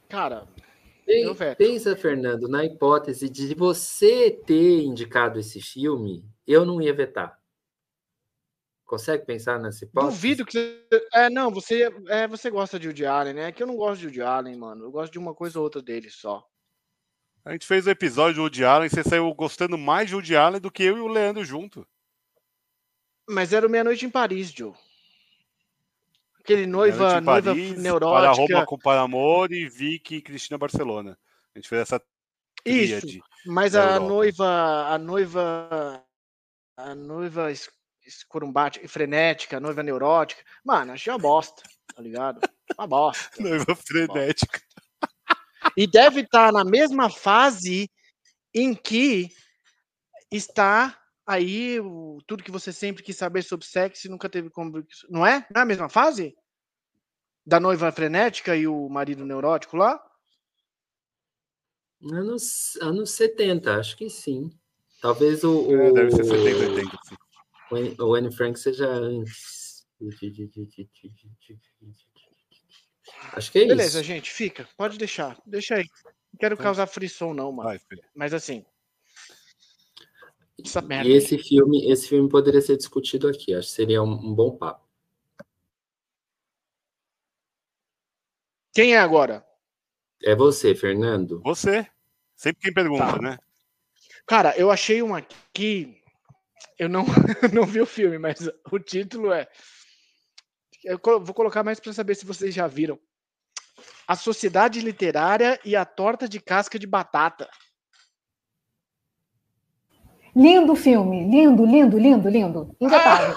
[SPEAKER 5] Cara,
[SPEAKER 3] pensa, Fernando, na hipótese de você ter indicado esse filme, eu não ia vetar. Consegue pensar nessa hipótese?
[SPEAKER 5] Duvido que você. É, não, você, é, você gosta de Woody Allen, né? É que eu não gosto de Woody Allen, mano. Eu gosto de uma coisa ou outra dele só.
[SPEAKER 1] A gente fez o episódio do Woody Allen, você saiu gostando mais de Woody Allen do que eu e o Leandro junto.
[SPEAKER 5] Mas era o Meia-Noite em Paris, Joe. Aquele noiva,
[SPEAKER 1] em
[SPEAKER 5] noiva
[SPEAKER 1] Paris, Para
[SPEAKER 5] neurótica.
[SPEAKER 1] Roma com para Amor e Vicky e Cristina Barcelona. A gente fez essa
[SPEAKER 5] Isso. Mas a
[SPEAKER 1] Europa.
[SPEAKER 5] noiva, a noiva, a noiva escurumbática, frenética, noiva neurótica. Mano, achei uma bosta, tá ligado? Uma bosta.
[SPEAKER 1] Noiva frenética.
[SPEAKER 5] E deve estar na mesma fase em que está aí o, tudo que você sempre quis saber sobre sexo e nunca teve como. Não é? Não é a mesma fase? Da noiva frenética e o marido neurótico lá?
[SPEAKER 3] Anos, anos 70, acho que sim. Talvez o, o,
[SPEAKER 1] É, deve ser 70, 80. sim.
[SPEAKER 3] O Anne- Frank seja antes. Acho que é
[SPEAKER 5] Beleza,
[SPEAKER 3] isso.
[SPEAKER 5] gente, fica. Pode deixar. Deixa aí. Não quero causar frisson, não, mano.
[SPEAKER 1] Vai.
[SPEAKER 5] Mas assim. Essa merda.
[SPEAKER 3] E esse filme, esse filme poderia ser discutido aqui. Acho que seria um, um bom papo.
[SPEAKER 5] Quem é agora?
[SPEAKER 3] É você, Fernando.
[SPEAKER 1] Você. Sempre quem pergunta,
[SPEAKER 5] Tá.
[SPEAKER 1] né?
[SPEAKER 5] Cara, eu achei um aqui. Eu não, não vi o filme, mas o título é. Eu vou colocar mais para saber se vocês já viram. A Sociedade Literária e a Torta de Casca de Batata.
[SPEAKER 4] Lindo filme, lindo, lindo, lindo, lindo. Indetável.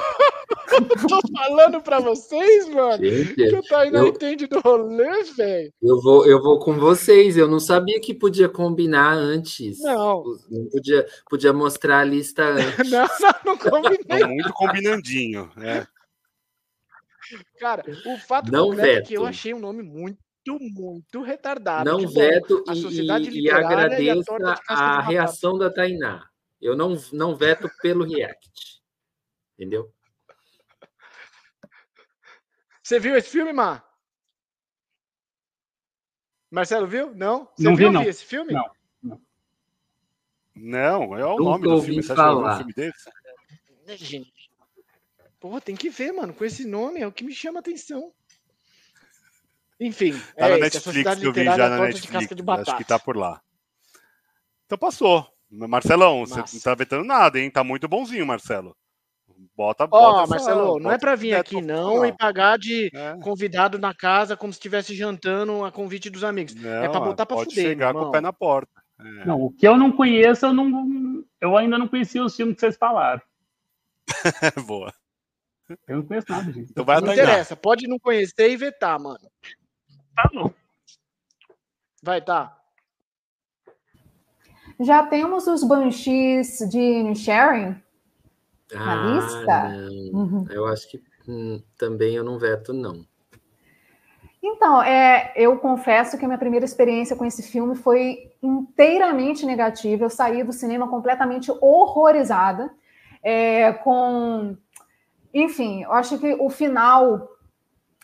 [SPEAKER 5] Tô falando pra vocês, mano.
[SPEAKER 3] Gente,
[SPEAKER 5] Que o Tainá
[SPEAKER 3] eu-
[SPEAKER 5] entende do rolê, velho.
[SPEAKER 3] eu vou, eu vou com vocês. Eu não sabia que podia combinar antes.
[SPEAKER 5] Não.
[SPEAKER 3] Não podia, podia mostrar a lista antes.
[SPEAKER 5] Não, não, não combinei.
[SPEAKER 1] Tá muito combinandinho. É.
[SPEAKER 5] Cara, o fato
[SPEAKER 3] Não
[SPEAKER 5] concreto é que eu
[SPEAKER 3] veto.
[SPEAKER 5] achei um nome muito, muito retardado.
[SPEAKER 3] Não
[SPEAKER 5] Tipo,
[SPEAKER 3] veto
[SPEAKER 5] a
[SPEAKER 3] e-
[SPEAKER 5] Sociedade
[SPEAKER 3] e, e
[SPEAKER 5] Literária e a
[SPEAKER 3] a reação da Tainá. Eu não, não veto pelo react. Entendeu?
[SPEAKER 5] Você viu esse filme, Mar? Marcelo viu? Não? Você
[SPEAKER 2] Não vi,
[SPEAKER 5] viu
[SPEAKER 2] não.
[SPEAKER 5] esse filme?
[SPEAKER 2] Não.
[SPEAKER 1] Não, é o
[SPEAKER 3] Nunca
[SPEAKER 1] nome do filme. Você acha que um
[SPEAKER 3] falar.
[SPEAKER 1] filme desse?
[SPEAKER 5] Né, gente? Pô, tem que ver, mano. Com esse nome é o que me chama a atenção. Enfim,
[SPEAKER 1] Tá
[SPEAKER 5] é
[SPEAKER 1] na
[SPEAKER 5] esse, a
[SPEAKER 1] Netflix que eu vi já na Netflix.
[SPEAKER 5] Casca de Batata.
[SPEAKER 1] Acho que tá por lá. Então passou. Marcelão, você
[SPEAKER 5] Massa.
[SPEAKER 1] não tá vetando nada, hein? Tá muito bonzinho, Marcelo. Bota,
[SPEAKER 5] Ó,
[SPEAKER 1] bota. essa-
[SPEAKER 5] Marcelo, não é
[SPEAKER 1] bota
[SPEAKER 5] pra
[SPEAKER 1] esse
[SPEAKER 5] vir aqui não
[SPEAKER 1] não.
[SPEAKER 5] e pagar de
[SPEAKER 1] É.
[SPEAKER 5] convidado na casa como se estivesse jantando a convite dos amigos.
[SPEAKER 1] Não,
[SPEAKER 5] é pra botar pra
[SPEAKER 1] pode
[SPEAKER 5] fuder,
[SPEAKER 1] chegar com
[SPEAKER 5] irmão.
[SPEAKER 1] o pé na porta. É.
[SPEAKER 2] Não, o que eu não conheço, eu, não, eu ainda não conhecia os filmes que vocês falaram.
[SPEAKER 1] Boa.
[SPEAKER 2] Eu não conheço nada, gente.
[SPEAKER 1] Então vai
[SPEAKER 5] Não interessa, pode não conhecer e vetar, mano.
[SPEAKER 2] Tá bom.
[SPEAKER 5] Vai, tá.
[SPEAKER 4] Já temos os Banshees de Sharing. Na
[SPEAKER 3] Ah,
[SPEAKER 4] lista? Uhum.
[SPEAKER 3] Eu acho que hum, também eu não veto, não.
[SPEAKER 4] Então, é, eu confesso que a minha primeira experiência com esse filme foi inteiramente negativa. Eu saí do cinema completamente horrorizada, é, com, enfim, eu acho que o final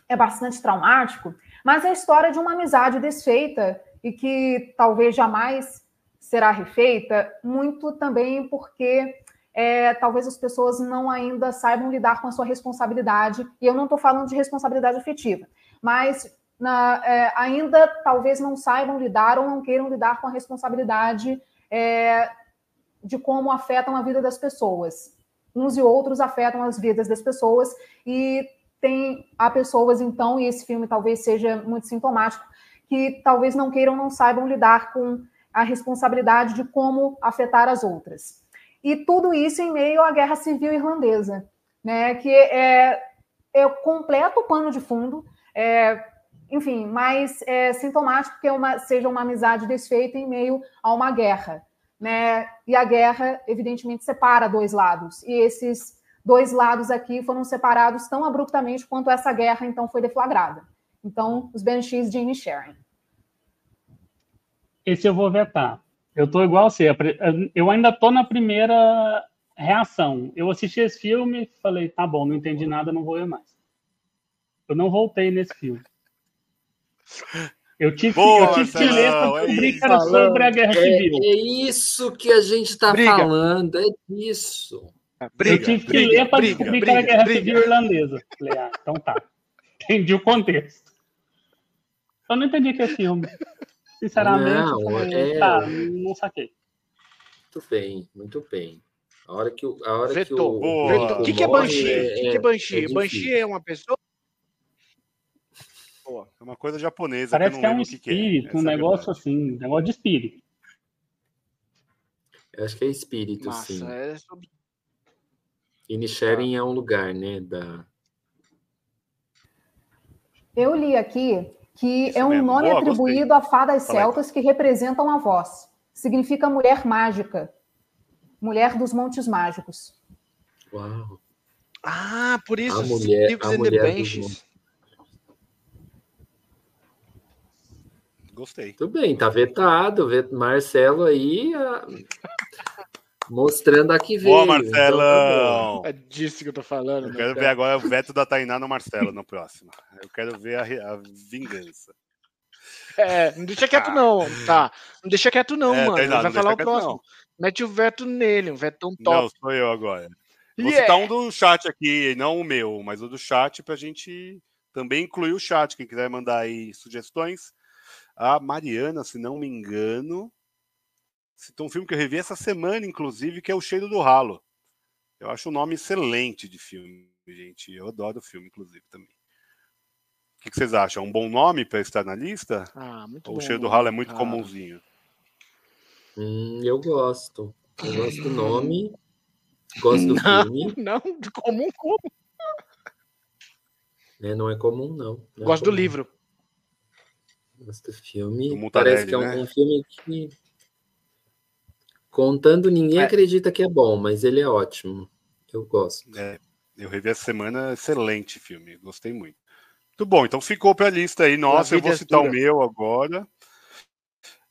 [SPEAKER 4] é bastante traumático, mas é a história de uma amizade desfeita e que talvez jamais será refeita, muito também porque é, talvez as pessoas não ainda saibam lidar com a sua responsabilidade, e eu não estou falando de responsabilidade afetiva, mas na- é, ainda talvez não saibam lidar ou não queiram lidar com a responsabilidade é, de como afetam a vida das pessoas. Uns e outros afetam as vidas das pessoas, e tem há pessoas, então, e esse filme talvez seja muito sintomático, que talvez não queiram, não saibam lidar com a responsabilidade de como afetar as outras. E tudo isso em meio à guerra civil irlandesa, né, que é, é completo pano de fundo, é, enfim, mas é sintomático que é uma, seja uma amizade desfeita em meio a uma guerra. Né? E a guerra, evidentemente, separa dois lados. E esses dois lados aqui foram separados tão abruptamente quanto essa guerra, então, foi deflagrada. Então, os Banshees de Sharon.
[SPEAKER 2] Esse eu vou vetar. Eu tô igual você. Eu ainda tô na primeira reação. Eu assisti esse filme falei, tá bom, não entendi nada, não vou ver mais. Eu não voltei nesse filme. Eu tive,
[SPEAKER 1] Boa,
[SPEAKER 2] eu tive que ler para
[SPEAKER 1] é
[SPEAKER 2] descobrir
[SPEAKER 1] isso.
[SPEAKER 2] que era sobre a guerra
[SPEAKER 3] É,
[SPEAKER 2] civil.
[SPEAKER 3] é isso que a gente está
[SPEAKER 5] Briga.
[SPEAKER 3] falando, é disso.
[SPEAKER 2] Briga, eu tive que briga, ler para descobrir que era Guerra Civil Irlandesa. Falei, ah, então tá. Entendi o contexto. Eu não entendi que é filme. Sinceramente, não, falei, é... tá, não saquei.
[SPEAKER 3] Muito bem, muito bem. A hora que o. A hora
[SPEAKER 5] Vetou. que o. O que, que é Banshee? O que, que é Banshee? É Banshee é uma pessoa?
[SPEAKER 1] É uma coisa japonesa.
[SPEAKER 2] Parece que, que é um espírito, que é. um negócio assim, um negócio de espírito.
[SPEAKER 3] Eu acho que é espírito, Massa, sim. É sobre... E Nisharin ah. é um lugar, né? Da...
[SPEAKER 4] Eu li aqui que Isso é um mesmo. nome Boa, atribuído gostei. a fadas celtas que representam a voz. Significa mulher mágica. Mulher dos Montes Mágicos.
[SPEAKER 3] Uau.
[SPEAKER 5] Ah, por isso, a mulher, a mulher.
[SPEAKER 1] Gostei.
[SPEAKER 3] Tudo bem, tá vetado. Marcelo aí a... mostrando aqui
[SPEAKER 1] veio. Boa, Marcelão!
[SPEAKER 5] Então, tá é disso que eu tô falando.
[SPEAKER 1] Eu quero ver agora o veto da Tainá no Marcelo no próximo. Eu quero ver a, a vingança.
[SPEAKER 5] É, não deixa quieto não, tá? Não deixa quieto não, é, mano. Tainá, vai falar o próximo. Não. Mete o veto nele, um vetão top.
[SPEAKER 1] Não, sou eu agora. Vou yeah. citar um do chat aqui, não o meu, mas o do chat pra gente também incluir o chat. Quem quiser mandar aí sugestões. A Mariana, se não me engano, citou um filme que eu revi essa semana, inclusive, que é O Cheiro do Ralo. Eu acho um nome excelente de filme, gente. Eu adoro o filme, inclusive, também. O que, vocês acham? Um bom nome para estar na lista?
[SPEAKER 5] Ah, muito
[SPEAKER 1] Ou
[SPEAKER 5] bom.
[SPEAKER 1] O Cheiro do Ralo é muito ah. comumzinho?
[SPEAKER 3] Hum, eu gosto. Eu gosto do nome. Gosto do
[SPEAKER 5] não,
[SPEAKER 3] filme.
[SPEAKER 5] Não, de comum como?
[SPEAKER 3] É, não é comum, não. não
[SPEAKER 5] é gosto
[SPEAKER 3] é
[SPEAKER 5] comum. do livro.
[SPEAKER 3] Gosto do filme. Do Parece que é um, né? um, filme que. Contando, ninguém é. acredita que é bom, mas ele é ótimo. Eu gosto.
[SPEAKER 1] É, eu revi essa semana, excelente filme. Gostei muito. Muito bom, então ficou para a lista aí. Nossa, eu vou citar o meu agora.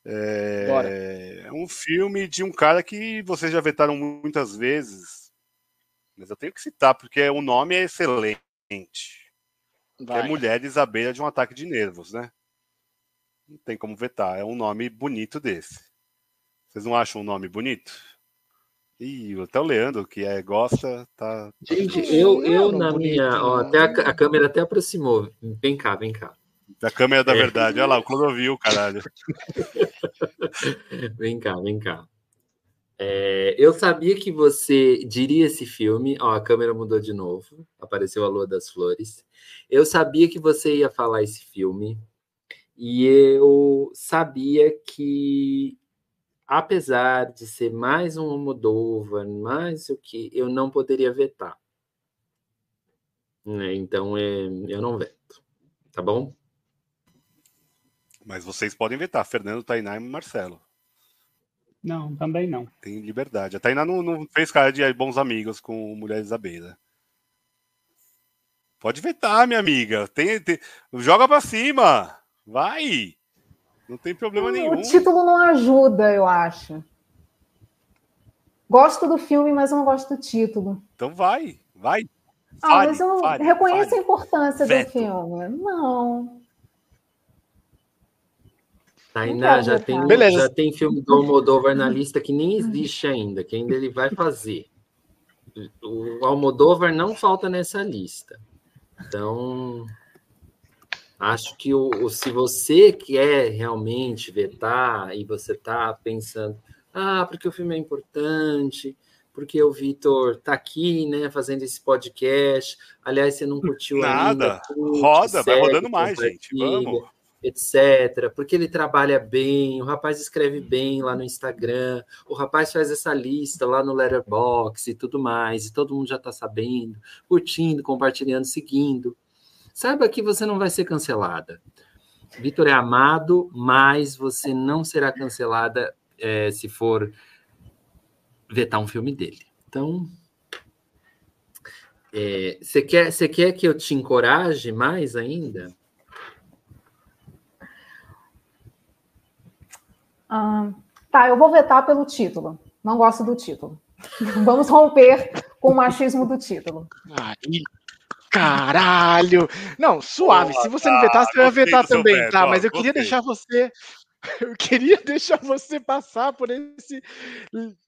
[SPEAKER 1] É... é um filme de um cara que vocês já vetaram muitas vezes, mas eu tenho que citar porque o nome é excelente. é Mulheres à beira de um ataque de nervos, né? Não tem como vetar. É um nome bonito desse. Vocês não acham um nome bonito? Ih, até o Leandro, que é, gosta, tá.
[SPEAKER 3] Gente, eu, eu na minha. Ó, até a, a câmera até aproximou. Vem cá, vem cá.
[SPEAKER 1] Da câmera da é. verdade. Olha lá, o Clodovil, caralho.
[SPEAKER 3] vem cá, vem cá. É, eu sabia que você diria esse filme. Ó, a câmera mudou de novo. Apareceu a Lua das Flores. Eu sabia que você ia falar esse filme. E eu sabia que, apesar de ser mais um Almodóvar, mais o que, eu não poderia vetar. Né? Então, é, eu não veto. Tá bom?
[SPEAKER 1] Mas vocês podem vetar, Fernando, Tainá e Marcelo.
[SPEAKER 2] Não, também não.
[SPEAKER 1] Tem liberdade. A Tainá não, não fez cara de bons amigos com Mulheres da Beira. Pode vetar, minha amiga. Tem, tem... Joga pra cima. Vai! Não tem problema nenhum.
[SPEAKER 4] O título não ajuda, eu acho. Gosto do filme, mas eu não gosto do título.
[SPEAKER 1] Então vai, vai.
[SPEAKER 4] Ah, fale, mas eu fale, reconheço fale. a importância Veto. do filme. Não.
[SPEAKER 3] Tainá, já tem, já tem filme do Almodóvar na lista que nem existe ainda, que ainda ele vai fazer. O Almodóvar não falta nessa lista. Então, acho que o, se você quer realmente vetar e você está pensando, ah, porque o filme é importante, porque o Vitor está aqui, né, fazendo esse podcast. Aliás, você não curtiu
[SPEAKER 1] Nada. ainda. Curte, Roda, segue, vai rodando mais, gente. Vamos
[SPEAKER 3] etc. Porque ele trabalha bem, o rapaz escreve bem lá no Instagram, o rapaz faz essa lista lá no Letterboxd e tudo mais, e todo mundo já está sabendo, curtindo, compartilhando, seguindo. Saiba que você não vai ser cancelada. Vitor é amado, mas você não será cancelada é, se for vetar um filme dele. Então, é, você é, quer, quer que eu te encoraje mais ainda?
[SPEAKER 4] Ah, tá, eu vou vetar pelo título. Não gosto do título. Vamos romper com o machismo do título.
[SPEAKER 5] Aí, caralho! Não, suave. Se você não vetar, você vai vetar também, tá? Mas eu queria deixar você. Eu queria deixar você passar por esse,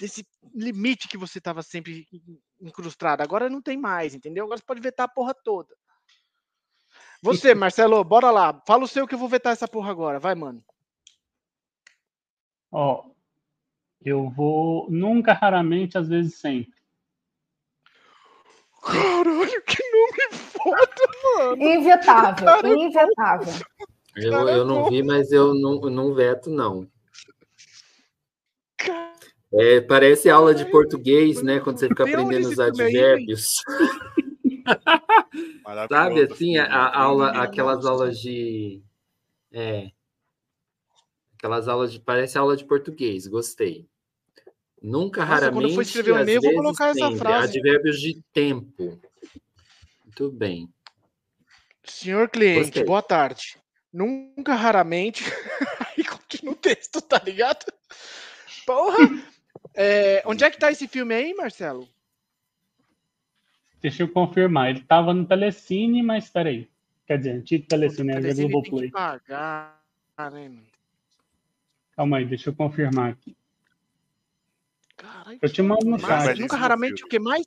[SPEAKER 5] esse limite que você estava sempre incrustado. Agora não tem mais, entendeu? Agora você pode vetar a porra toda. Você, Marcelo, bora lá. Fala o seu que eu vou vetar essa porra agora. Vai, mano.
[SPEAKER 2] Ó, eu vou nunca, raramente, às vezes sempre.
[SPEAKER 5] Caralho, que nome foda, mano.
[SPEAKER 4] Invetável, Caralho. invetável.
[SPEAKER 3] Eu, eu não vi, mas eu não, não veto, não. É, parece aula de português, né? Quando você fica aprendendo os advérbios. Sabe assim, a, a aula, aquelas aulas de. É. Aquelas aulas de. Parece aula de português, gostei. Nunca, Nossa, raramente. Quando for escrever um e-mail, vou colocar sempre. essa frase. Advérbios de tempo. Muito bem.
[SPEAKER 5] Senhor cliente, gostei. boa tarde. Nunca, raramente. Aí continua o texto, tá ligado? Porra! É, onde é que tá esse filme aí, Marcelo?
[SPEAKER 2] Deixa eu confirmar. Ele tava no Telecine, mas peraí. Quer dizer, antigo Telecine, é Globoplay. Pagar, né, Calma aí, deixa eu confirmar aqui.
[SPEAKER 5] Caralho, eu te mando no chat. Nunca, raramente, o que mais?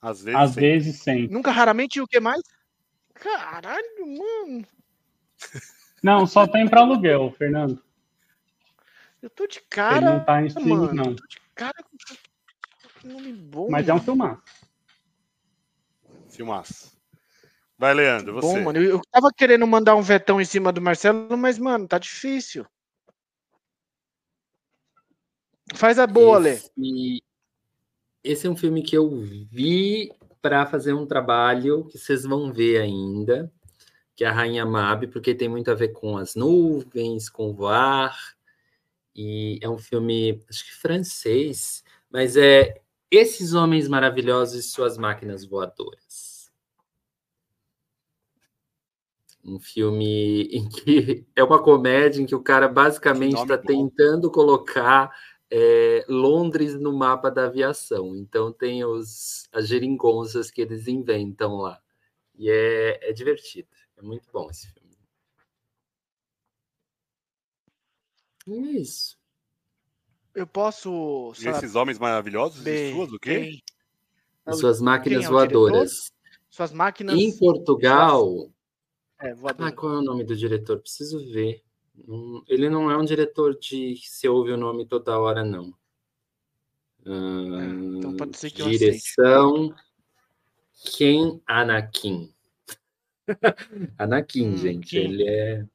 [SPEAKER 2] Às vezes, Às vezes sim.
[SPEAKER 5] Nunca, raramente, o que mais? Caralho, mano.
[SPEAKER 2] Não, só tem para aluguel, Fernando.
[SPEAKER 5] Eu tô de cara. Ele
[SPEAKER 2] não tá em streaming, mano, não. Tô de cara com nome bom. Mas é um filmaço.
[SPEAKER 1] Filmaço. Vai, Leandro, você. Bom,
[SPEAKER 5] mano, eu, eu tava querendo mandar um vetão em cima do Marcelo, mas, mano, tá difícil. Faz a boa, esse, Lê.
[SPEAKER 3] Esse é um filme que eu vi para fazer um trabalho que vocês vão ver ainda que é a Rainha Mab, porque tem muito a ver com as nuvens, com voar, e é um filme, acho que francês, mas é Esses Homens Maravilhosos e Suas Máquinas Voadoras. Um filme em que é uma comédia em que o cara basicamente está tentando colocar é, Londres no mapa da aviação. Então tem os, as geringonças que eles inventam lá. E é, é divertido. É muito bom esse filme. E é isso.
[SPEAKER 5] Eu posso.
[SPEAKER 1] E esses homens maravilhosos? Bem, e suas o quê?
[SPEAKER 3] Suas máquinas é voadoras.
[SPEAKER 5] Suas máquinas.
[SPEAKER 3] Em Portugal. É, ah, qual é o nome do diretor? Preciso ver. Ele não é um diretor de se ouve o nome toda hora, não.
[SPEAKER 5] Uh, então pode ser que
[SPEAKER 3] direção Ken Anakin. Anakin, hum, gente, ele é.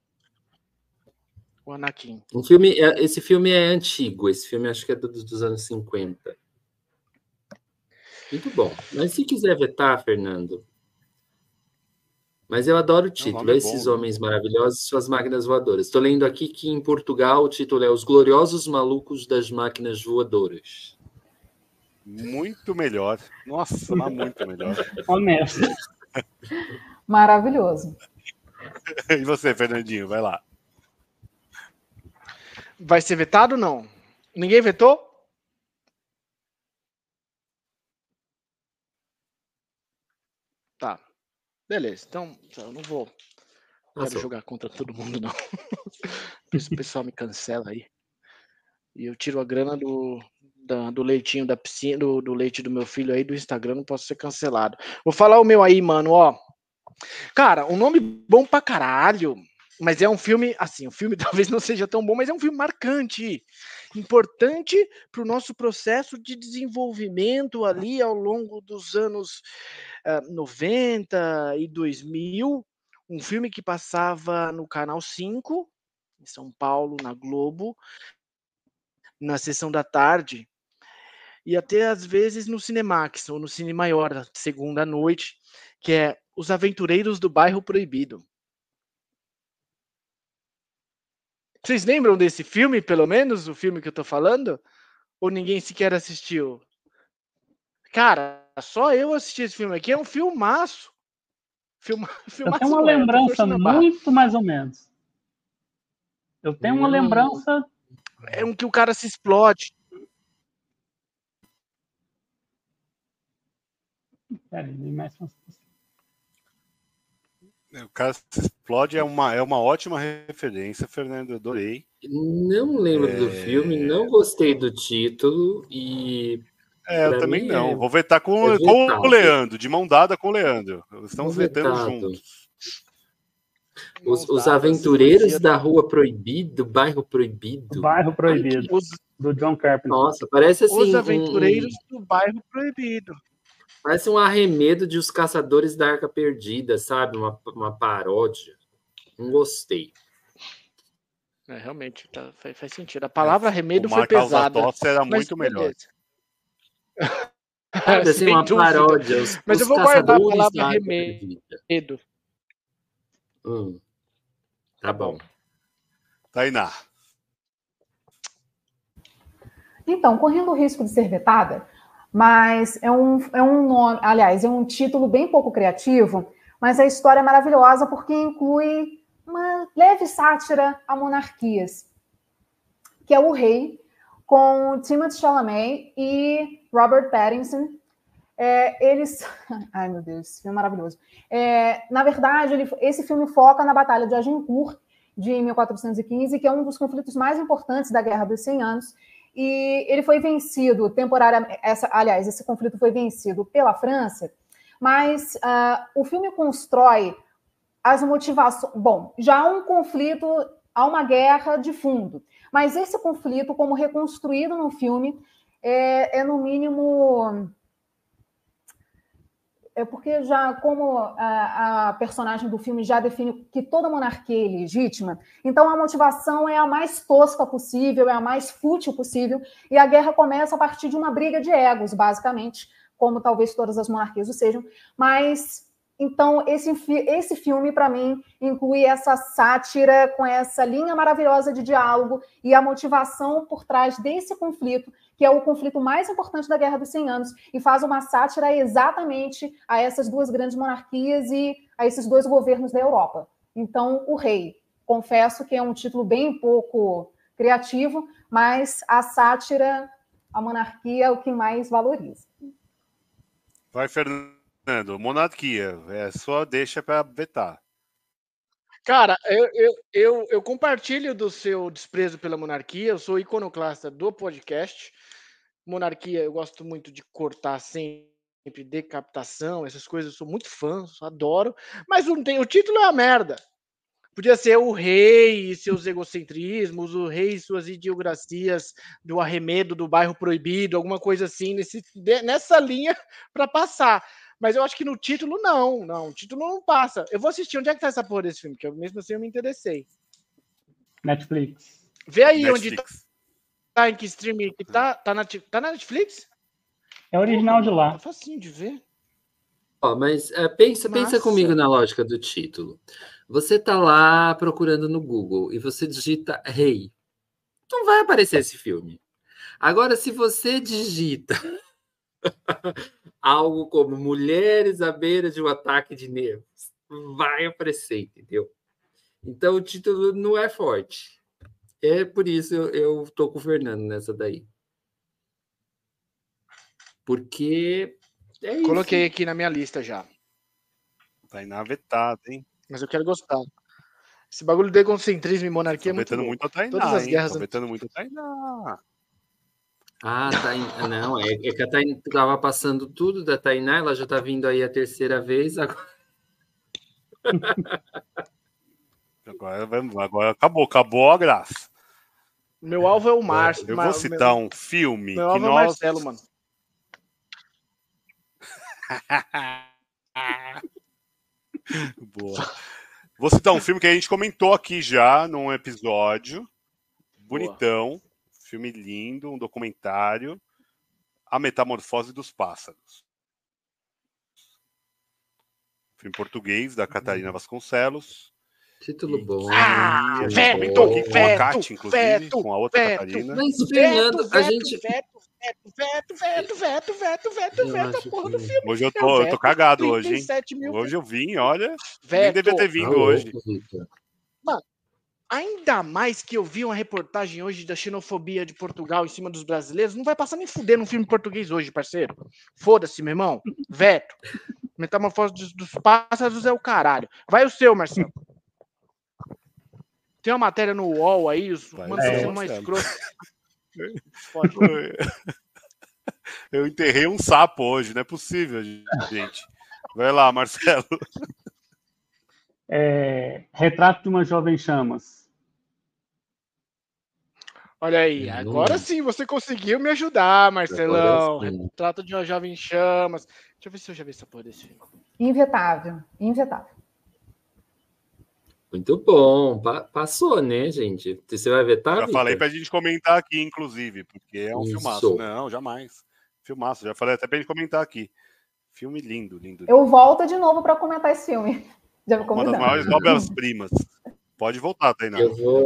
[SPEAKER 5] O Anakin.
[SPEAKER 3] Um filme, é, esse filme é antigo, esse filme acho que é dos, dos anos 50. Muito bom. Mas se quiser vetar, Fernando. Mas eu adoro o título, é Esses bom, Homens né? Maravilhosos e Suas Máquinas Voadoras. Estou lendo aqui que em Portugal o título é Os Gloriosos Malucos das Máquinas Voadoras.
[SPEAKER 1] Muito melhor. Nossa, mas muito melhor.
[SPEAKER 2] Honesto.
[SPEAKER 4] Maravilhoso.
[SPEAKER 1] E você, Fernandinho, vai lá.
[SPEAKER 5] Vai ser vetado ou não? Ninguém vetou? Tá. Beleza. Então, eu não vou. Não quero jogar contra todo mundo, não. O pessoal me cancela aí. E eu tiro a grana do, da, do leitinho da piscina, do, do leite do meu filho aí do Instagram, não posso ser cancelado. Vou falar o meu aí, mano, ó. Cara, um nome bom pra caralho. Mas é um filme, assim, o filme talvez não seja tão bom, mas é um filme marcante, importante para o nosso processo de desenvolvimento ali ao longo dos anos uh, eh, 90 e 2000. Um filme que passava no Canal 5, em São Paulo, na Globo, na sessão da tarde, e até às vezes no Cinemax, ou no Cine Maior, segunda noite, que é os Aventureiros do Bairro Proibido. Vocês lembram desse filme, pelo menos, o filme que eu tô falando? Ou ninguém sequer assistiu? Cara, só eu assisti esse filme aqui, é um filmaço.
[SPEAKER 2] Filma, filmaço eu tenho uma lembrança muito mais ou menos. Eu tenho uma hum. lembrança.
[SPEAKER 5] É um que o cara se explode.
[SPEAKER 2] Peraí, mais
[SPEAKER 1] O cara se explode é uma, é uma ótima referência, Fernando. Eu adorei.
[SPEAKER 3] Não lembro do
[SPEAKER 1] É.
[SPEAKER 3] filme, não gostei do título e
[SPEAKER 1] É, eu também não.
[SPEAKER 3] é-
[SPEAKER 1] Vou vetar com,
[SPEAKER 3] é
[SPEAKER 1] com o Leandro, de mão dada com o Leandro. Estamos
[SPEAKER 3] É
[SPEAKER 1] vetando juntos.
[SPEAKER 3] os, os aventureiros da Rua Proibido, do bairro Proibido.
[SPEAKER 2] Bairro Proibido,
[SPEAKER 5] Os,
[SPEAKER 2] do John Carpenter.
[SPEAKER 3] Nossa, parece assim.
[SPEAKER 5] os
[SPEAKER 3] um-
[SPEAKER 5] aventureiros do bairro proibido.
[SPEAKER 3] Parece um arremedo de Os Caçadores da Arca Perdida, sabe? Uma, uma paródia. Não gostei.
[SPEAKER 5] É, realmente, tá- faz, faz sentido. A palavra arremedo
[SPEAKER 1] o
[SPEAKER 5] foi pesada.
[SPEAKER 1] Tosse era
[SPEAKER 5] mas
[SPEAKER 1] muito melhor.
[SPEAKER 3] Sabe, assim, uma
[SPEAKER 5] dúvida.
[SPEAKER 3] paródia. Os,
[SPEAKER 5] Mas
[SPEAKER 3] os
[SPEAKER 5] eu vou guardar a palavra arremedo.
[SPEAKER 3] Hum. Tá bom.
[SPEAKER 1] Tainá.
[SPEAKER 4] Então, correndo o risco de ser vetada, mas é um, é um nome, aliás, é um título bem pouco criativo, mas a história é maravilhosa porque inclui uma leve sátira a monarquias, que é O Rei, com Timothée Chalamet e Robert Pattinson. É, eles. Ai, meu Deus, esse filme é maravilhoso. É, na verdade, ele- esse filme foca na Batalha de Agincourt, de 1415, que é um dos conflitos mais importantes da Guerra dos 100 Anos. E ele foi vencido temporariamente. Essa, aliás, esse conflito foi vencido pela França, mas ah, o filme constrói as motivações. Bom, já há um conflito, há uma guerra de fundo, mas esse conflito, como reconstruído no filme, é, é no mínimo. É porque já, como a, a personagem do filme já define que toda monarquia é legítima, então a motivação é a mais tosca possível, é a mais fútil possível, e a guerra começa a partir de uma briga de egos, basicamente, como talvez todas as monarquias o sejam, mas então esse, esse filme, para mim, inclui essa sátira com essa linha maravilhosa de diálogo e a motivação por trás desse conflito, que é o conflito mais importante da Guerra dos 100 Anos, e faz uma sátira exatamente a essas duas grandes monarquias e a esses dois governos da Europa. Então, O Rei, confesso que é um título bem pouco criativo, mas a sátira, a monarquia é o que mais valoriza.
[SPEAKER 1] Vai, Fernando. Monarquia. É só deixa para vetar.
[SPEAKER 5] Cara, eu, eu, eu, eu compartilho do seu desprezo pela monarquia. Eu sou iconoclasta do podcast. Monarquia, eu gosto muito de cortar sempre decapitação, essas coisas. Eu sou muito fã, adoro. Mas não tem, o título é uma merda. Podia ser o rei e seus egocentrismos, o rei e suas idiosincrasias do arremedo do bairro proibido, alguma coisa assim nesse, nessa linha para passar. Mas eu acho que no título não, não, o título não passa. Eu vou assistir, onde é que tá essa porra desse filme? Que eu mesmo assim eu me interessei.
[SPEAKER 2] Netflix.
[SPEAKER 5] Vê aí onde
[SPEAKER 1] Netflix.
[SPEAKER 5] tá, em que streaming que tá, tá na, tá na Netflix?
[SPEAKER 2] É original de lá.
[SPEAKER 5] Tá facinho de ver.
[SPEAKER 3] Ó, mas é, pensa, pensa comigo na lógica do título. Você tá lá procurando no Google e você digita rei. Não vai aparecer esse filme. Agora, se você digita algo como mulheres à beira de um ataque de nervos, vai aparecer, entendeu? Então o título não é forte. É por isso eu, eu tô com o Fernando nessa daí. Porque é isso.
[SPEAKER 5] Coloquei aqui na minha lista já.
[SPEAKER 1] Tainá vetada, hein?
[SPEAKER 5] Mas eu quero gostar. Esse bagulho de egocentrismo e monarquia
[SPEAKER 1] Tô
[SPEAKER 5] é muito louco.
[SPEAKER 1] muito a Tainá,
[SPEAKER 5] Todas as
[SPEAKER 1] hein?
[SPEAKER 5] guerras
[SPEAKER 1] Tô vetando muito a Tainá.
[SPEAKER 3] Ah, Tain- não, é, é que a Tainá estava passando tudo da Tainá, ela já está vindo aí a terceira vez. Agora...
[SPEAKER 1] Agora, vamos- agora acabou, acabou a graça.
[SPEAKER 5] Meu alvo é o Márcio.
[SPEAKER 1] Eu vou citar um filme
[SPEAKER 5] Meu
[SPEAKER 1] que
[SPEAKER 5] alvo é o
[SPEAKER 1] nós...
[SPEAKER 5] Marcelo, mano.
[SPEAKER 1] Boa. Vou citar um filme que a gente comentou aqui já num episódio. Bonitão. Filme lindo, um documentário. A Metamorfose dos Pássaros. Filme português da Catarina Vasconcelos.
[SPEAKER 3] Título bom.
[SPEAKER 5] Ah,
[SPEAKER 1] E a gente
[SPEAKER 5] veto,
[SPEAKER 1] comentou aqui com a
[SPEAKER 5] veto,
[SPEAKER 1] Kátia, inclusive,
[SPEAKER 5] veto,
[SPEAKER 1] com a outra
[SPEAKER 5] veto.
[SPEAKER 1] Catarina.
[SPEAKER 3] Mas, Fernando, a gente.
[SPEAKER 5] veto, veto, veto, veto, veto, veto, veto,
[SPEAKER 3] Eu
[SPEAKER 5] veto, a porra
[SPEAKER 3] que-
[SPEAKER 5] do filme.
[SPEAKER 1] Hoje eu
[SPEAKER 5] Eu
[SPEAKER 1] tô, eu tô
[SPEAKER 5] veto
[SPEAKER 1] cagado hoje, hein?
[SPEAKER 5] 37 mil
[SPEAKER 1] Hoje eu vim, olha, nem
[SPEAKER 5] veto.
[SPEAKER 1] devia ter vindo
[SPEAKER 3] louco,
[SPEAKER 1] hoje.
[SPEAKER 3] Vitor.
[SPEAKER 5] Ainda mais que eu vi uma reportagem hoje da xenofobia de Portugal em cima dos brasileiros. Não vai passar nem fuder num filme português hoje, parceiro. Foda-se, meu irmão. Veto. Metamorfose dos, dos pássaros é o caralho. Vai o seu, Marcelo. Tem uma matéria no UOL aí, os manos
[SPEAKER 1] é,
[SPEAKER 5] escroto. Pode.
[SPEAKER 1] Eu enterrei um sapo hoje, não é possível, gente. Vai lá, Marcelo.
[SPEAKER 2] É, Retrato de uma Jovem Chamas.
[SPEAKER 5] Olha aí, agora sim você conseguiu me ajudar, Marcelão. Retrato de uma jovem em chamas. Deixa eu ver se eu já vi essa porra desse filme.
[SPEAKER 4] Invetável, invetável.
[SPEAKER 3] Muito bom. Pa- passou, né, gente? Você vai vetar,
[SPEAKER 1] Já
[SPEAKER 3] Vitor?
[SPEAKER 1] falei pra gente comentar aqui, inclusive, porque é um
[SPEAKER 3] Isso.
[SPEAKER 1] filmaço. Não, jamais. Filmaço, já falei até pra gente comentar aqui. Filme lindo, lindo.
[SPEAKER 4] Eu volto de novo para comentar esse filme. Já me
[SPEAKER 1] Uma das maiores obras-primas. Pode voltar, Tainá.
[SPEAKER 3] Eu vou,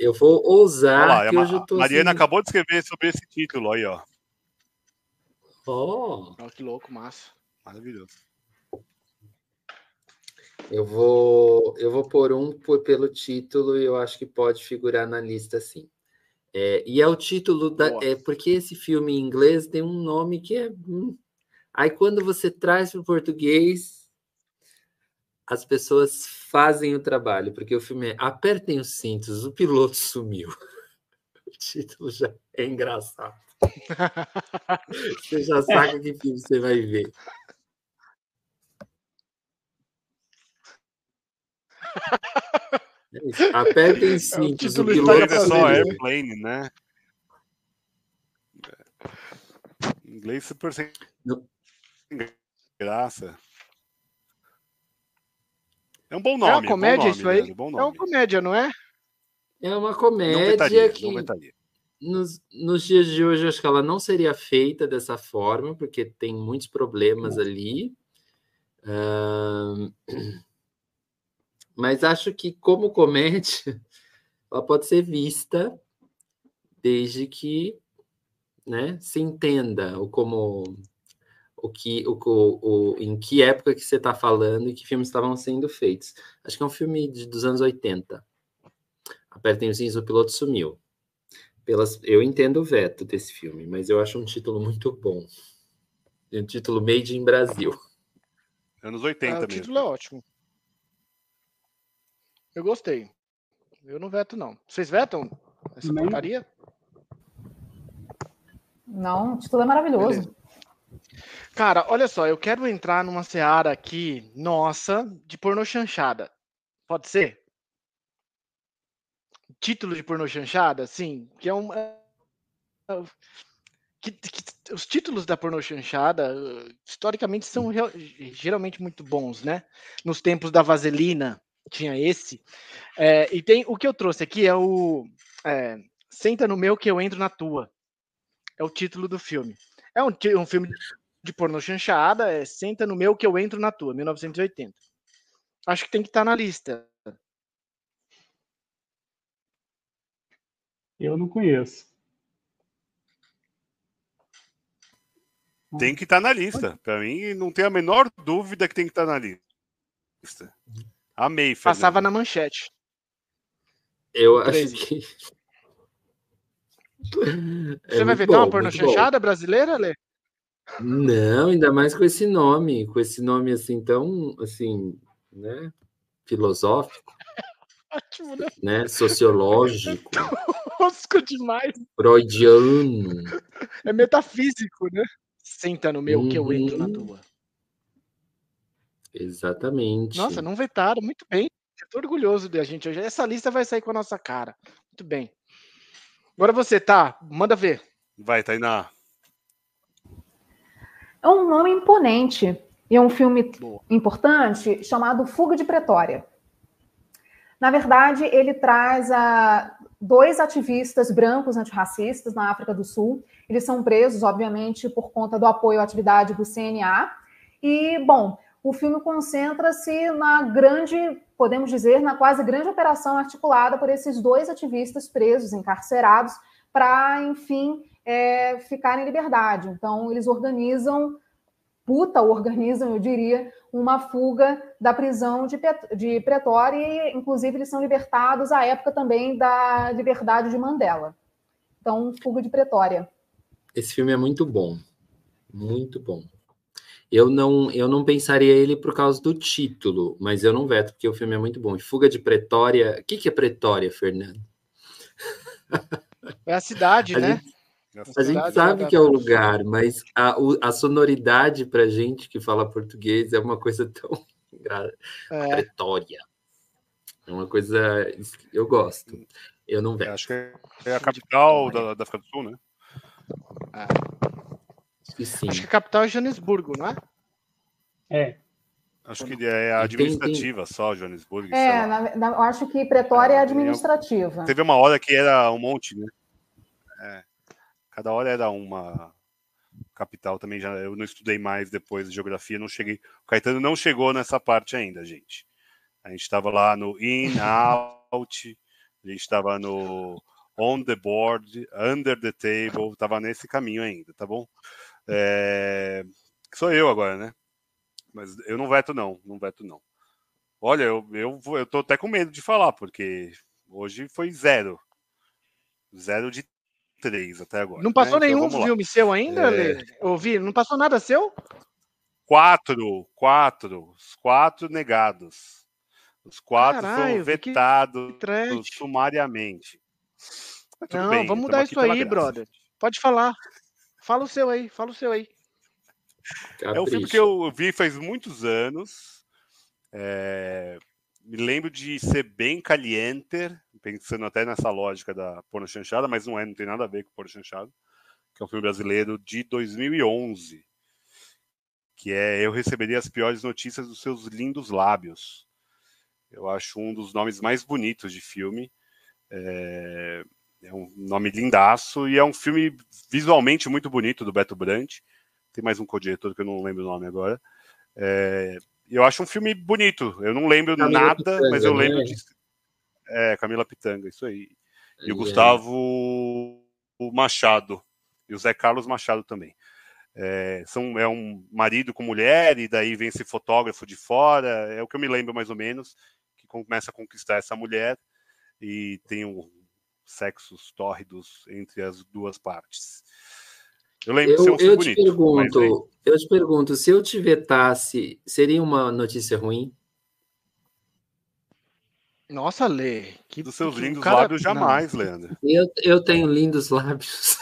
[SPEAKER 3] eu vou ousar
[SPEAKER 1] lá,
[SPEAKER 3] que
[SPEAKER 1] a
[SPEAKER 3] hoje eu tô
[SPEAKER 1] Mariana
[SPEAKER 3] assim...
[SPEAKER 1] acabou de escrever sobre esse título aí, ó.
[SPEAKER 3] Ó,
[SPEAKER 5] Olha que louco, massa.
[SPEAKER 1] Maravilhoso.
[SPEAKER 3] eu vou eu vou pôr um por- pelo título e eu acho que pode figurar na lista sim. É, e é o título da
[SPEAKER 5] Boa.
[SPEAKER 3] é porque esse filme em inglês tem um nome que é hum. aí quando você traz para o português as pessoas fazem o trabalho porque o filme é Apertem os cintos, o piloto sumiu. O título já é engraçado. Você já sabe que filme você vai ver. É. Apertem os cintos, o
[SPEAKER 1] Em
[SPEAKER 5] Estraga
[SPEAKER 1] inglês
[SPEAKER 3] piloto
[SPEAKER 1] é só airplane, né? Em inglês super sem graça. É um bom
[SPEAKER 5] É
[SPEAKER 1] nome.
[SPEAKER 5] uma comédia
[SPEAKER 1] bom nome,
[SPEAKER 5] isso aí?
[SPEAKER 1] Leandro, bom
[SPEAKER 5] É uma comédia, não é?
[SPEAKER 3] É uma comédia
[SPEAKER 1] vetaria,
[SPEAKER 3] que nos, nos dias de hoje acho que ela não seria feita dessa forma, porque tem muitos problemas ali. Ahn, Mas acho que, como comédia, ela pode ser vista desde que né, se entenda o como o que o, o, o- em que época que você está falando e que filmes estavam sendo feitos. Acho que é um filme de, dos anos 80. Apertem os cintos, o piloto sumiu. Pelas, eu entendo o veto desse filme, mas eu acho um título muito bom. Um título Made in Brasil.
[SPEAKER 1] Anos
[SPEAKER 5] Ah,
[SPEAKER 1] 80
[SPEAKER 5] o
[SPEAKER 1] mesmo.
[SPEAKER 5] título é ótimo. Eu gostei. Eu não veto, não. Vocês vetam essa
[SPEAKER 2] Nem.
[SPEAKER 5] porcaria?
[SPEAKER 4] Não, o título é maravilhoso.
[SPEAKER 5] Beleza. Cara, olha só, eu quero entrar numa seara aqui, nossa, de pornô chanchada. Pode ser? Título de pornô chanchada? Sim, que é um. é- é- que- que- os títulos da pornô chanchada, historicamente, são real- geralmente muito bons, né? Nos tempos da vaselina, tinha esse. É, e tem o que eu trouxe aqui é o. é, Senta no meu que eu entro na tua. É o título do filme. É um, um filme de pornô chanchada, é Senta no meu que eu entro na tua, 1980. Acho que tem que estar na lista.
[SPEAKER 2] Eu não conheço.
[SPEAKER 1] Tem que estar na lista. Pra mim, não tem a menor dúvida que tem que estar na lista. Amei, Fernando.
[SPEAKER 5] Passava na manchete.
[SPEAKER 3] Eu acho
[SPEAKER 5] 13.
[SPEAKER 3] que. É
[SPEAKER 5] Você vai
[SPEAKER 3] muito
[SPEAKER 5] vetar uma
[SPEAKER 3] bom, bom.
[SPEAKER 5] chanchada brasileira, Lê?
[SPEAKER 3] Não, ainda mais com esse nome, com esse nome assim tão assim, né? Filosófico,
[SPEAKER 5] Ótimo, né?
[SPEAKER 3] né? Sociológico,
[SPEAKER 5] Tosco demais.
[SPEAKER 3] freudiano.
[SPEAKER 5] É metafísico, né? Senta no meu que eu entro na
[SPEAKER 3] Uhum.
[SPEAKER 5] tua.
[SPEAKER 3] Exatamente.
[SPEAKER 5] Nossa, não vetaram. Muito bem. Tô orgulhoso da gente hoje. Essa lista vai sair com a nossa cara. Muito bem. Agora você, tá? Manda ver.
[SPEAKER 1] Vai, Tainá.
[SPEAKER 4] É um nome imponente e é um filme
[SPEAKER 5] Boa.
[SPEAKER 4] importante chamado Fuga de Pretória. Na verdade, ele traz a dois ativistas brancos antirracistas na África do Sul. Eles são presos, obviamente, por conta do apoio à atividade do CNA. E, bom, o filme concentra-se na grande, podemos dizer, na quase grande operação articulada por esses dois ativistas presos, encarcerados, para, enfim, é, ficarem em liberdade. Então, eles organizam, puta, organizam, eu diria, uma fuga da prisão de, de Pretória e, inclusive, eles são libertados à época também da liberdade de Mandela. Então, fuga de Pretória.
[SPEAKER 3] Esse filme é muito bom. Muito bom. Eu não, eu não pensaria ele por causa do título, mas eu não veto, porque o filme é muito bom. Fuga de Pretória. O que, que é Pretória, Fernando?
[SPEAKER 5] É a cidade,
[SPEAKER 3] A
[SPEAKER 5] né?
[SPEAKER 3] gente- A gente sabe que é o lugar, mas a, o- a sonoridade pra gente que fala português é uma coisa tão
[SPEAKER 5] É,
[SPEAKER 3] Pretória. É uma coisa. Eu gosto. Eu não vejo.
[SPEAKER 1] acho que é a capital da, da África do Sul, né?
[SPEAKER 3] E sim.
[SPEAKER 5] acho que a capital é Joanesburgo, não é?
[SPEAKER 2] É.
[SPEAKER 1] Acho que é a
[SPEAKER 3] tem- tem-
[SPEAKER 1] administrativa só, Joanesburgo.
[SPEAKER 4] É, na- na- eu acho que Pretória é
[SPEAKER 1] eu-
[SPEAKER 4] administrativa.
[SPEAKER 1] Teve uma hora que era um monte, né? É. Cada hora era uma capital também. Já eu não estudei mais depois de geografia, não cheguei. O Caetano não chegou nessa parte ainda, gente. A gente estava lá no in, out, a gente estava no on the board, under the table, estava nesse caminho ainda, tá bom? É, Sou eu agora, né? Mas eu não veto não, não veto não. Olha, eu, eu, eu tô até com medo de falar, porque hoje foi zero. Zero de três até agora.
[SPEAKER 5] Não passou
[SPEAKER 1] né? Então,
[SPEAKER 5] nenhum
[SPEAKER 1] lá.
[SPEAKER 5] filme seu ainda,
[SPEAKER 1] É.
[SPEAKER 5] Lê? Ouvi? Não passou nada seu?
[SPEAKER 1] Quatro, quatro, os quatro negados. Os quatro
[SPEAKER 5] Caralho,
[SPEAKER 1] foram
[SPEAKER 5] que
[SPEAKER 1] vetados
[SPEAKER 5] trash.
[SPEAKER 1] sumariamente. Mas
[SPEAKER 5] Não,
[SPEAKER 1] bem,
[SPEAKER 5] vamos mudar isso aí,
[SPEAKER 1] graça.
[SPEAKER 5] brother. Pode falar. Fala o seu aí, fala o seu aí.
[SPEAKER 1] É um filme que eu vi faz muitos anos. É, Me lembro de ser bem caliente, pensando até nessa lógica da porno chanchada, mas não é, não tem nada a ver com porno chanchada, que é um filme brasileiro de 2011, que é Eu Receberia as Piores Notícias dos Seus Lindos Lábios. Eu acho um dos nomes mais bonitos de filme. É, é um nome lindaço e é um filme visualmente muito bonito do Beto Brandt. Tem mais um co-diretor que eu não lembro o nome agora. É, eu acho um filme bonito. Eu não lembro
[SPEAKER 3] Camila
[SPEAKER 1] nada, mas eu
[SPEAKER 3] né?
[SPEAKER 1] lembro de. É, Camila Pitanga, isso aí. E o Gustavo Machado. E o Zé Carlos Machado também. É, são, é um marido com mulher, e daí vem esse fotógrafo de fora. É o que eu me lembro mais ou menos, que começa a conquistar essa mulher e tem um sexos tórridos entre as duas partes. Eu lembro de ser
[SPEAKER 3] Eu,
[SPEAKER 1] um
[SPEAKER 3] eu te
[SPEAKER 1] bonito. mas aí-
[SPEAKER 3] pergunto, eu te pergunto, se eu te vetasse, seria uma notícia ruim?
[SPEAKER 5] Nossa, Lê. Que,
[SPEAKER 1] dos seus
[SPEAKER 5] que-
[SPEAKER 1] lindos
[SPEAKER 5] cara-
[SPEAKER 1] lábios, jamais, Leandro.
[SPEAKER 3] Eu, eu tenho lindos lábios.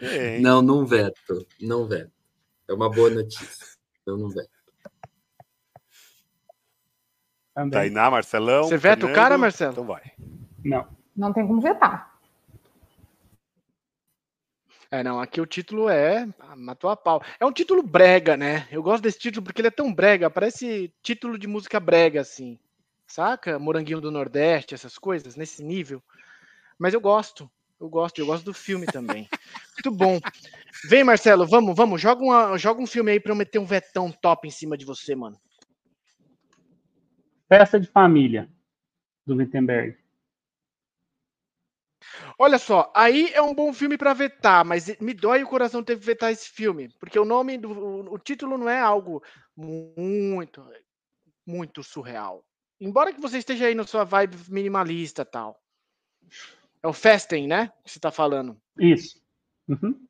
[SPEAKER 1] É,
[SPEAKER 3] Não, não veto, não veto. É uma boa notícia. Eu não veto.
[SPEAKER 2] Também.
[SPEAKER 1] Tainá, Marcelão.
[SPEAKER 5] Você veta o cara, Marcelo?
[SPEAKER 1] Então vai.
[SPEAKER 2] Não.
[SPEAKER 4] Não tem como vetar.
[SPEAKER 5] É, não, aqui o título é Matou a pau. É um título brega, né? Eu gosto desse título porque ele é tão brega, parece título de música brega, assim. Saca? Moranguinho do Nordeste, essas coisas, nesse nível. Mas eu gosto. Eu gosto, eu gosto do filme também. Muito bom. Vem, Marcelo, vamos, vamos. Joga, uma, joga um filme aí pra eu meter um vetão top em cima de você, mano.
[SPEAKER 2] Festa de família, do Wittenberg.
[SPEAKER 5] Olha só, aí é um bom filme pra vetar, mas me dói o coração ter que vetar esse filme, porque o nome do o título não é algo muito muito surreal. Embora que você esteja aí na sua vibe minimalista tal. É o Festen, né? Que você tá falando.
[SPEAKER 2] Isso. Uhum.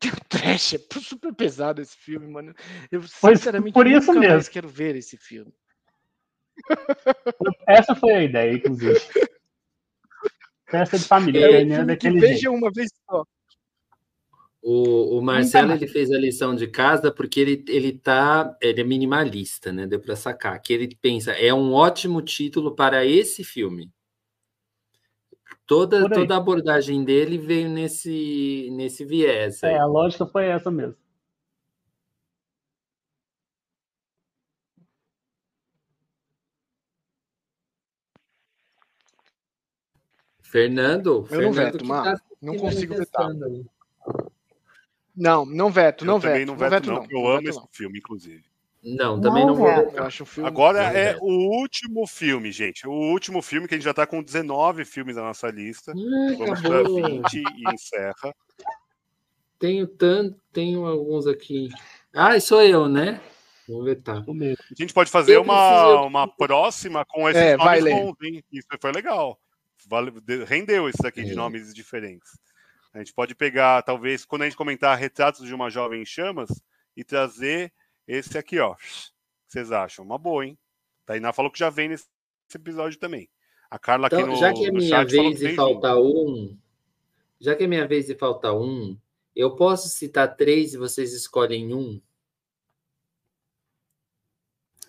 [SPEAKER 5] Trash, é super pesado esse filme, mano. Eu
[SPEAKER 2] Pois,
[SPEAKER 5] sinceramente
[SPEAKER 2] por isso
[SPEAKER 5] nunca
[SPEAKER 2] mesmo.
[SPEAKER 5] mais quero ver esse filme.
[SPEAKER 2] Essa foi a ideia, inclusive. Festa de família.
[SPEAKER 5] É filme que veja
[SPEAKER 2] jeito.
[SPEAKER 5] uma vez só.
[SPEAKER 3] O, o Marcelo
[SPEAKER 2] mais.
[SPEAKER 3] ele fez a lição de casa porque ele, ele tá, ele é minimalista, né? Deu para sacar que ele pensa é um ótimo título para esse filme. Toda, toda a abordagem dele veio nesse, nesse viés. aí.
[SPEAKER 2] É, a lógica foi essa mesmo.
[SPEAKER 3] Fernando,
[SPEAKER 5] Eu não
[SPEAKER 3] Fernando
[SPEAKER 5] veto,
[SPEAKER 3] que
[SPEAKER 5] mano.
[SPEAKER 3] tá
[SPEAKER 5] Não consigo vetar.
[SPEAKER 3] aí.
[SPEAKER 5] Não, não veto, não
[SPEAKER 1] eu também
[SPEAKER 5] veto.
[SPEAKER 1] não veto, não, porque eu
[SPEAKER 5] não
[SPEAKER 1] amo
[SPEAKER 5] veto,
[SPEAKER 1] esse
[SPEAKER 5] não.
[SPEAKER 1] filme, inclusive.
[SPEAKER 3] Não, também
[SPEAKER 4] Não
[SPEAKER 3] não, vou
[SPEAKER 4] veto.
[SPEAKER 5] Eu acho um filme.
[SPEAKER 1] Agora
[SPEAKER 3] Não
[SPEAKER 1] é
[SPEAKER 3] veto.
[SPEAKER 1] o último filme, gente. O último filme que a gente já tá com 19 filmes na nossa lista.
[SPEAKER 3] Ah,
[SPEAKER 1] Vamos para
[SPEAKER 3] acabou.
[SPEAKER 1] 20 e encerra.
[SPEAKER 3] Tenho tanto, tenho alguns aqui. Ah, sou eu, né? Vou vetar.
[SPEAKER 2] O mesmo.
[SPEAKER 1] A gente pode fazer
[SPEAKER 3] Eu
[SPEAKER 1] uma,
[SPEAKER 3] preciso-
[SPEAKER 1] uma próxima com esses
[SPEAKER 5] É, vai,
[SPEAKER 1] nomes bons, hein? Isso foi legal. Vale- de- rendeu isso aqui de
[SPEAKER 3] É.
[SPEAKER 1] nomes diferentes. A A gente pode pegar, talvez, quando a gente comentar retratos de uma jovem em chamas, e trazer esse aqui, ó. O que vocês acham? Uma boa, hein? Tainá falou que já vem nesse episódio também. A Carla
[SPEAKER 3] então,
[SPEAKER 1] aqui no,
[SPEAKER 3] já que é minha vez
[SPEAKER 1] e
[SPEAKER 3] falta um, já que é minha vez e falta um, eu posso citar três e vocês escolhem um?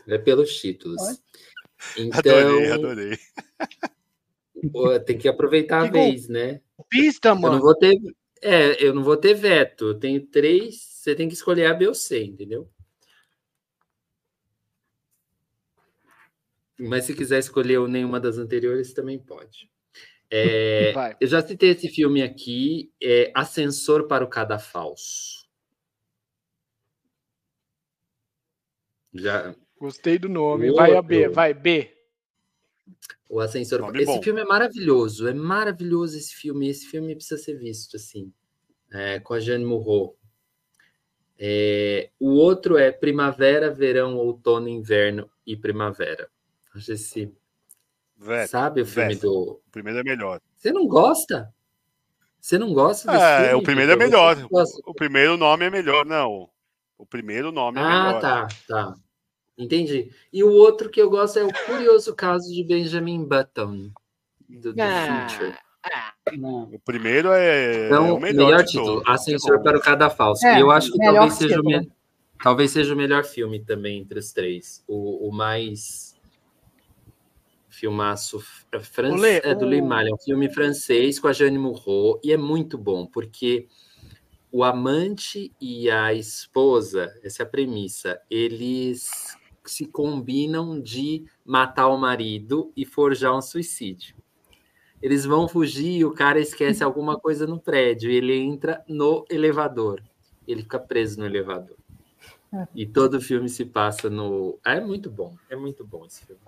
[SPEAKER 3] É pelos títulos. Então,
[SPEAKER 1] adorei, adorei.
[SPEAKER 3] Tem que aproveitar a que vez, né?
[SPEAKER 5] Pista, mano.
[SPEAKER 3] Eu não vou ter, é, eu não vou ter veto. Eu tenho três, você tem que escolher A, B ou C, entendeu? Mas se quiser escolher nenhuma das anteriores, também pode. É, eu já citei esse filme aqui, é Ascensor para o Cadafalso. Já.
[SPEAKER 5] Gostei do nome. vai a B, vai B.
[SPEAKER 3] O Ascensor. Nome esse bom. filme é maravilhoso, é maravilhoso esse filme. Esse filme precisa ser visto assim, é, com a Jeanne Moreau. É, o outro é Primavera, Verão, Outono, Inverno e Primavera. Acho esse
[SPEAKER 1] Veto,
[SPEAKER 3] Sabe o filme do.
[SPEAKER 1] O primeiro é melhor.
[SPEAKER 3] Você não gosta? Você não gosta desse
[SPEAKER 1] É,
[SPEAKER 3] filme,
[SPEAKER 1] o primeiro é melhor. O primeiro nome é melhor, não. O primeiro nome é
[SPEAKER 3] Ah,
[SPEAKER 1] melhor.
[SPEAKER 3] tá, tá. Entendi. E o outro que eu gosto é o curioso caso de Benjamin Button, do, do
[SPEAKER 5] Ah.
[SPEAKER 3] Future.
[SPEAKER 2] Não.
[SPEAKER 1] O primeiro é,
[SPEAKER 3] Então,
[SPEAKER 1] é o melhor,
[SPEAKER 3] melhor, título. Ascensor
[SPEAKER 1] É bom.
[SPEAKER 3] para o Cadafalso.
[SPEAKER 4] É,
[SPEAKER 3] e eu acho que talvez seja, me- talvez seja o melhor filme também entre os três. O, o mais filmaço é, fran-
[SPEAKER 5] Lê,
[SPEAKER 3] é do Malha, é um filme francês com a Jeanne Moreau e é muito bom porque o amante e a esposa, essa é a premissa, eles se combinam de matar o marido e forjar um suicídio. Eles vão fugir e o cara esquece alguma coisa no prédio e ele entra no elevador. Ele fica preso no elevador. E todo o filme se passa no. É muito bom, é muito bom esse filme.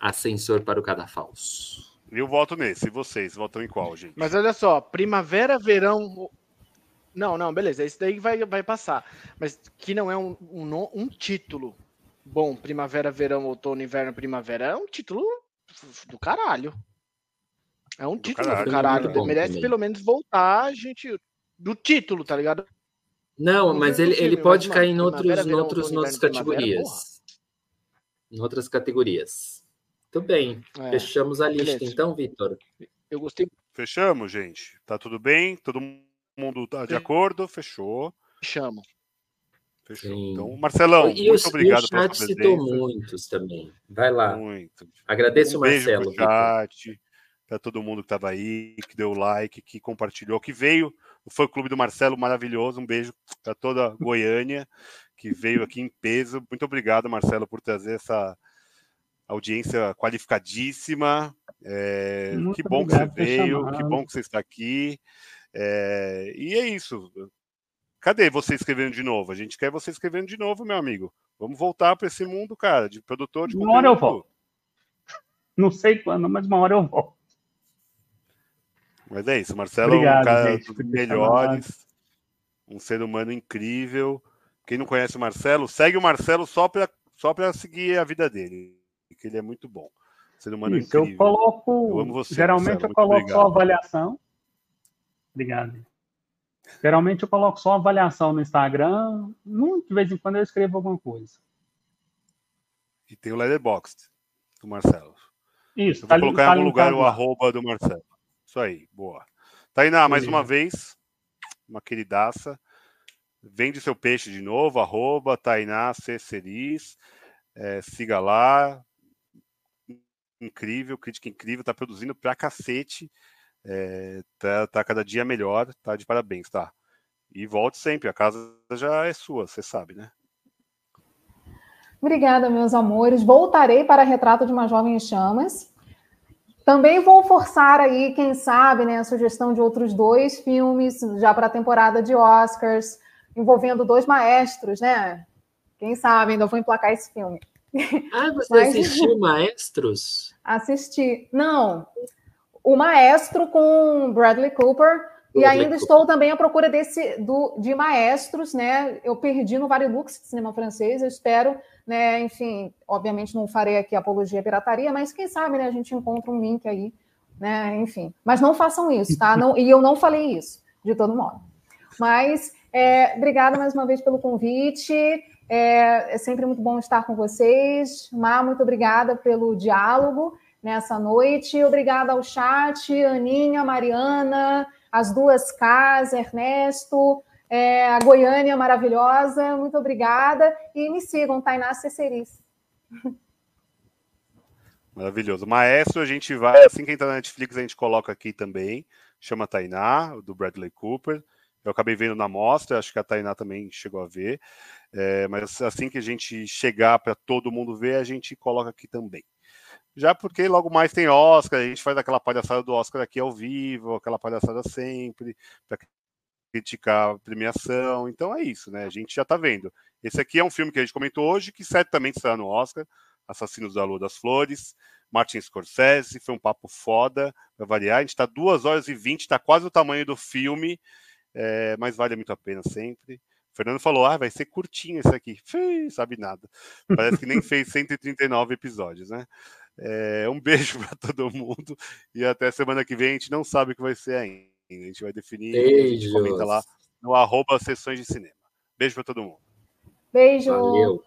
[SPEAKER 3] Ascensor para o Cadafalso.
[SPEAKER 1] Eu voto nesse. E vocês votam em qual, gente?
[SPEAKER 5] Mas olha só, primavera, verão. Não, não, beleza. Esse daí vai, vai passar. Mas que não é um, um, um título bom, primavera, verão, outono, inverno, primavera. É um título do caralho. É um título
[SPEAKER 1] caralho,
[SPEAKER 5] do caralho.
[SPEAKER 3] bom
[SPEAKER 5] Merece
[SPEAKER 3] também.
[SPEAKER 5] pelo menos voltar, a gente. Do título, tá ligado?
[SPEAKER 3] Não, mas ele, ele pode
[SPEAKER 5] mas,
[SPEAKER 3] cair em outros,
[SPEAKER 5] verão,
[SPEAKER 3] outros, outras
[SPEAKER 5] inverno, primavera,
[SPEAKER 3] categorias. Em outras categorias. Muito bem.
[SPEAKER 5] É,
[SPEAKER 3] Fechamos a lista,
[SPEAKER 5] beleza.
[SPEAKER 3] então, Vitor.
[SPEAKER 5] eu gostei.
[SPEAKER 1] Fechamos, gente? Tá tudo bem? Todo mundo tá de
[SPEAKER 5] Sim.
[SPEAKER 1] acordo? Fechou.
[SPEAKER 5] Chamo.
[SPEAKER 1] Fechou.
[SPEAKER 3] Sim.
[SPEAKER 1] Então, Marcelão,
[SPEAKER 3] e
[SPEAKER 1] muito
[SPEAKER 3] o,
[SPEAKER 1] obrigado
[SPEAKER 3] e o
[SPEAKER 1] pela
[SPEAKER 3] chat
[SPEAKER 1] sua
[SPEAKER 3] citou muitos também. Vai lá.
[SPEAKER 1] Muito.
[SPEAKER 3] Agradeço
[SPEAKER 1] um
[SPEAKER 3] o
[SPEAKER 1] beijo
[SPEAKER 3] Marcelo,
[SPEAKER 1] chat, para todo mundo que estava aí, que deu like, que compartilhou, que veio. O fã clube do Marcelo, maravilhoso. Um beijo para toda Goiânia que veio aqui em peso. Muito obrigado, Marcelo, por trazer essa audiência qualificadíssima. É, que bom que você veio,
[SPEAKER 2] chamado.
[SPEAKER 1] que bom que você está aqui. É, e é isso. Cadê você escrevendo de novo? A gente quer você escrevendo de novo, meu amigo. Vamos voltar para esse mundo, cara, de produtor de
[SPEAKER 2] Uma hora eu
[SPEAKER 1] conteúdo.
[SPEAKER 2] volto. Não sei quando, mas uma hora eu volto.
[SPEAKER 1] Mas é isso, Marcelo é
[SPEAKER 2] Obrigado,
[SPEAKER 1] um cara
[SPEAKER 2] gente,
[SPEAKER 1] dos melhores, um ser humano incrível. Quem não conhece o Marcelo, segue o Marcelo só para só pra seguir a vida dele, que ele é muito bom. Ser humano
[SPEAKER 2] Isso, eu
[SPEAKER 1] incrível.
[SPEAKER 2] coloco.
[SPEAKER 1] Eu você,
[SPEAKER 2] geralmente
[SPEAKER 1] Marcelo,
[SPEAKER 2] eu coloco só
[SPEAKER 1] obrigado.
[SPEAKER 2] avaliação. Obrigado. Geralmente eu coloco só avaliação no Instagram. De vez em quando eu escrevo alguma coisa.
[SPEAKER 1] E tem o Letterboxd do Marcelo.
[SPEAKER 2] Isso,
[SPEAKER 1] Eu
[SPEAKER 2] tá
[SPEAKER 1] vou
[SPEAKER 2] li-
[SPEAKER 1] colocar
[SPEAKER 2] tá
[SPEAKER 1] em algum lugar o arroba do Marcelo. Isso aí, boa. Tainá, mais uma vez, uma queridaça. Vende seu peixe de novo, arroba Tainá C. Ceris. É, siga lá. Incrível, crítica incrível, tá produzindo pra cacete. É, tá, tá cada dia melhor, tá de parabéns, tá? E volte sempre, a casa já é sua, você sabe, né?
[SPEAKER 4] Obrigada, meus amores. Voltarei para Retrato de uma Jovem em Chamas. Também vou forçar aí, quem sabe, né, a sugestão de outros dois filmes já para a temporada de Oscars, envolvendo dois maestros, né? Quem sabe ainda vou emplacar esse filme.
[SPEAKER 3] Ah, você
[SPEAKER 4] Mas-
[SPEAKER 3] assistiu Maestros?
[SPEAKER 4] Assisti. Não, o Maestro com Bradley Cooper. E
[SPEAKER 3] Bradley
[SPEAKER 4] ainda
[SPEAKER 3] Cooper.
[SPEAKER 4] estou também à procura desse do, de maestros, né? Eu perdi no Varilux de cinema francês. Eu espero, né? Enfim, obviamente não farei aqui apologia à pirataria, mas quem sabe, né? A gente encontra um link aí né? Enfim, mas não façam isso, tá? Não, e eu não falei isso, de todo modo. Mas é, obrigada mais uma vez pelo convite. É, é, sempre muito bom estar com vocês. Mar, muito obrigada pelo diálogo nessa noite. Obrigada ao chat, Aninha, Mariana, as duas Ks, Ernesto, é, a Goiânia maravilhosa. Muito obrigada. E me sigam, Tainá Cecerice.
[SPEAKER 1] Maravilhoso. Maestro, a gente vai, assim que entrar na Netflix, a gente coloca aqui também. Chama Tainá, do Bradley Cooper. Eu acabei vendo na mostra, acho que a Tainá também chegou a ver. É, mas assim que a gente chegar para todo mundo ver, a gente coloca aqui também. Já porque logo mais tem Oscar, a gente faz aquela palhaçada do Oscar aqui ao vivo, aquela palhaçada sempre, para criticar a premiação. Então é isso, né? A gente já está vendo. Esse aqui é um filme que a gente comentou hoje, que certamente estará no Oscar. Assassinos da Lua das Flores, Martin Scorsese, foi um papo foda, para variar. A gente está duas horas e vinte, está quase o tamanho do filme, é, mas vale muito a pena sempre. Fernando falou: ah, vai ser curtinho esse aqui. Fih, sabe nada. Parece que nem fez 139 episódios, né? É, um beijo para todo mundo e até semana que vem. A gente não sabe o que vai ser ainda. A gente vai definir. Beijos. A gente comenta lá no arroba sessões de cinema. Beijo para todo mundo.
[SPEAKER 4] Beijo. Valeu.
[SPEAKER 1] Valeu.